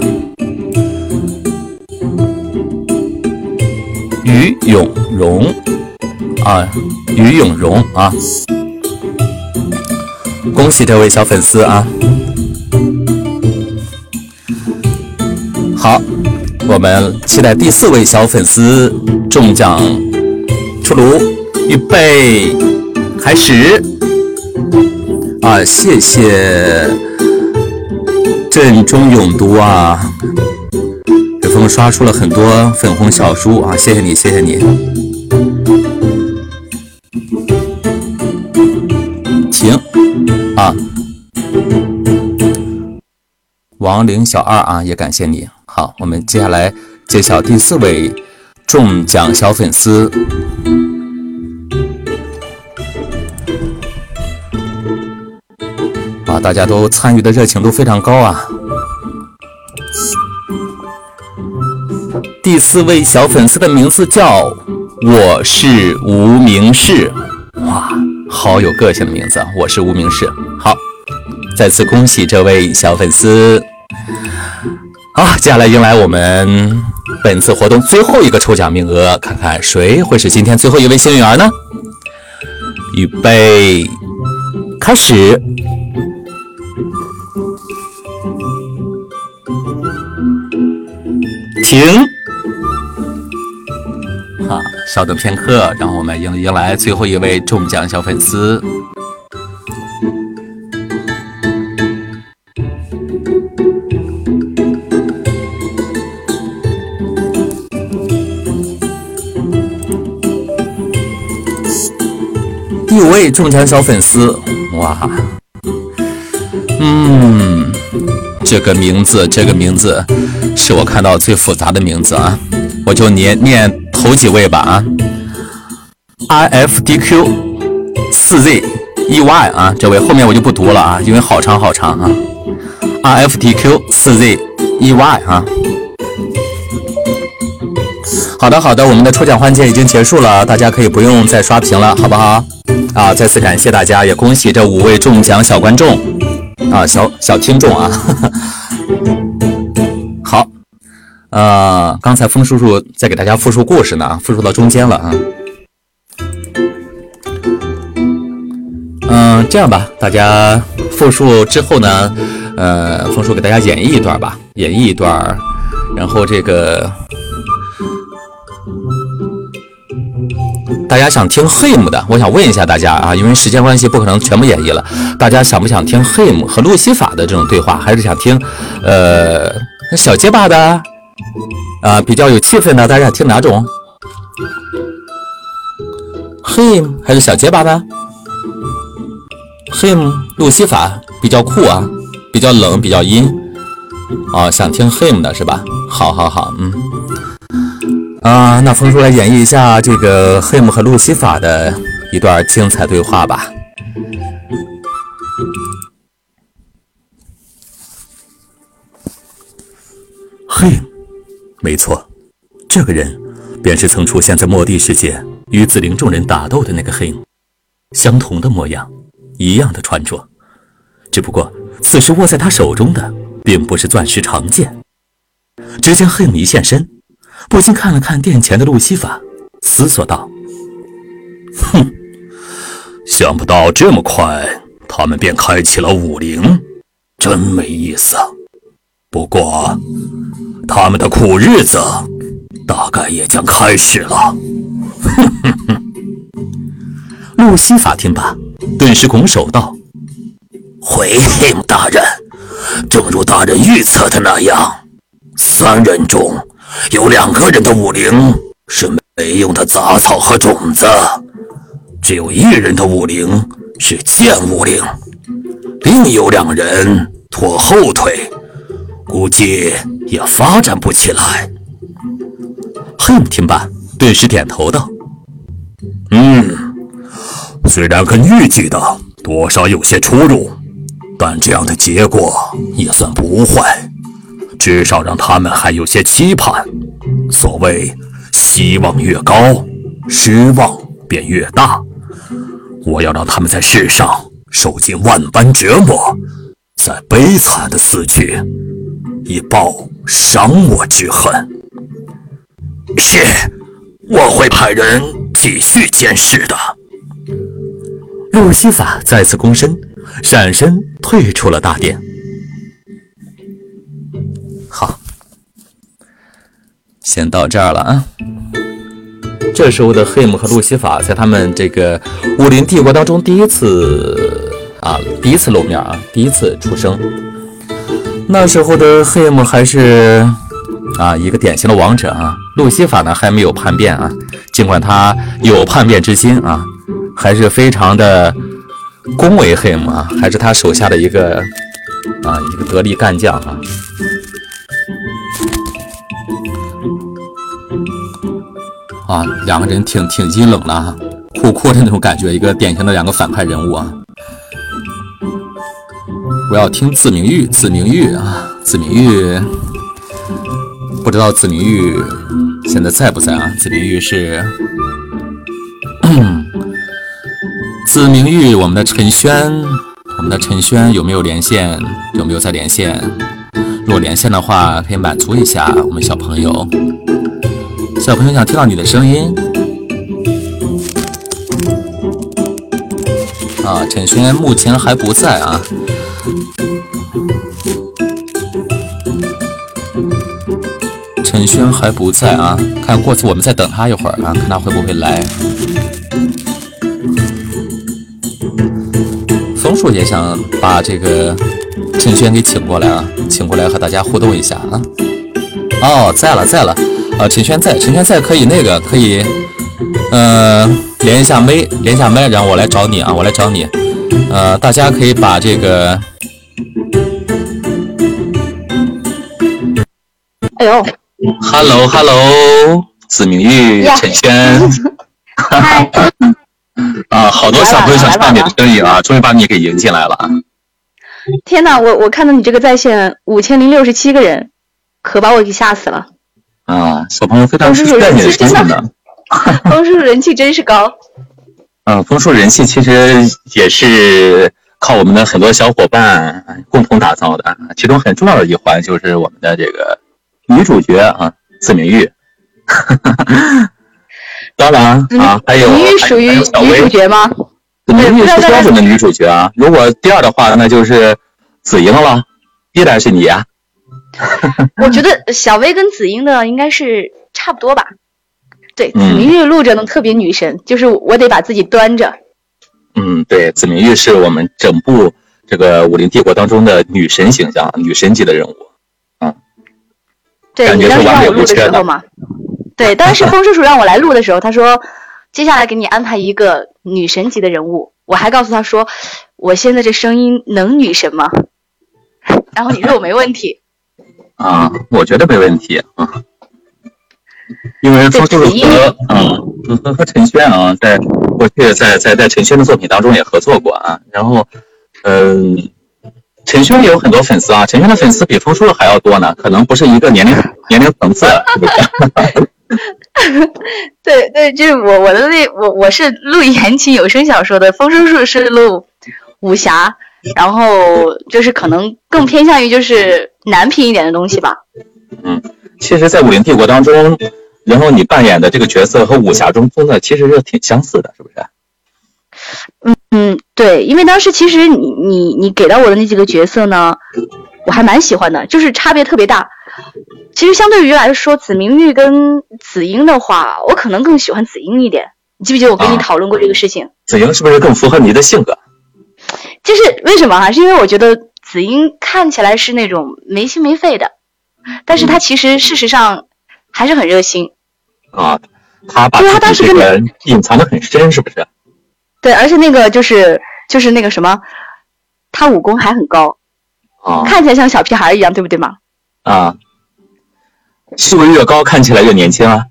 于永荣啊，于永荣啊，恭喜这位小粉丝啊！好，我们期待第四位小粉丝中奖出炉，预备，开始！啊，谢谢阵中勇读啊，给风刷出了很多粉红小书啊，谢谢你，谢谢你。行啊，亡灵小二啊，也感谢你。好，我们接下来揭晓第四位中奖小粉丝。啊，大家都参与的热情度非常高啊！第四位小粉丝的名字叫我是无名氏，哇，好有个性的名字啊！我是无名氏，好，再次恭喜这位小粉丝。好，接下来迎来我们本次活动最后一个抽奖名额，看看谁会是今天最后一位幸运儿呢？预备，开始。停，好，稍等片刻，让我们迎迎来最后一位中奖小粉丝。第五位中奖小粉丝，哇，嗯。这个名字，这个名字是我看到最复杂的名字啊！我就念念头几位吧啊，I F D Q 四 Z E Y 啊，这位后面我就不读了啊，因为好长好长啊，I F D Q 四 Z E Y 啊。好的好的，我们的抽奖环节已经结束了，大家可以不用再刷屏了，好不好？啊，再次感谢大家，也恭喜这五位中奖小观众。啊，小小听众啊，好，呃，刚才风叔叔在给大家复述故事呢，复述到中间了啊。嗯，这样吧，大家复述之后呢，呃，风叔给大家演绎一段吧，演绎一段，然后这个。大家想听 him 的，我想问一下大家啊，因为时间关系不可能全部演绎了。大家想不想听 him 和路西法的这种对话，还是想听呃小结巴的啊比较有气氛的？大家想听哪种？him 还是小结巴的？him 路西法比较酷啊，比较冷，比较阴啊，想听 him 的是吧？好好好，嗯。啊，那风叔来演绎一下这个黑姆和路西法的一段精彩对话吧。嘿，没错，这个人便是曾出现在末地世界与紫灵众人打斗的那个黑姆，相同的模样，一样的穿着，只不过此时握在他手中的并不是钻石长剑。只见黑姆一现身。不禁看了看殿前的路西法，思索道：“哼，想不到这么快，他们便开启了武灵，真没意思。不过，他们的苦日子大概也将开始了。”哼哼哼。路西法听罢，顿时拱手道：“回应大人，正如大人预测的那样，三人中。”有两个人的武灵是没用的杂草和种子，只有一人的武灵是剑武灵，另有两人拖后腿，估计也发展不起来。哼，听罢，顿时点头道：“嗯，虽然跟预计的多少有些出入，但这样的结果也算不坏。”至少让他们还有些期盼。所谓希望越高，失望便越大。我要让他们在世上受尽万般折磨，再悲惨的死去，以报伤我之恨。是，我会派人继续监视的。路西法再次躬身，闪身退出了大殿。好，先到这儿了啊。这时候的黑姆和路西法在他们这个武林帝国当中第一次啊，第一次露面啊，第一次出生。那时候的黑姆还是啊一个典型的王者啊，路西法呢还没有叛变啊，尽管他有叛变之心啊，还是非常的恭维黑姆啊，还是他手下的一个啊一个得力干将啊。啊，两个人挺挺阴冷的哈，酷酷的那种感觉，一个典型的两个反派人物啊。我要听子明玉，子明玉啊，子明玉，不知道子明玉现在在不在啊？子明玉是，子明玉，我们的陈轩，我们的陈轩有没有连线？有没有在连线？如果连线的话，可以满足一下我们小朋友。小朋友想听到你的声音啊！陈轩目前还不在啊。陈轩还不在啊，看过去我们再等他一会儿啊，看他会不会来。枫树也想把这个陈轩给请过来啊，请过来和大家互动一下啊。哦，在了，在了。啊，陈轩在，陈轩在，可以那个，可以，呃，连一下麦，连一下麦，然后我来找你啊，我来找你。呃，大家可以把这个，哎呦，Hello Hello，子明玉，陈轩，嗨，啊，好多小朋友想听到你的声音啊，终于把你给迎进来了啊。天呐，我我看到你这个在线五千零六十七个人，可把我给吓死了。啊，小朋友非常期待你的声音呢。枫树人气真是高。嗯，枫树人气其实也是靠我们的很多小伙伴共同打造的，其中很重要的一环就是我们的这个女主角啊，子明玉。当然啊，还有明玉属于女主角吗？子明玉是标准的女主角啊。如果第二的话，那就是子英了。依然是你呀。我觉得小薇跟子英的应该是差不多吧。对，子明玉录着呢，特别女神，就是我得把自己端着。嗯，对，子明玉是我们整部这个武林帝国当中的女神形象，女神级的人物。嗯，对，你当时让我录的时候嘛，对，当时风叔叔让我来录的时候，他说接下来给你安排一个女神级的人物，我还告诉他说，我现在这声音能女神吗？然后你说我没问题。啊，我觉得没问题啊，因为方叔叔和啊和和陈轩啊，在过去在在在陈轩的作品当中也合作过啊，然后嗯，陈轩也有很多粉丝啊，陈轩的粉丝比方叔叔还要多呢，可能不是一个年龄年龄层次。对 对，就是我我的那我我是录言情有声小说的，风叔叔是录武侠。然后就是可能更偏向于就是男频一点的东西吧。嗯，其实，在武林帝国当中，然后你扮演的这个角色和武侠中的其实是挺相似的，是不是？嗯嗯，对，因为当时其实你你你给到我的那几个角色呢，我还蛮喜欢的，就是差别特别大。其实相对于来说，紫明玉跟紫英的话，我可能更喜欢紫英一点。你记不记得我跟你讨论过这个事情？紫英是不是更符合你的性格？就是为什么哈？是因为我觉得子英看起来是那种没心没肺的，但是他其实事实上还是很热心啊。他把自己这个隐藏的很深，是不是？对，而且那个就是就是那个什么，他武功还很高啊，看起来像小屁孩一样，对不对嘛？啊，是不是越高看起来越年轻啊？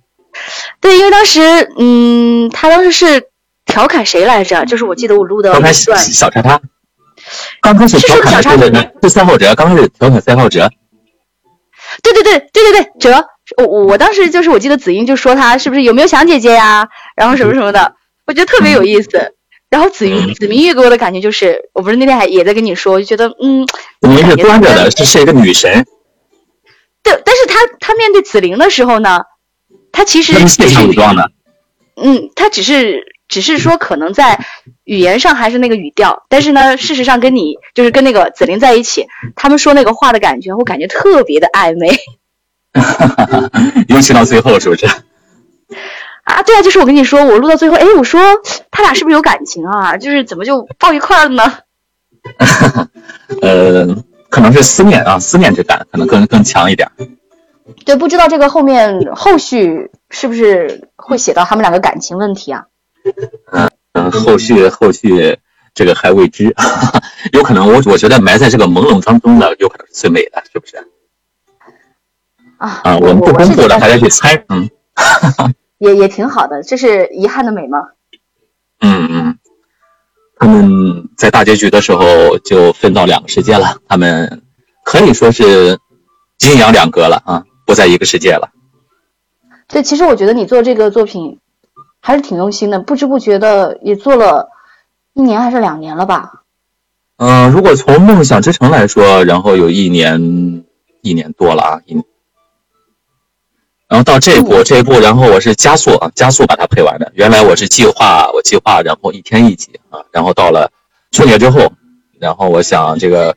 对，因为当时嗯，他当时是调侃谁来着？就是我记得我录的一段小叉叉。刚开始调侃的是是赛浩哲，刚开始调侃赛浩哲。对对对对对对，哲，我我当时就是我记得子英就说他是不是有没有想姐姐呀，然后什么什么的，我觉得特别有意思。然后子英子明玉给我的感觉就是，我不是那天还也在跟你说，就觉得嗯，子明是端着的，是是一个女神。对，但是他他面对紫菱的时候呢，他其实是武装的。嗯，他只是只是说可能在语言上还是那个语调，但是呢，事实上跟你就是跟那个紫菱在一起，他们说那个话的感觉，我感觉特别的暧昧 尤其到最后，是不是？啊。对啊，就是我跟你说，我录到最后，哎，我说他俩是不是有感情啊？就是怎么就抱一块儿了呢？呃，可能是思念啊，思念之感可能更更强一点。对，不知道这个后面后续是不是会写到他们两个感情问题啊？嗯嗯，后续后续这个还未知，有可能我我觉得埋在这个朦胧当中的，有可能是最美的，是不是？啊啊，我们不公布了，大家去猜，嗯。也也挺好的，这是遗憾的美吗？嗯嗯，他们在大结局的时候就分到两个世界了，他们可以说是阴阳两隔了啊，不在一个世界了。对，其实我觉得你做这个作品还是挺用心的，不知不觉的也做了一年还是两年了吧？嗯、如果从《梦想之城》来说，然后有一年一年多了啊，一年。然后到这一步，这一步，然后我是加速啊，加速把它配完的。原来我是计划，我计划，然后一天一集啊，然后到了春节之后，然后我想这个，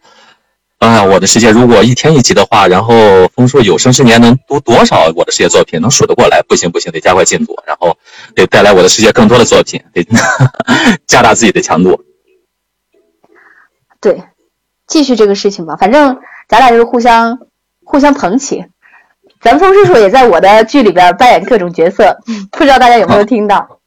啊，我的世界如果一天一集的话，然后枫树有生之年能读多少我的世界作品，能数得过来？不行不行，得加快进度，然后得带来我的世界更多的作品，得 加大自己的强度。对，继续这个事情吧，反正咱俩就是互相互相捧起。咱峰叔叔也在我的剧里边扮演各种角色，不知道大家有没有听到？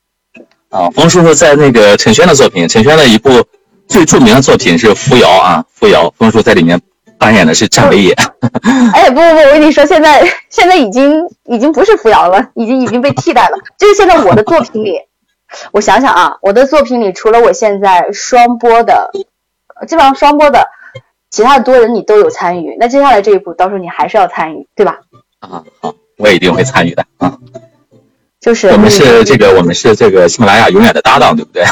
啊，冯叔叔在那个陈轩的作品，陈轩的一部最著名的作品是《扶摇》啊，《扶摇》，冯叔在里面扮演的是战伟野。哎，不不不，我跟你说，现在现在已经已经不是扶摇了，已经已经被替代了。就是现在我的作品里，我想想啊，我的作品里除了我现在双播的，基本上双播的，其他的多人你都有参与。那接下来这一步，到时候你还是要参与，对吧？啊，好，我也一定会参与的啊。就是我们是这个，我们是这个喜马拉雅永远的搭档，对不对？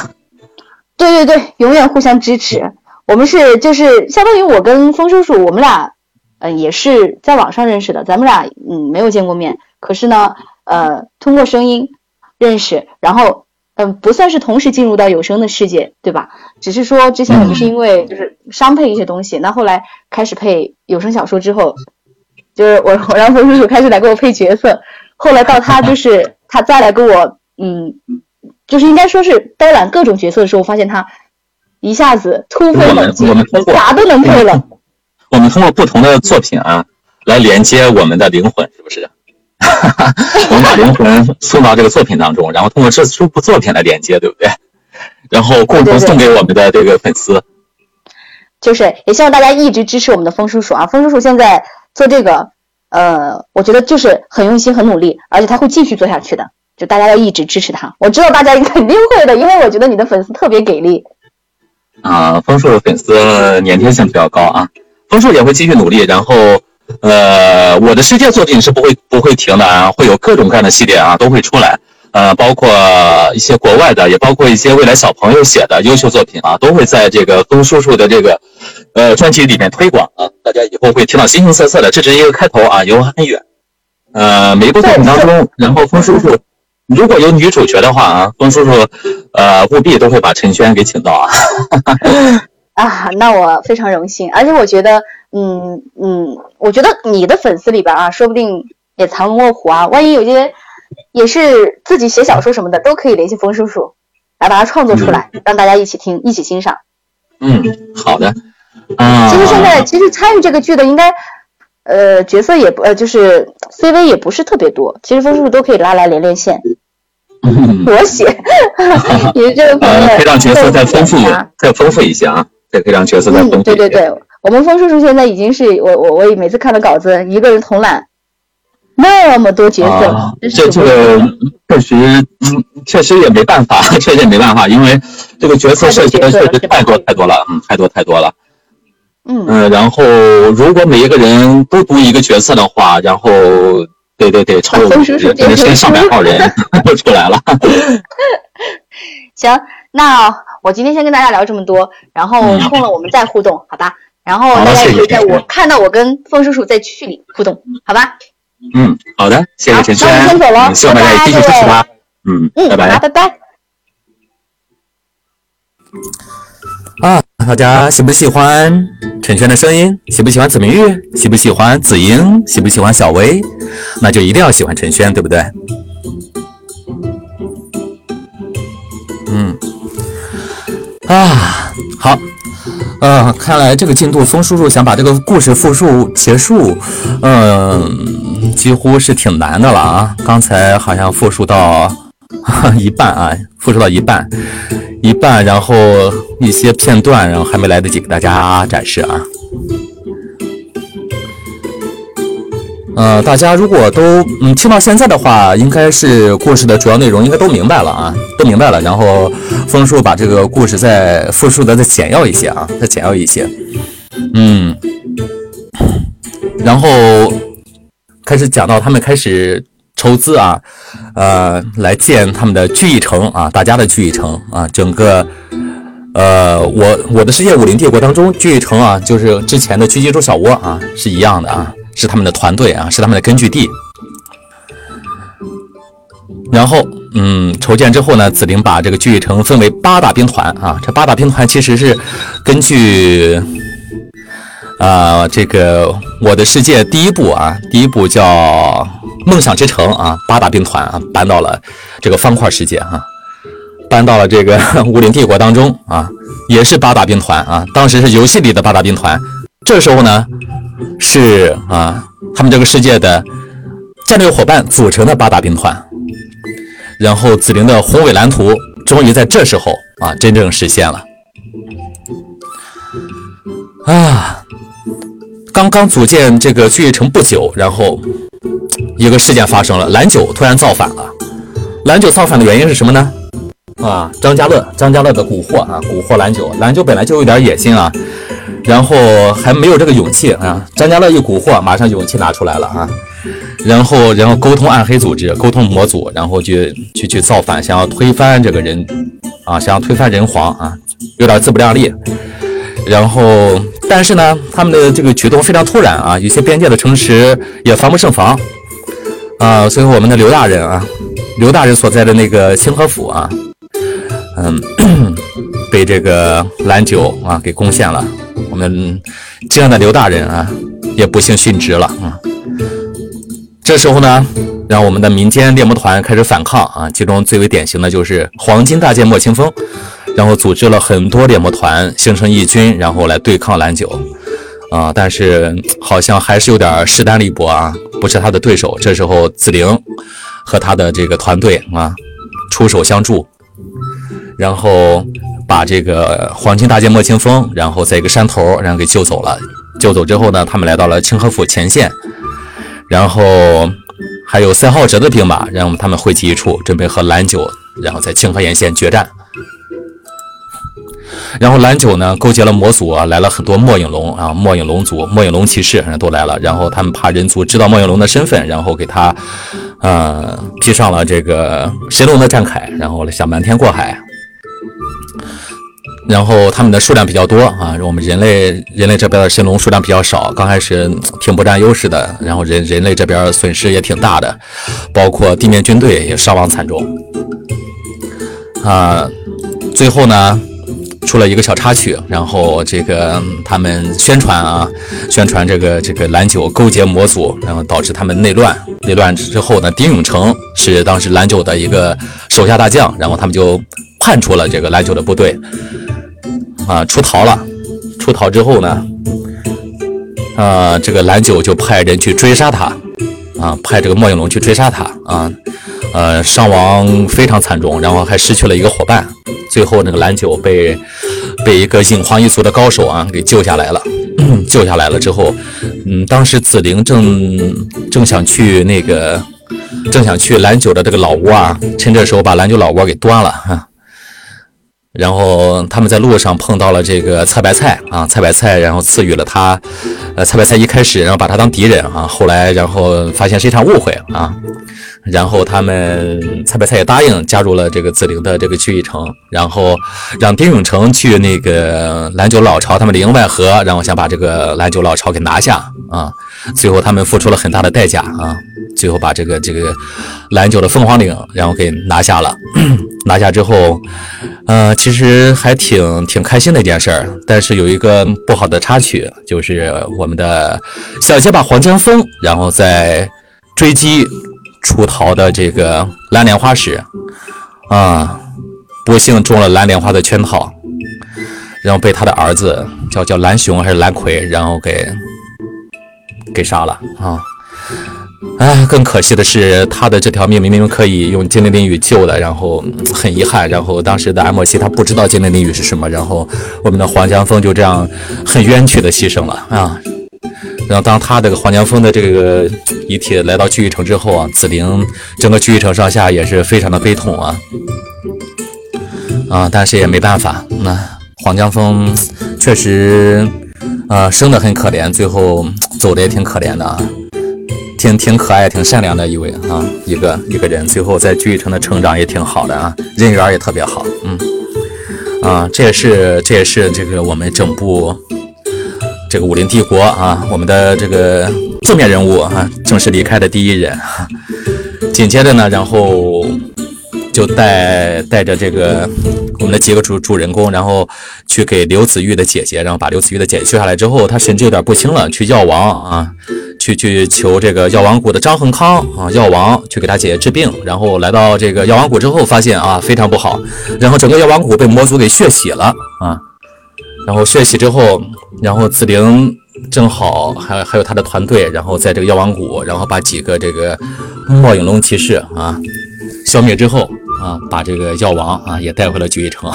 对对对，永远互相支持。我们是就是相当于我跟风叔叔，我们俩呃也是在网上认识的，咱们俩嗯没有见过面，可是呢呃通过声音认识，然后嗯不算是同时进入到有声的世界，对吧？只是说之前我们是因为就是商配一些东西，那后来开始配有声小说之后。就是我，我让风叔叔开始来给我配角色，后来到他就是 他再来给我，嗯，就是应该说是包揽各种角色的时候，我发现他一下子突飞猛进，我们通过啥都能配了。我们通过不同的作品啊，来连接我们的灵魂，是不是？我们把灵魂送到这个作品当中，然后通过这这部作品来连接，对不对？然后共同送给我们的这个粉丝。就是也希望大家一直支持我们的风叔叔啊，风叔叔现在。做这个，呃，我觉得就是很用心、很努力，而且他会继续做下去的。就大家要一直支持他。我知道大家肯定 会的，因为我觉得你的粉丝特别给力。啊，枫树的粉丝粘贴性比较高啊，枫树也会继续努力。然后，呃，我的世界作品是不会不会停的啊，会有各种各样的系列啊都会出来。呃，包括一些国外的，也包括一些未来小朋友写的优秀作品啊，都会在这个枫叔叔的这个呃专辑里面推广啊。大家以后会听到形形色色的，这只是一个开头啊，有很远。呃，每一部作品当中，然后枫叔叔如果有女主角的话啊，枫叔叔呃务必都会把陈轩给请到啊。啊，那我非常荣幸，而且我觉得，嗯嗯，我觉得你的粉丝里边啊，说不定也藏龙卧虎啊，万一有些。也是自己写小说什么的，都可以联系风叔叔，来把它创作出来，让大家一起听，一起欣赏。嗯，好的。啊，其实现在其实参与这个剧的应该，呃，角色也不呃，就是 CV 也不是特别多。其实风叔叔都可以拉来连连线。我写，你这个朋友可以让角色再丰富，再丰富一些啊，再可以让角色再丰富。对对对，我们风叔叔现在已经是我我我每次看的稿子，一个人统揽。那么多角色，啊、这这个确实，嗯，确实也没办法，确实也没办法，因为这个角色设计的确实太多太多了，嗯，太多太多了。嗯嗯，然后如果每一个人都读一个角色的话，然后对对对，超有人先上百号人 就出来了。行，那我今天先跟大家聊这么多，然后空了我们再互动，好吧？然后大家也可以在我看到我跟风叔叔在区里互动，好吧？嗯，好的，谢谢陈轩，那我先走了，希望大家继续支持他。嗯，嗯，拜拜，拜拜。啊，大家喜不喜欢陈轩的声音？喜不喜欢子明玉？喜不喜欢子英？喜不喜欢小薇？那就一定要喜欢陈轩，对不对？嗯，啊，好，呃，看来这个进度，风叔叔想把这个故事复述结束，嗯，几乎是挺难的了啊。刚才好像复述到 一半啊，复述到一半，一半，然后一些片段，然后还没来得及给大家展示啊。呃，大家如果都嗯听到现在的话，应该是故事的主要内容应该都明白了啊，都明白了。然后枫树把这个故事再复述的再简要一些啊，再简要一些。嗯，然后开始讲到他们开始筹资啊，呃，来建他们的聚义城啊，大家的聚义城啊，整个呃我我的世界武林帝国当中聚义城啊，就是之前的狙击手小窝啊是一样的啊。是他们的团队啊，是他们的根据地。然后，嗯，筹建之后呢，紫菱把这个聚义城分为八大兵团啊。这八大兵团其实是根据啊，这个《我的世界》第一部啊，第一部叫《梦想之城》啊，八大兵团啊，搬到了这个方块世界啊，搬到了这个武林帝国当中啊，也是八大兵团啊。当时是游戏里的八大兵团，这时候呢。是啊，他们这个世界的战略伙伴组成的八大兵团，然后紫菱的宏伟蓝图终于在这时候啊真正实现了。啊，刚刚组建这个聚义城不久，然后一个事件发生了，蓝九突然造反了。蓝九造反的原因是什么呢？啊，张家乐，张家乐的蛊惑啊，蛊惑蓝九，蓝九本来就有点野心啊。然后还没有这个勇气啊！张家乐一蛊惑，马上勇气拿出来了啊！然后，然后沟通暗黑组织，沟通魔族，然后就去去造反，想要推翻这个人啊，想要推翻人皇啊，有点自不量力。然后，但是呢，他们的这个举动非常突然啊，有些边界的城池也防不胜防啊。所以，我们的刘大人啊，刘大人所在的那个清河府啊，嗯，被这个蓝九啊给攻陷了。我们敬爱的刘大人啊，也不幸殉职了啊。这时候呢，让我们的民间猎魔团开始反抗啊。其中最为典型的就是黄金大剑莫清风，然后组织了很多猎魔团，形成义军，然后来对抗蓝九啊。但是好像还是有点势单力薄啊，不是他的对手。这时候紫菱和他的这个团队啊，出手相助，然后。把这个黄金大剑莫清风，然后在一个山头，然后给救走了。救走之后呢，他们来到了清河府前线，然后还有赛浩哲的兵马，让他们汇集一处，准备和蓝九，然后在清河沿线决战。然后蓝九呢，勾结了魔族啊，来了很多末影龙啊，末影龙族、末影龙骑士都来了。然后他们怕人族知道末影龙的身份，然后给他，呃，披上了这个神龙的战铠，然后想瞒天过海。然后他们的数量比较多啊，我们人类人类这边的神龙数量比较少，刚开始挺不占优势的。然后人人类这边损失也挺大的，包括地面军队也伤亡惨重。啊，最后呢出了一个小插曲，然后这个他们宣传啊，宣传这个这个蓝九勾结魔族，然后导致他们内乱。内乱之后呢，丁永成是当时蓝九的一个手下大将，然后他们就叛出了这个蓝九的部队。啊，出逃了！出逃之后呢，啊，这个蓝九就派人去追杀他，啊，派这个莫影龙去追杀他，啊，呃，伤亡非常惨重，然后还失去了一个伙伴。最后那个蓝九被被一个影皇一族的高手啊给救下来了。救下来了之后，嗯，当时紫菱正正想去那个，正想去蓝九的这个老窝啊，趁这时候把蓝九老窝给端了哈。然后他们在路上碰到了这个菜白菜啊，菜白菜，然后赐予了他，呃，菜白菜一开始然后把他当敌人啊，后来然后发现是一场误会啊，然后他们蔡白菜也答应加入了这个紫菱的这个聚义城，然后让丁永成去那个蓝九老巢他们里应外合，然后想把这个蓝九老巢给拿下啊，最后他们付出了很大的代价啊，最后把这个这个蓝九的凤凰岭然后给拿下了。拿下之后，呃，其实还挺挺开心的一件事儿。但是有一个不好的插曲，就是我们的小结巴黄江峰，然后在追击出逃的这个蓝莲花时，啊，不幸中了蓝莲花的圈套，然后被他的儿子叫叫蓝熊还是蓝葵，然后给给杀了啊。哎，更可惜的是，他的这条命明明可以用精灵淋雨救的，然后很遗憾，然后当时的安莫西他不知道精灵淋雨是什么，然后我们的黄江峰就这样很冤屈的牺牲了啊。然后当他这个黄江峰的这个遗体来到聚义城之后啊，紫菱整个聚义城上下也是非常的悲痛啊啊，但是也没办法，那黄江峰确实啊生的很可怜，最后走的也挺可怜的啊。挺挺可爱、挺善良的一位啊，一个一个人，最后在聚义城的成长也挺好的啊，人缘也特别好，嗯，啊，这也是这也是这个我们整部这个武林帝国啊，我们的这个正面人物啊，正式离开的第一人，紧接着呢，然后就带带着这个我们的几个主主人公，然后去给刘子玉的姐姐，然后把刘子玉的姐姐救下来之后，他神志有点不清了，去药王啊。去去求这个药王谷的张恒康啊，药王去给他姐姐治病，然后来到这个药王谷之后，发现啊非常不好，然后整个药王谷被魔族给血洗了啊，然后血洗之后，然后紫菱正好还还有他的团队，然后在这个药王谷，然后把几个这个末影龙骑士啊消灭之后啊，把这个药王啊也带回了聚义城，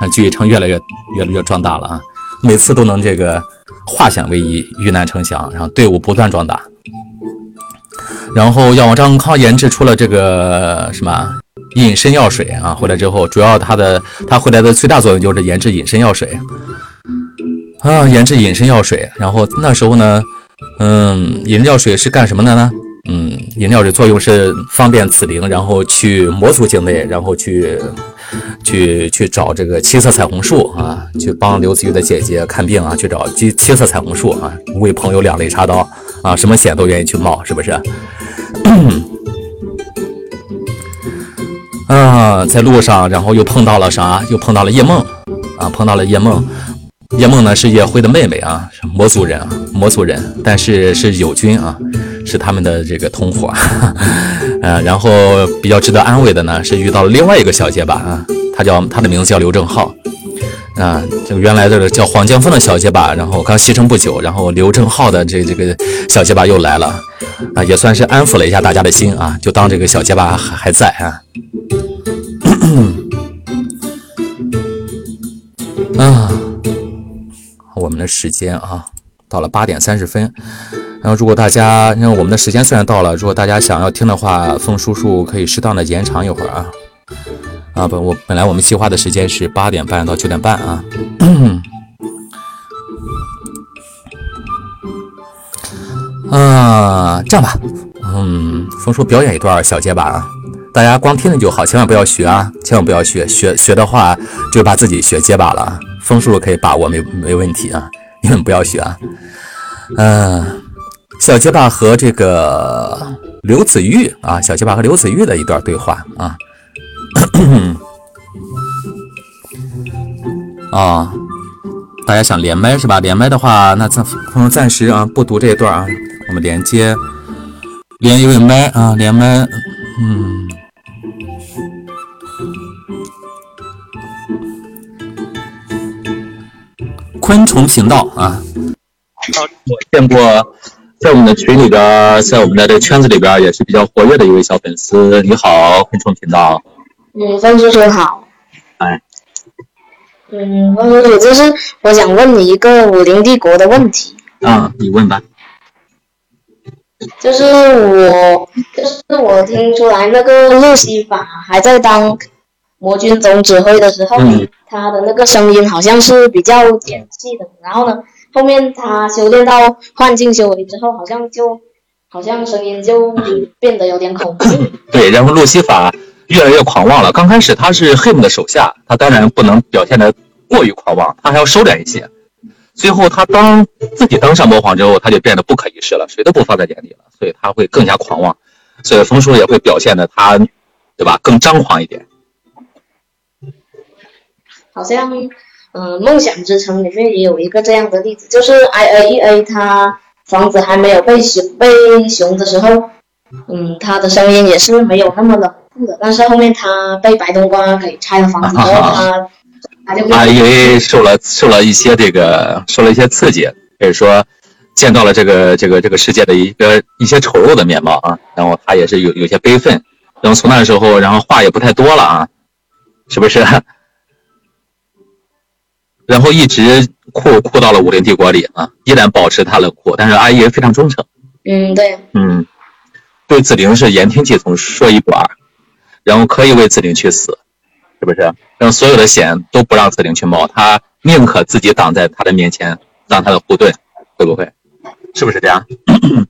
让聚义城越来越越来越壮大了啊，每次都能这个。化险为夷，遇难成祥，然后队伍不断壮大。然后药王张康研制出了这个什么隐身药水啊，回来之后，主要他的他回来的最大作用就是研制隐身药水啊，研制隐身药水。然后那时候呢，嗯，隐身药水是干什么的呢？嗯，饮料的作用是方便紫菱，然后去魔族境内，然后去去去找这个七色彩虹树啊，去帮刘子玉的姐姐看病啊，去找七七色彩虹树啊，为朋友两肋插刀啊，什么险都愿意去冒，是不是？啊，在路上，然后又碰到了啥？又碰到了叶梦啊，碰到了叶梦。叶梦呢是叶辉的妹妹啊，魔族人啊，魔族人，但是是友军啊，是他们的这个同伙，呃，然后比较值得安慰的呢是遇到了另外一个小结巴啊，他叫他的名字叫刘正浩。啊，这个原来这个叫黄江峰的小结巴，然后刚牺牲不久，然后刘正浩的这这个小结巴又来了。啊，也算是安抚了一下大家的心啊，就当这个小结巴还还在啊，啊。我们的时间啊，到了八点三十分。然后，如果大家，因为我们的时间虽然到了，如果大家想要听的话，凤叔叔可以适当的延长一会儿啊。啊本，我本来我们计划的时间是八点半到九点半啊。啊，这样吧，嗯，凤叔表演一段小结巴啊，大家光听听就好，千万不要学啊，千万不要学，学学的话就把自己学结巴了。分数可以把握，没没问题啊！你们不要学啊。嗯，小结巴和这个刘子玉啊，小结巴和刘子玉的一段对话啊。啊，大家想连麦是吧？连麦的话，那暂暂暂时啊不读这一段啊，我们连接连一位麦啊，连麦，嗯。昆虫频道啊，我见过，在我们的群里边，在我们的这个圈子里边也是比较活跃的一位小粉丝。你好，昆虫频道。嗯，范叔叔好。哎。嗯，范叔叔，就是我想问你一个武林帝国的问题。啊，你问吧。就是我，就是我听出来那个路西法还在当。魔君总指挥的时候，他的那个声音好像是比较尖细的。然后呢，后面他修炼到幻境修为之后，好像就好像声音就变得有点恐怖。对，然后路西法越来越狂妄了。刚开始他是 him 的手下，他当然不能表现的过于狂妄，他还要收敛一些。最后他当自己当上魔皇之后，他就变得不可一世了，谁都不放在眼里了，所以他会更加狂妄。所以风叔也会表现的他，对吧？更张狂一点。好像嗯、呃梦想之城里面也有一个这样的例子，就是 I A E A 它房子还没有被熊被熊的时候，嗯，它的声音也是没有那么冷酷的，但是后面它被白冬瓜给拆了房子之后，它它就变啊，成因为受了受了一些这个受了一些刺激，可以说见到了这个这个这个世界的一个一些丑陋的面貌啊，然后他也是有有些悲愤，然后从那时候，然后话也不太多了啊，是不是？然后一直酷酷到了武林帝国里啊，依然保持他的酷，但是阿姨非常忠诚，嗯对，嗯，对子玲是言听计从，说一不二，然后可以为子玲去死，是不是？让所有的险都不让子玲去冒，他宁可自己挡在他的面前，当他的护盾，会不会？是不是这样？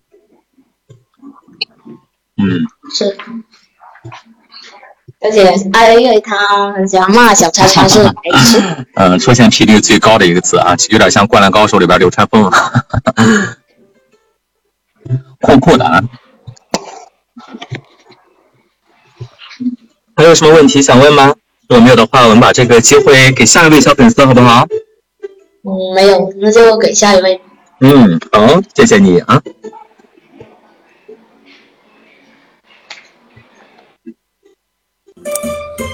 嗯，是。而且 I A A 他很喜欢骂小叉叉是白痴，嗯，出现频率最高的一个词啊，有点像《灌篮高手》里边流川枫，酷酷的啊。还有什么问题想问吗？如果没有的话，我们把这个机会给下一位小粉丝，好不好？嗯，没有，那就给下一位。嗯，好，谢谢你啊。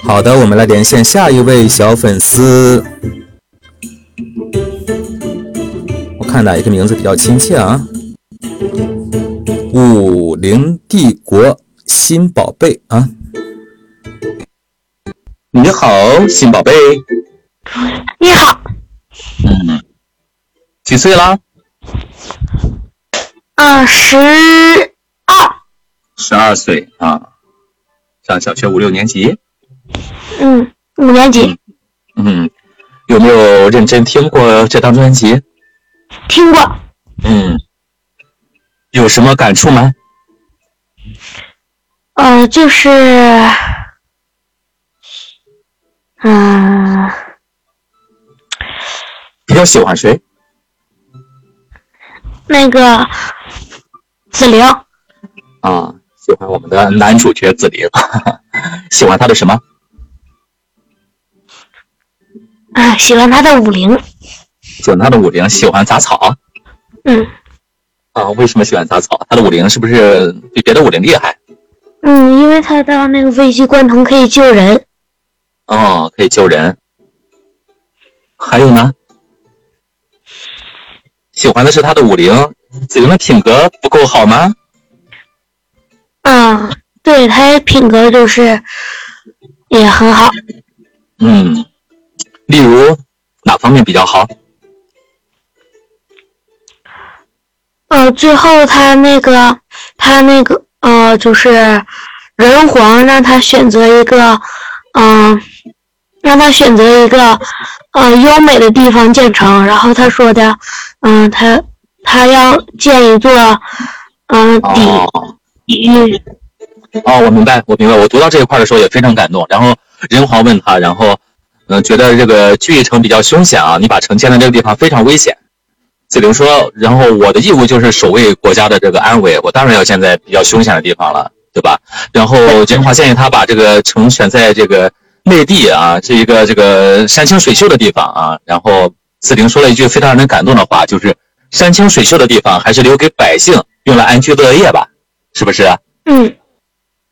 好的，我们来连线下一位小粉丝。我看哪一个名字比较亲切啊？武林帝国新宝贝啊！你好，新宝贝。你好，嗯，几岁啦？啊，十二十二岁啊，上小学五六年级。嗯五年级嗯，有没有认真听过这张专辑？听过，嗯，有什么感触吗？呃，就是，嗯、比较喜欢谁？那个紫玲，啊，喜欢我们的男主角紫玲，喜欢他的什么？啊，喜欢他的武林，喜欢他的五灵，喜欢杂草。嗯啊，为什么喜欢杂草？他的五灵是不是比别的五灵厉害？嗯，因为他到那个危机关头可以救人，哦，可以救人。还有呢？喜欢的是他的五灵，子灵的品格不够好吗？啊，对他品格就是也很好，嗯，例如哪方面比较好？呃，最后他那个他那个呃，就是人皇让他选择一个，嗯、让他选择一个呃优美的地方建成，然后他说的，嗯、他他要建一座，嗯、底底狱，哦，我明白，我明白。我读到这一块的时候也非常感动。然后人皇问他，然后嗯、觉得这个聚义城比较凶险啊，你把城建在这个地方非常危险。子玲说，然后我的义务就是守卫国家的这个安危，我当然要建在比较凶险的地方了，对吧？然后人华建议他把这个城选在这个内地啊，是一个这个山清水秀的地方啊。然后子玲说了一句非常让人感动的话，就是山清水秀的地方还是留给百姓用来安居乐业吧，是不是？嗯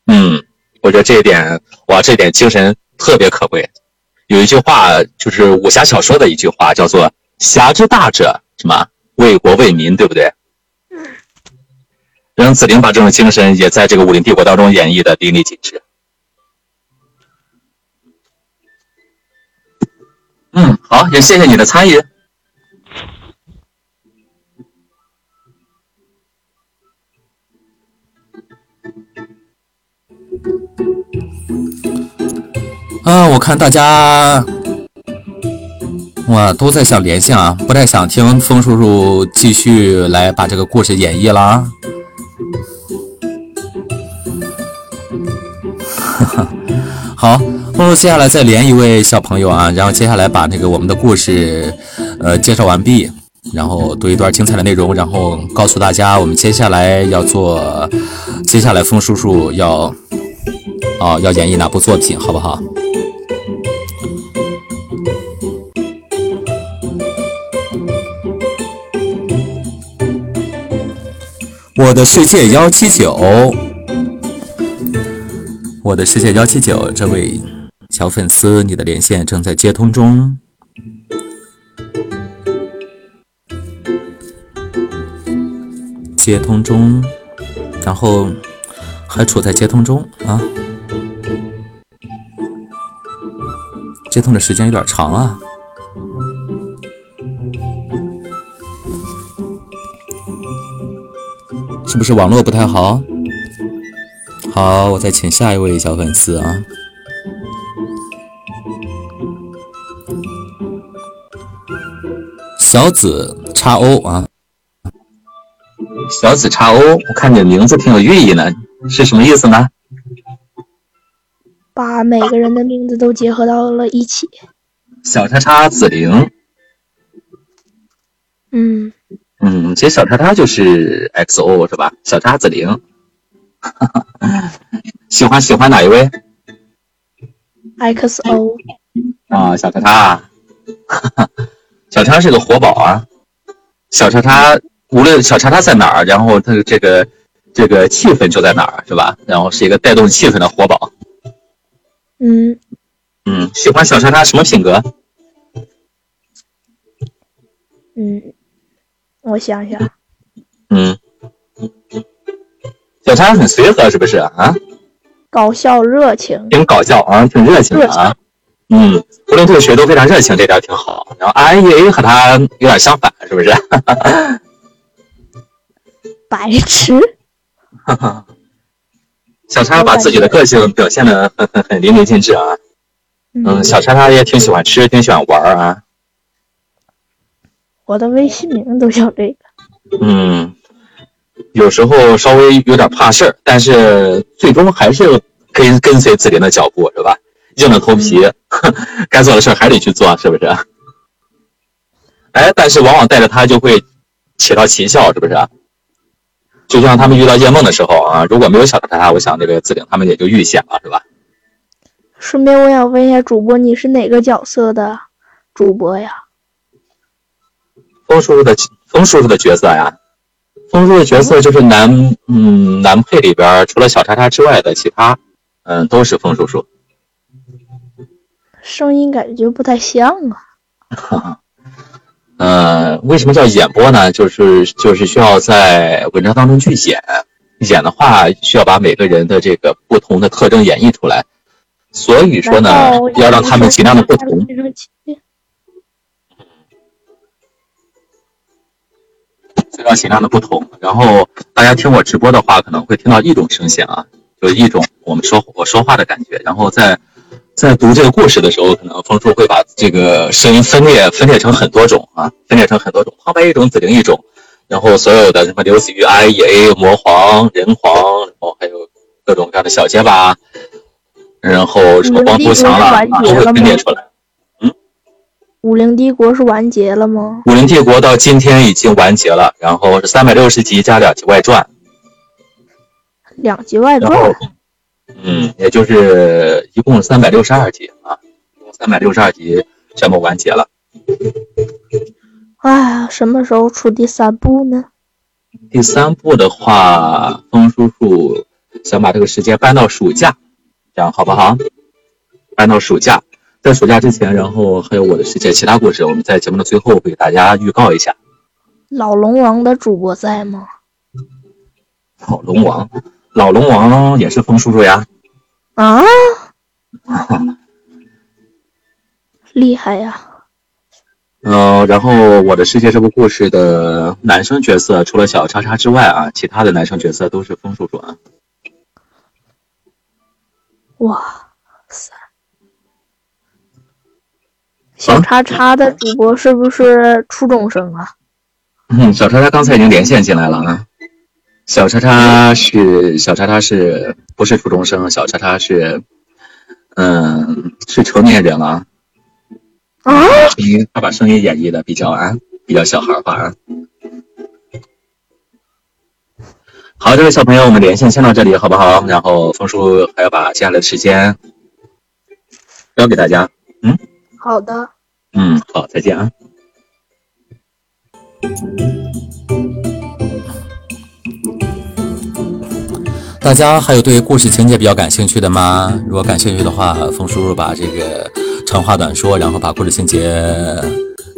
嗯，我觉得这一点，哇，这一点精神特别可贵。有一句话，就是武侠小说的一句话，叫做“侠之大者，什么为国为民”，对不对？让子玲把这种精神也在这个武林帝国当中演绎的淋漓尽致。嗯，好，也谢谢你的参与。啊，我看大家哇都在想连线啊，不太想听风叔叔继续来把这个故事演绎啦。好，风叔接下来再连一位小朋友啊，然后接下来把这个我们的故事呃介绍完毕，然后读一段精彩的内容，然后告诉大家我们接下来要做，接下来风叔叔要哦要演绎哪部作品，好不好？我的世界幺七九，我的世界幺七九，这位小粉丝，你的连线正在接通中。接通中，然后还处在接通中啊，接通的时间有点长啊，是不是网络不太好？好，我再请下一位小粉丝啊，小紫叉 O 啊。小紫叉 O，我看你的名字挺有寓意呢，是什么意思呢？把每个人的名字都结合到了一起。小叉叉紫菱，嗯嗯，其实小叉叉就是 XO 是吧？小叉子零，喜欢喜欢哪一位？，XO，啊，小叉叉，小叉是个活宝啊，小叉叉。无论小叉叉在哪儿，然后它的这个这个气氛就在哪儿，是吧？然后是一个带动气氛的活宝。嗯嗯，喜欢小叉叉什么品格？嗯，我想想，嗯，小叉叉很随和，是不是啊？搞笑热情，挺搞笑啊，挺热情的啊。嗯，无论对谁都非常热情，这点挺好。然后 I E A 和他有点相反，是不是？白痴，小叉把自己的个性表现的很很很淋漓尽致啊。嗯，小叉叉也挺喜欢吃，挺喜欢玩啊。我的微信名都叫这个。嗯，有时候稍微有点怕事儿，但是最终还是跟跟随子林的脚步，是吧？硬着头皮，该做的事还得去做，是不是？哎，但是往往带着他就会起到奇效，是不是？就像他们遇到夜梦的时候啊，如果没有小叉叉，我想这个子玲他们也就遇险了，是吧？顺便我想问一下主播，你是哪个角色的主播呀？风叔叔的风叔叔的角色呀，风叔叔的角色就是男嗯男配里边除了小叉叉之外的其他嗯都是风叔叔。声音感觉不太像啊。嗯，为什么叫演播呢？就是就是需要在文章当中去演，演的话需要把每个人的这个不同的特征演绎出来，所以说呢，要让他们尽量的不同。所以要尽量的不同。然后大家听我直播的话，可能会听到一种声线啊，就是一种我们说我说话的感觉。然后在在读这个故事的时候，可能风叔会把这个声音分裂分裂成很多种啊，分裂成很多种，旁白一种，子灵一种，然后所有的什么刘子玉、I E A、魔皇、人皇，然后还有各种各样的小结巴，然后什么光头强了，都会分裂出来。武林帝国是完结了吗？武林帝国到今天已经完结了，然后是三百六十集加两集外传，两集外传。嗯，也就是一共三百六十二集啊，一共三百六十二集全部完结了。哎呀，什么时候出第三部呢？第三部的话，风叔叔想把这个时间搬到暑假，这样好不好？搬到暑假，在暑假之前，然后还有我的世界其他故事，我们在节目的最后会给大家预告一下。老龙王的主播在吗？老龙王。老龙王也是风叔叔呀，啊，厉害呀！嗯、呃，然后我的世界这部故事的男生角色，除了小叉叉之外啊，其他的男生角色都是风叔叔啊。哇塞！小叉叉的主播是不是初中生啊？嗯，小叉叉刚才已经连线进来了啊。小叉叉是小叉叉是不是初中生？小叉叉是，嗯，是成年人了。啊！声音，他把声音演绎的比较啊，比较小孩化啊。好，这位小朋友，我们连线先到这里，好不好？然后峰叔还要把接下来的时间交给大家。嗯，好的。嗯，好，再见啊。大家还有对故事情节比较感兴趣的吗？如果感兴趣的话，冯叔叔把这个长话短说，然后把故事情节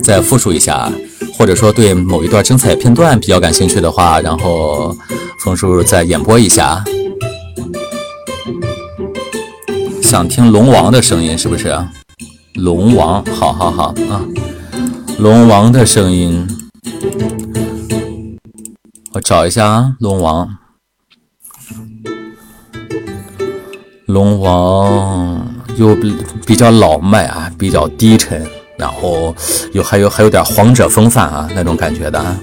再复述一下，或者说对某一段精彩片段比较感兴趣的话，然后冯叔叔再演播一下。想听龙王的声音是不是？龙王，好好好啊，龙王的声音，我找一下啊，龙王。龙王又比比较老迈啊，比较低沉，然后有还有还有点皇者风范啊那种感觉的啊。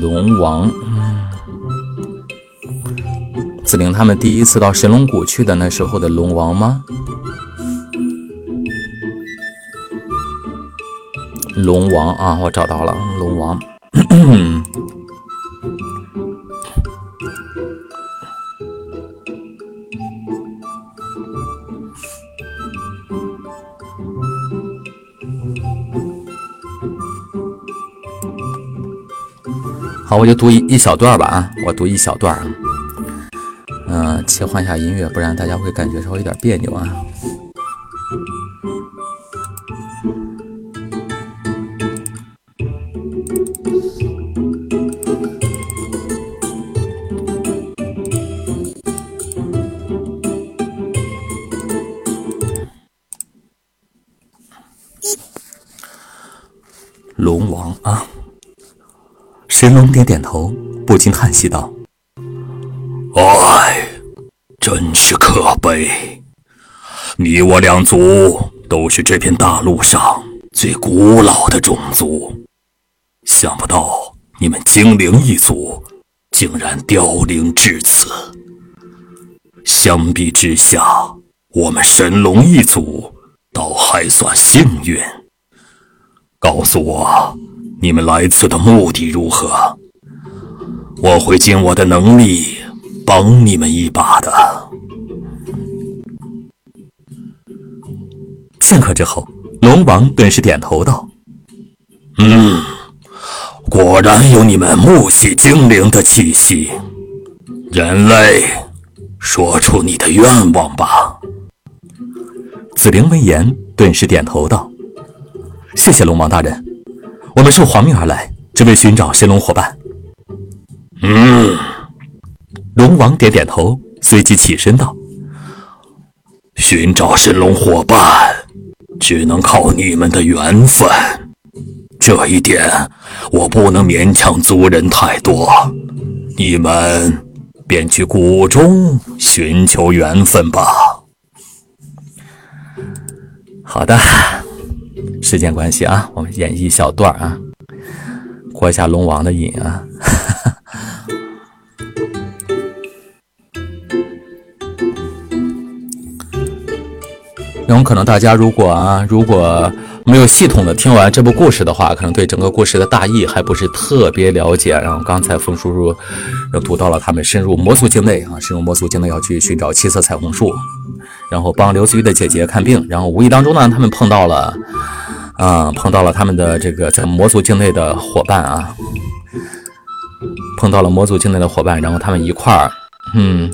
龙王，嗯子玲他们第一次到神龙谷去的那时候的龙王吗？龙王啊，我找到了龙王。好，我就读一一小段吧啊，我读一小段啊，切换一下音乐，不然大家会感觉稍微有点别扭啊。龙王啊！神龙点点头，不禁叹息道：“是可悲！你我两族都是这片大陆上最古老的种族，想不到你们精灵一族竟然凋零至此。相比之下，我们神龙一族倒还算幸运。告诉我。”你们来此的目的如何？我会尽我的能力帮你们一把的。片刻之后，龙王顿时点头道：“嗯，果然有你们木系精灵的气息。人类，说出你的愿望吧。”紫菱闻言，顿时点头道：“谢谢龙王大人。”我们受皇命而来，只为寻找神龙伙伴。嗯，龙王点点头，随即起身道：“寻找神龙伙伴，只能靠你们的缘分。这一点，我不能勉强族人太多。你们便去谷中寻求缘分吧。”好的。时间关系啊，我们演绎一小段啊，过一下龙王的瘾啊。然后可能大家如果啊，如果没有系统的听完这部故事的话，可能对整个故事的大意还不是特别了解。然后刚才冯叔叔读到了他们深入魔族境内啊，深入魔族境内要去寻找七色彩虹树，然后帮刘思玉的姐姐看病。然后无意当中呢，他们碰到了。啊，碰到了他们的这个在魔族境内的伙伴啊，碰到了魔族境内的伙伴，然后他们一块儿，嗯，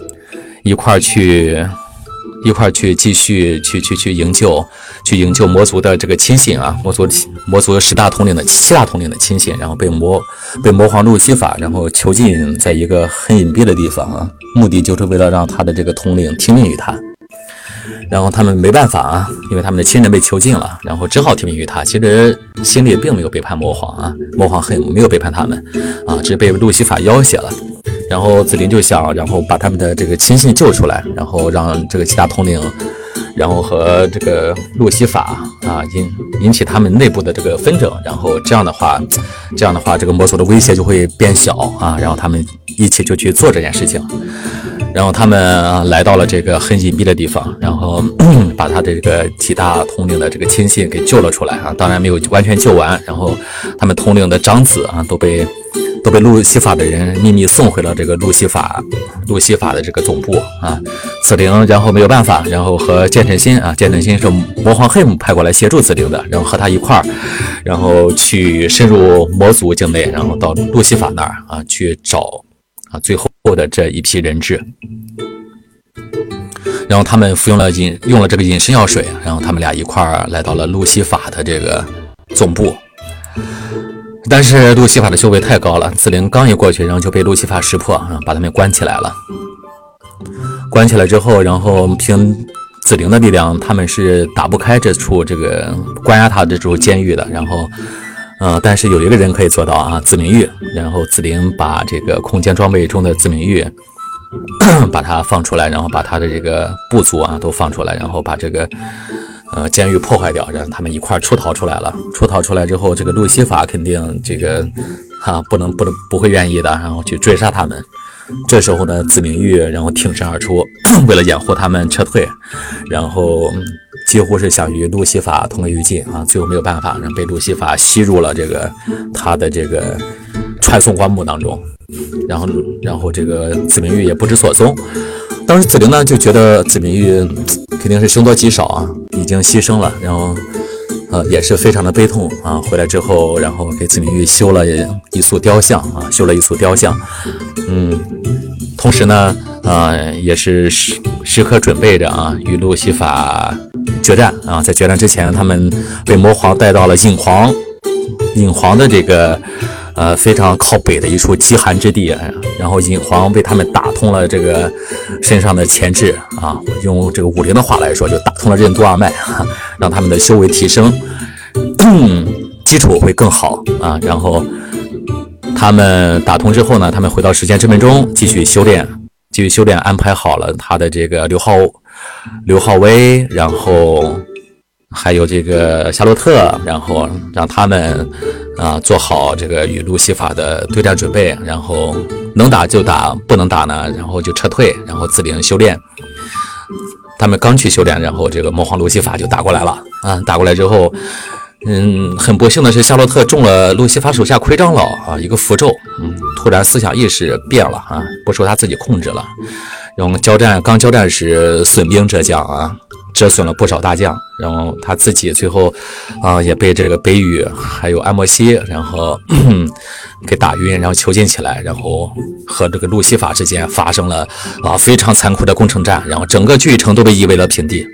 一块儿去，一块儿去继续去去去营救，去营救魔族的这个亲信啊，魔族魔族十大统领的七大统领的亲信，然后被魔被魔皇路西法然后囚禁在一个很隐蔽的地方啊，目的就是为了让他的这个统领听命于他。然后他们没办法啊，因为他们的亲人被囚禁了，然后只好听命于他。其实心里并没有背叛魔皇啊，魔皇很没有背叛他们啊，只是被路西法要挟了。然后紫菱就想，然后把他们的这个亲信救出来，然后让这个其他统领，然后和这个路西法啊引引起他们内部的这个纷争，然后这样的话，这样的话，这个魔族的威胁就会变小啊，然后他们一起就去做这件事情。然后他们来到了这个很隐蔽的地方，然后 把他的这个几大统领的这个亲信给救了出来啊，当然没有完全救完。然后他们统领的长子啊都被都被路西法的人秘密送回了这个路西法路西法的这个总部啊。紫菱然后没有办法，然后和剑神心啊，剑神心是魔皇黑姆派过来协助紫菱的，然后和他一块儿，然后去深入魔族境内，然后到路西法那儿啊去找。啊，最后的这一批人质。然后他们服用了隐用了这个隐身药水，然后他们俩一块儿来到了路西法的这个总部。但是路西法的修为太高了，紫菱刚一过去，然后就被路西法识破，啊把他们关起来了。关起来之后，然后凭紫菱的力量，他们是打不开这处这个关押他这处监狱的。然后，呃，但是有一个人可以做到啊，紫明玉。然后紫菱把这个空间装备中的紫明玉。把他放出来，然后把他的这个部族啊都放出来，然后把这个呃监狱破坏掉，让他们一块出逃出来了。出逃出来之后，这个路西法肯定这个哈不能不能不会愿意的，然后去追杀他们。这时候呢，紫明玉然后挺身而出，为了掩护他们撤退，然后几乎是想与路西法同归于尽啊。最后没有办法，让被路西法吸入了这个他的这个传送棺木当中。然后，然后这个紫明玉也不知所踪。当时紫菱呢就觉得紫明玉肯定是凶多吉少啊，已经牺牲了。然后，呃，也是非常的悲痛啊。回来之后，然后给紫明玉修了一塑雕像啊，修了一塑雕像。嗯，同时呢，呃，也是时时刻准备着啊，与路西法决战啊。在决战之前，他们被魔皇带到了影皇，影皇的这个。呃，非常靠北的一处极寒之地，然后隐皇为他们打通了这个身上的前肢啊，用这个武灵的话来说，就打通了任督二脉，让他们的修为提升，基础会更好啊。然后他们打通之后呢，他们回到时间之门中继续修炼，继续修炼，安排好了他的这个刘浩、刘浩威，然后。还有这个夏洛特，然后让他们啊做好这个与路西法的对战准备，然后能打就打，不能打呢，然后就撤退，然后自领修炼。他们刚去修炼，然后这个魔皇路西法就打过来了啊！打过来之后，嗯，很不幸的是夏洛特中了路西法手下魁长老啊一个符咒，嗯，突然思想意识变了啊，不受他自己控制了。用交战刚交战时损兵折将啊。折损了不少大将，然后他自己最后，啊，也被这个北羽还有安莫西，然后 给打晕，然后囚禁起来，然后和这个路西法之间发生了啊非常残酷的攻城战，然后整个巨城都被夷为了平地，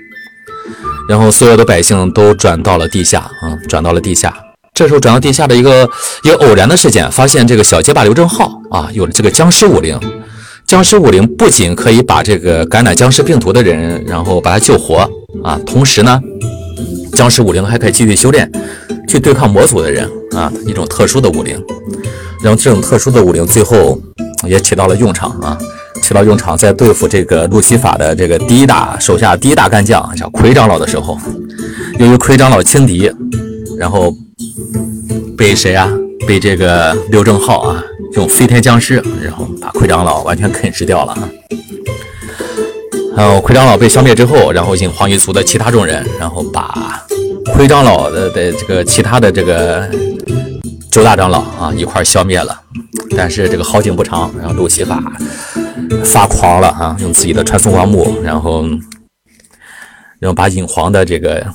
然后所有的百姓都转到了地下，啊，转到了地下。这时候转到地下的一个一个偶然的事件，发现这个小结巴刘正浩啊有了这个僵尸武灵。僵尸武灵不仅可以把这个感染僵尸病毒的人，然后把他救活啊，同时呢，僵尸武灵还可以继续修炼，去对抗魔族的人啊，一种特殊的武灵。然后这种特殊的武灵最后也起到了用场啊，起到用场，在对付这个路西法的这个第一大手下第一大干将叫魁长老的时候，由于魁长老轻敌，然后被谁啊？被这个刘正浩啊。用飞天僵尸，然后把魁长老完全啃食掉了啊！然后魁长老被消灭之后，然后引黄一族的其他众人，然后把魁长老的的这个其他的这个周大长老啊一块消灭了。但是这个好景不长，然后路西法发狂了啊，用自己的传送光幕，然后然后把引黄的这个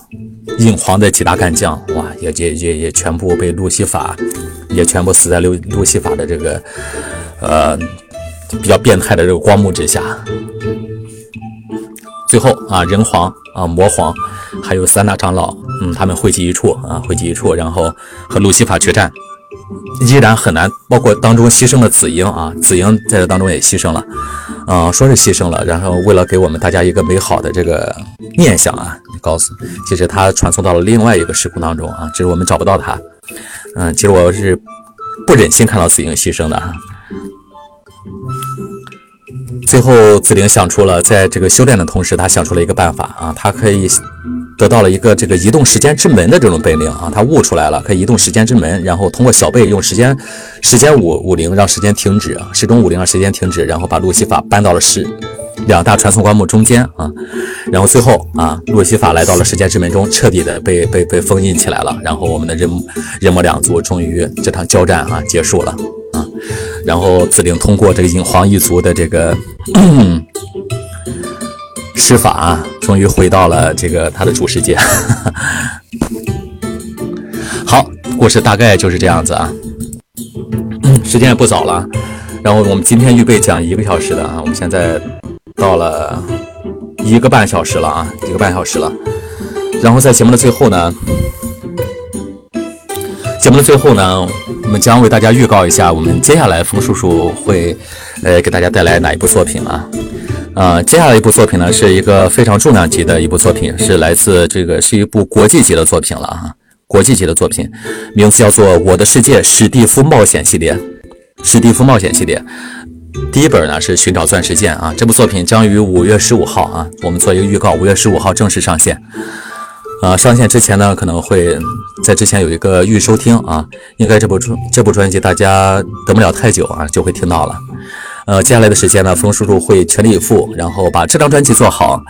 引黄的几大干将，哇，也也也也全部被路西法。也全部死在路路西法的这个，呃，比较变态的这个光幕之下。最后啊，人皇啊，魔皇，还有三大长老，嗯，他们汇集一处啊，汇集一处，然后和路西法决战，依然很难。包括当中牺牲了紫英啊，紫英在这当中也牺牲了，啊，说是牺牲了，然后为了给我们大家一个美好的这个念想啊，告诉，其实他传送到了另外一个时空当中啊，只是我们找不到他。嗯，其实我是不忍心看到紫英牺牲的啊。最后，紫菱想出了在这个修炼的同时，他想出了一个办法啊，他可以得到了一个这个移动时间之门的这种本领啊，他悟出来了，可以移动时间之门，然后通过小贝用时间时间五五零让时间停止，时钟五零让时间停止，然后把路西法搬到了时。两大传送棺木中间啊，然后最后啊，路西法来到了时间之门中，彻底的被被被封印起来了。然后我们的人人魔两族终于这场交战啊结束了啊。然后紫菱通过这个隐皇一族的这个施法，终于回到了这个他的主世界。好，故事大概就是这样子啊。时间也不早了。然后我们今天预备讲一个小时的啊，我们现在到了一个半小时了啊，一个半小时了。然后在节目的最后呢，节目的最后呢，我们将为大家预告一下，我们接下来风叔叔会呃给大家带来哪一部作品啊？呃，接下来一部作品呢是一个非常重量级的一部作品，是来自这个是一部国际级的作品了啊，国际级的作品，名字叫做《我的世界史蒂夫冒险系列》。史蒂夫冒险系列，第一本呢是寻找钻石剑啊。这部作品将于五月十五号啊，我们做一个预告，五月十五号正式上线。呃，上线之前呢，可能会在之前有一个预收听啊，应该这部专这部专辑大家等不了太久啊，就会听到了。呃，接下来的时间呢，冯叔叔会全力以赴，然后把这张专辑做好。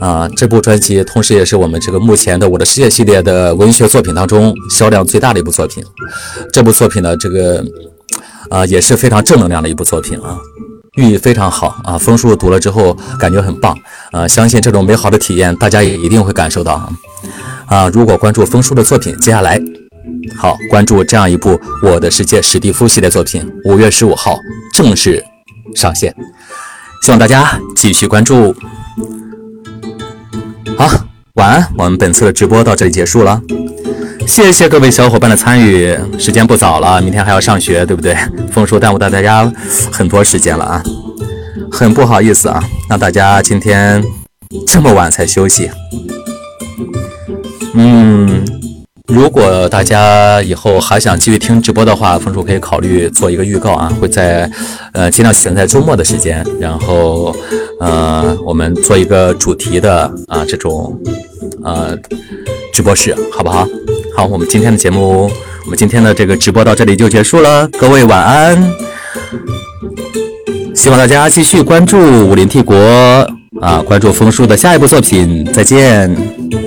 啊，这部专辑同时也是我们这个目前的《我的世界》系列的文学作品当中销量最大的一部作品。这部作品呢，这个。啊，也是非常正能量的一部作品啊，寓意非常好啊。枫树读了之后感觉很棒啊，相信这种美好的体验大家也一定会感受到啊。啊如果关注冯叔的作品，接下来好关注这样一部《我的世界》史蒂夫系列作品，五月十五号正式上线，希望大家继续关注。好，晚安，我们本次的直播到这里结束了。谢谢各位小伙伴的参与，时间不早了，明天还要上学，对不对？枫树耽误到大家很多时间了啊，很不好意思啊，让大家今天这么晚才休息。嗯，如果大家以后还想继续听直播的话，枫树可以考虑做一个预告啊，会在呃尽量选在周末的时间，然后呃我们做一个主题的啊这种呃直播室，好不好？好，我们今天的节目，我们今天的这个直播到这里就结束了。各位晚安，希望大家继续关注武林帝国啊，关注枫叔的下一部作品。再见。